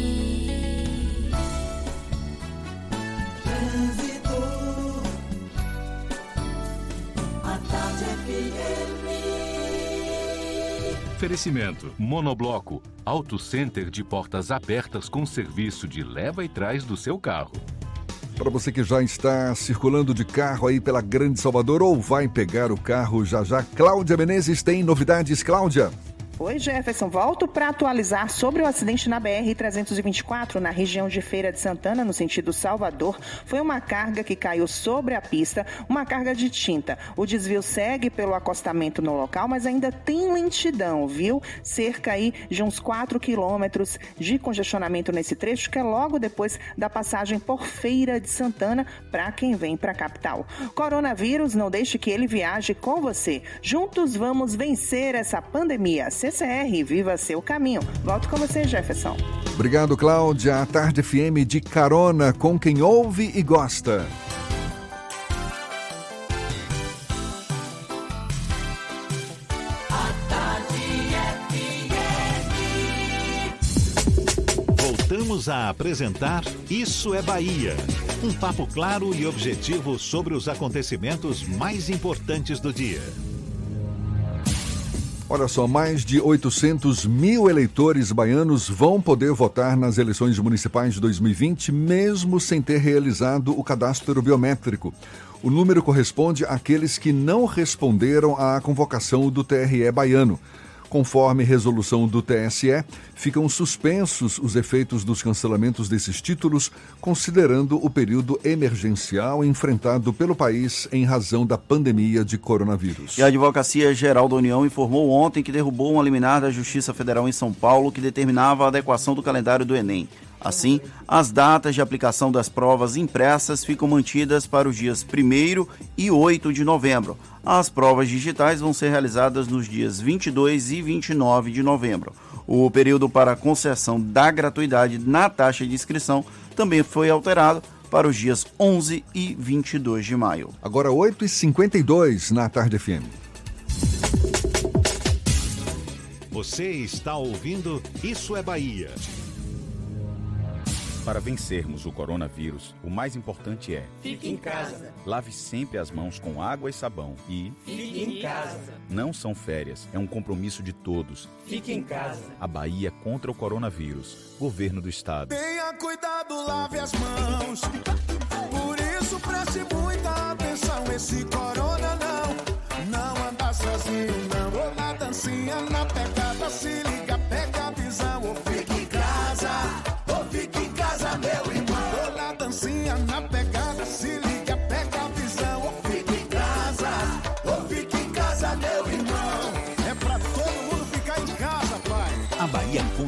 Oferecimento: Monobloco, Auto Center de portas abertas com serviço de leva e trás do seu carro.
Para você que já está circulando de carro aí pela Grande Salvador ou vai pegar o carro já já, Cláudia Menezes tem novidades, Cláudia.
Oi, Jefferson. Volto para atualizar sobre o acidente na BR-324, na região de Feira de Santana, no sentido Salvador. Foi uma carga que caiu sobre a pista, uma carga de tinta. O desvio segue pelo acostamento no local, mas ainda tem lentidão, viu? Cerca aí de uns 4 quilômetros de congestionamento nesse trecho, que é logo depois da passagem por Feira de Santana para quem vem para a capital. Coronavírus, não deixe que ele viaje com você. Juntos vamos vencer essa pandemia. CCR, viva seu caminho. Volto com você, Jefferson.
Obrigado, Cláudia. A Tarde FM de carona com quem ouve e gosta.
Voltamos a apresentar Isso é Bahia. Um papo claro e objetivo sobre os acontecimentos mais importantes do dia.
Olha só, mais de 800 mil eleitores baianos vão poder votar nas eleições municipais de 2020, mesmo sem ter realizado o cadastro biométrico. O número corresponde àqueles que não responderam à convocação do TRE baiano. Conforme resolução do TSE, ficam suspensos os efeitos dos cancelamentos desses títulos, considerando o período emergencial enfrentado pelo país em razão da pandemia de coronavírus.
E a Advocacia Geral da União informou ontem que derrubou um liminar da Justiça Federal em São Paulo que determinava a adequação do calendário do Enem. Assim, as datas de aplicação das provas impressas ficam mantidas para os dias 1 e 8 de novembro. As provas digitais vão ser realizadas nos dias 22 e 29 de novembro. O período para concessão da gratuidade na taxa de inscrição também foi alterado para os dias 11 e 22 de maio.
Agora 8h52 na Tarde FM.
Você está ouvindo Isso é Bahia.
Para vencermos o coronavírus, o mais importante é:
Fique em casa.
lave sempre as mãos com água e sabão e
Fique em casa.
não são férias, é um compromisso de todos.
Fique em casa.
A Bahia contra o coronavírus. Governo do Estado.
Tenha cuidado, lave as mãos. Por isso preste muita atenção. Esse corona não, não anda sozinho, não. Ou na dancinha, na pegada, se liga,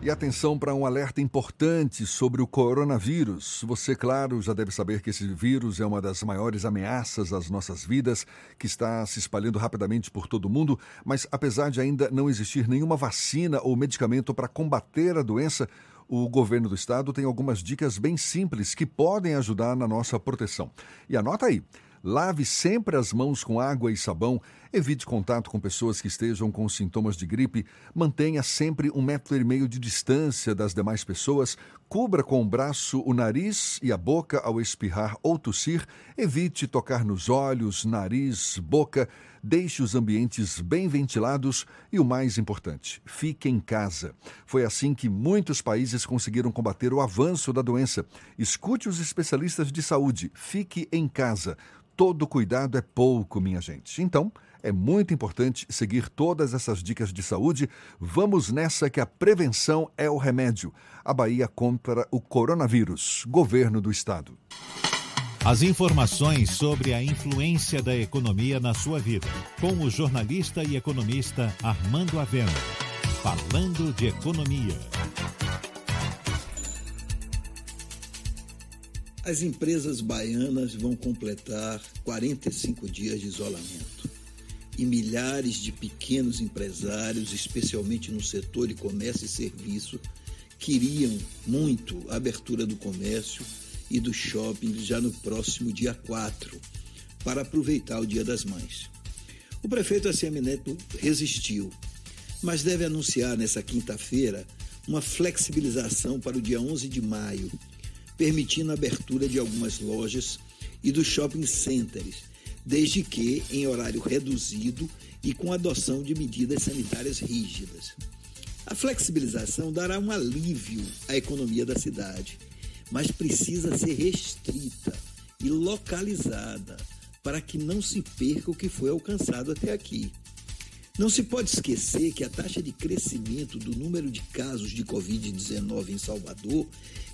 E atenção para um alerta importante sobre o coronavírus. Você, claro, já deve saber que esse vírus é uma das maiores ameaças às nossas vidas, que está se espalhando rapidamente por todo o mundo, mas apesar de ainda não existir nenhuma vacina ou medicamento para combater a doença, o governo do estado tem algumas dicas bem simples que podem ajudar na nossa proteção. E anota aí. Lave sempre as mãos com água e sabão, evite contato com pessoas que estejam com sintomas de gripe, mantenha sempre um metro e meio de distância das demais pessoas, cubra com o braço o nariz e a boca ao espirrar ou tossir, evite tocar nos olhos, nariz, boca, deixe os ambientes bem ventilados. E o mais importante, fique em casa. Foi assim que muitos países conseguiram combater o avanço da doença. Escute os especialistas de saúde, fique em casa. Todo cuidado é pouco, minha gente. Então, é muito importante seguir todas essas dicas de saúde. Vamos nessa que a prevenção é o remédio. A Bahia contra o coronavírus. Governo do Estado.
As informações sobre a influência da economia na sua vida, com o jornalista e economista Armando Avena. Falando de economia.
As empresas baianas vão completar 45 dias de isolamento. E milhares de pequenos empresários, especialmente no setor de comércio e serviço, queriam muito a abertura do comércio e do shopping já no próximo dia 4, para aproveitar o Dia das Mães. O prefeito ACM Neto resistiu, mas deve anunciar nessa quinta-feira uma flexibilização para o dia 11 de maio, permitindo a abertura de algumas lojas e dos shopping centers, desde que em horário reduzido e com adoção de medidas sanitárias rígidas. A flexibilização dará um alívio à economia da cidade, mas precisa ser restrita e localizada para que não se perca o que foi alcançado até aqui. Não se pode esquecer que a taxa de crescimento do número de casos de Covid-19 em Salvador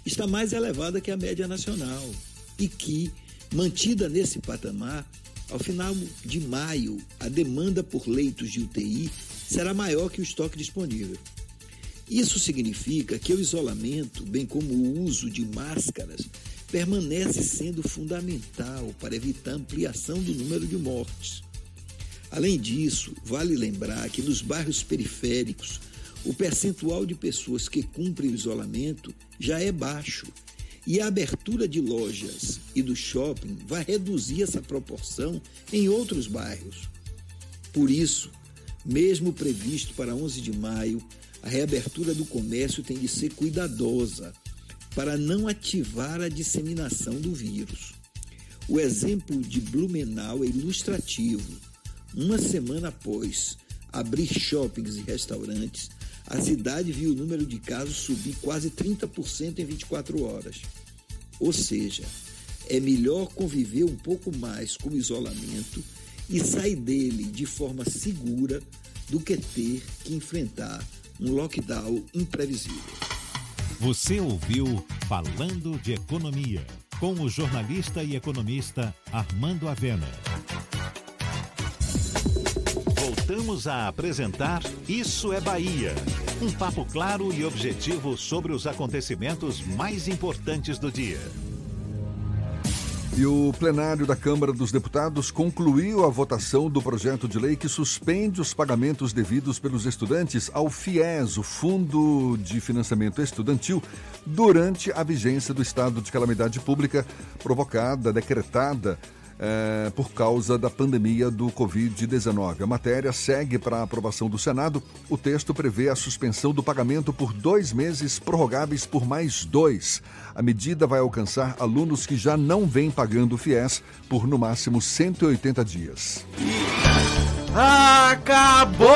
está mais elevada que a média nacional e que, mantida nesse patamar, ao final de maio, a demanda por leitos de UTI será maior que o estoque disponível. Isso significa que o isolamento, bem como o uso de máscaras, permanece sendo fundamental para evitar ampliação do número de mortes. Além disso, vale lembrar que nos bairros periféricos, o percentual de pessoas que cumprem o isolamento já é baixo. E a abertura de lojas e do shopping vai reduzir essa proporção em outros bairros. Por isso, mesmo previsto para 11 de maio, a reabertura do comércio tem de ser cuidadosa para não ativar a disseminação do vírus. O exemplo de Blumenau é ilustrativo. Uma semana após abrir shoppings e restaurantes, a cidade viu o número de casos subir quase 30% em 24 horas. Ou seja, é melhor conviver um pouco mais com o isolamento e sair dele de forma segura do que ter que enfrentar um lockdown imprevisível.
Você ouviu Falando de Economia, com o jornalista e economista Armando Avena. Voltamos a apresentar Isso é Bahia. Um papo claro e objetivo sobre os acontecimentos mais importantes do dia.
E o plenário da Câmara dos Deputados concluiu a votação do projeto de lei que suspende os pagamentos devidos pelos estudantes ao FIES, o Fundo de Financiamento Estudantil, durante a vigência do estado de calamidade pública provocada, decretada é, por causa da pandemia do Covid-19. A matéria segue para a aprovação do Senado. O texto prevê a suspensão do pagamento por dois meses, prorrogáveis por mais dois. A medida vai alcançar alunos que já não vêm pagando o FIES por no máximo 180 dias.
Acabou!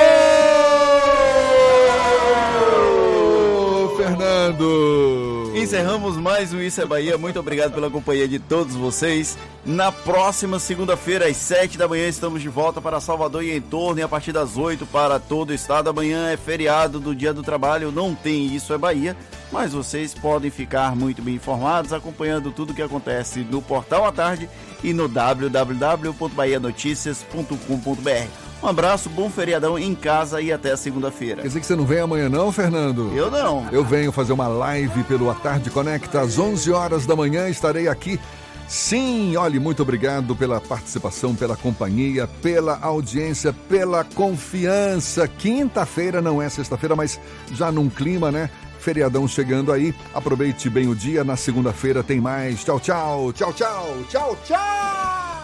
Fernando!
Encerramos mais um Isso é Bahia. Muito obrigado pela companhia de todos vocês. Na próxima segunda-feira, às 7 da manhã, estamos de volta para Salvador e em torno, e a partir das 8 para todo o estado. Amanhã é feriado do Dia do Trabalho, não tem Isso é Bahia, mas vocês podem ficar muito bem informados acompanhando tudo o que acontece no Portal à Tarde e no www.bahianoticias.com.br. Um abraço, bom feriadão em casa e até segunda-feira.
Quer dizer que você não vem amanhã não, Fernando?
Eu não.
Eu venho fazer uma live pelo A Tarde Conecta às 11 horas da manhã, estarei aqui. Sim, olhe, muito obrigado pela participação, pela companhia, pela audiência, pela confiança. Quinta-feira não é sexta-feira, mas já num clima, né? Feriadão chegando aí. Aproveite bem o dia. Na segunda-feira tem mais. Tchau, tchau. Tchau, tchau. Tchau, tchau.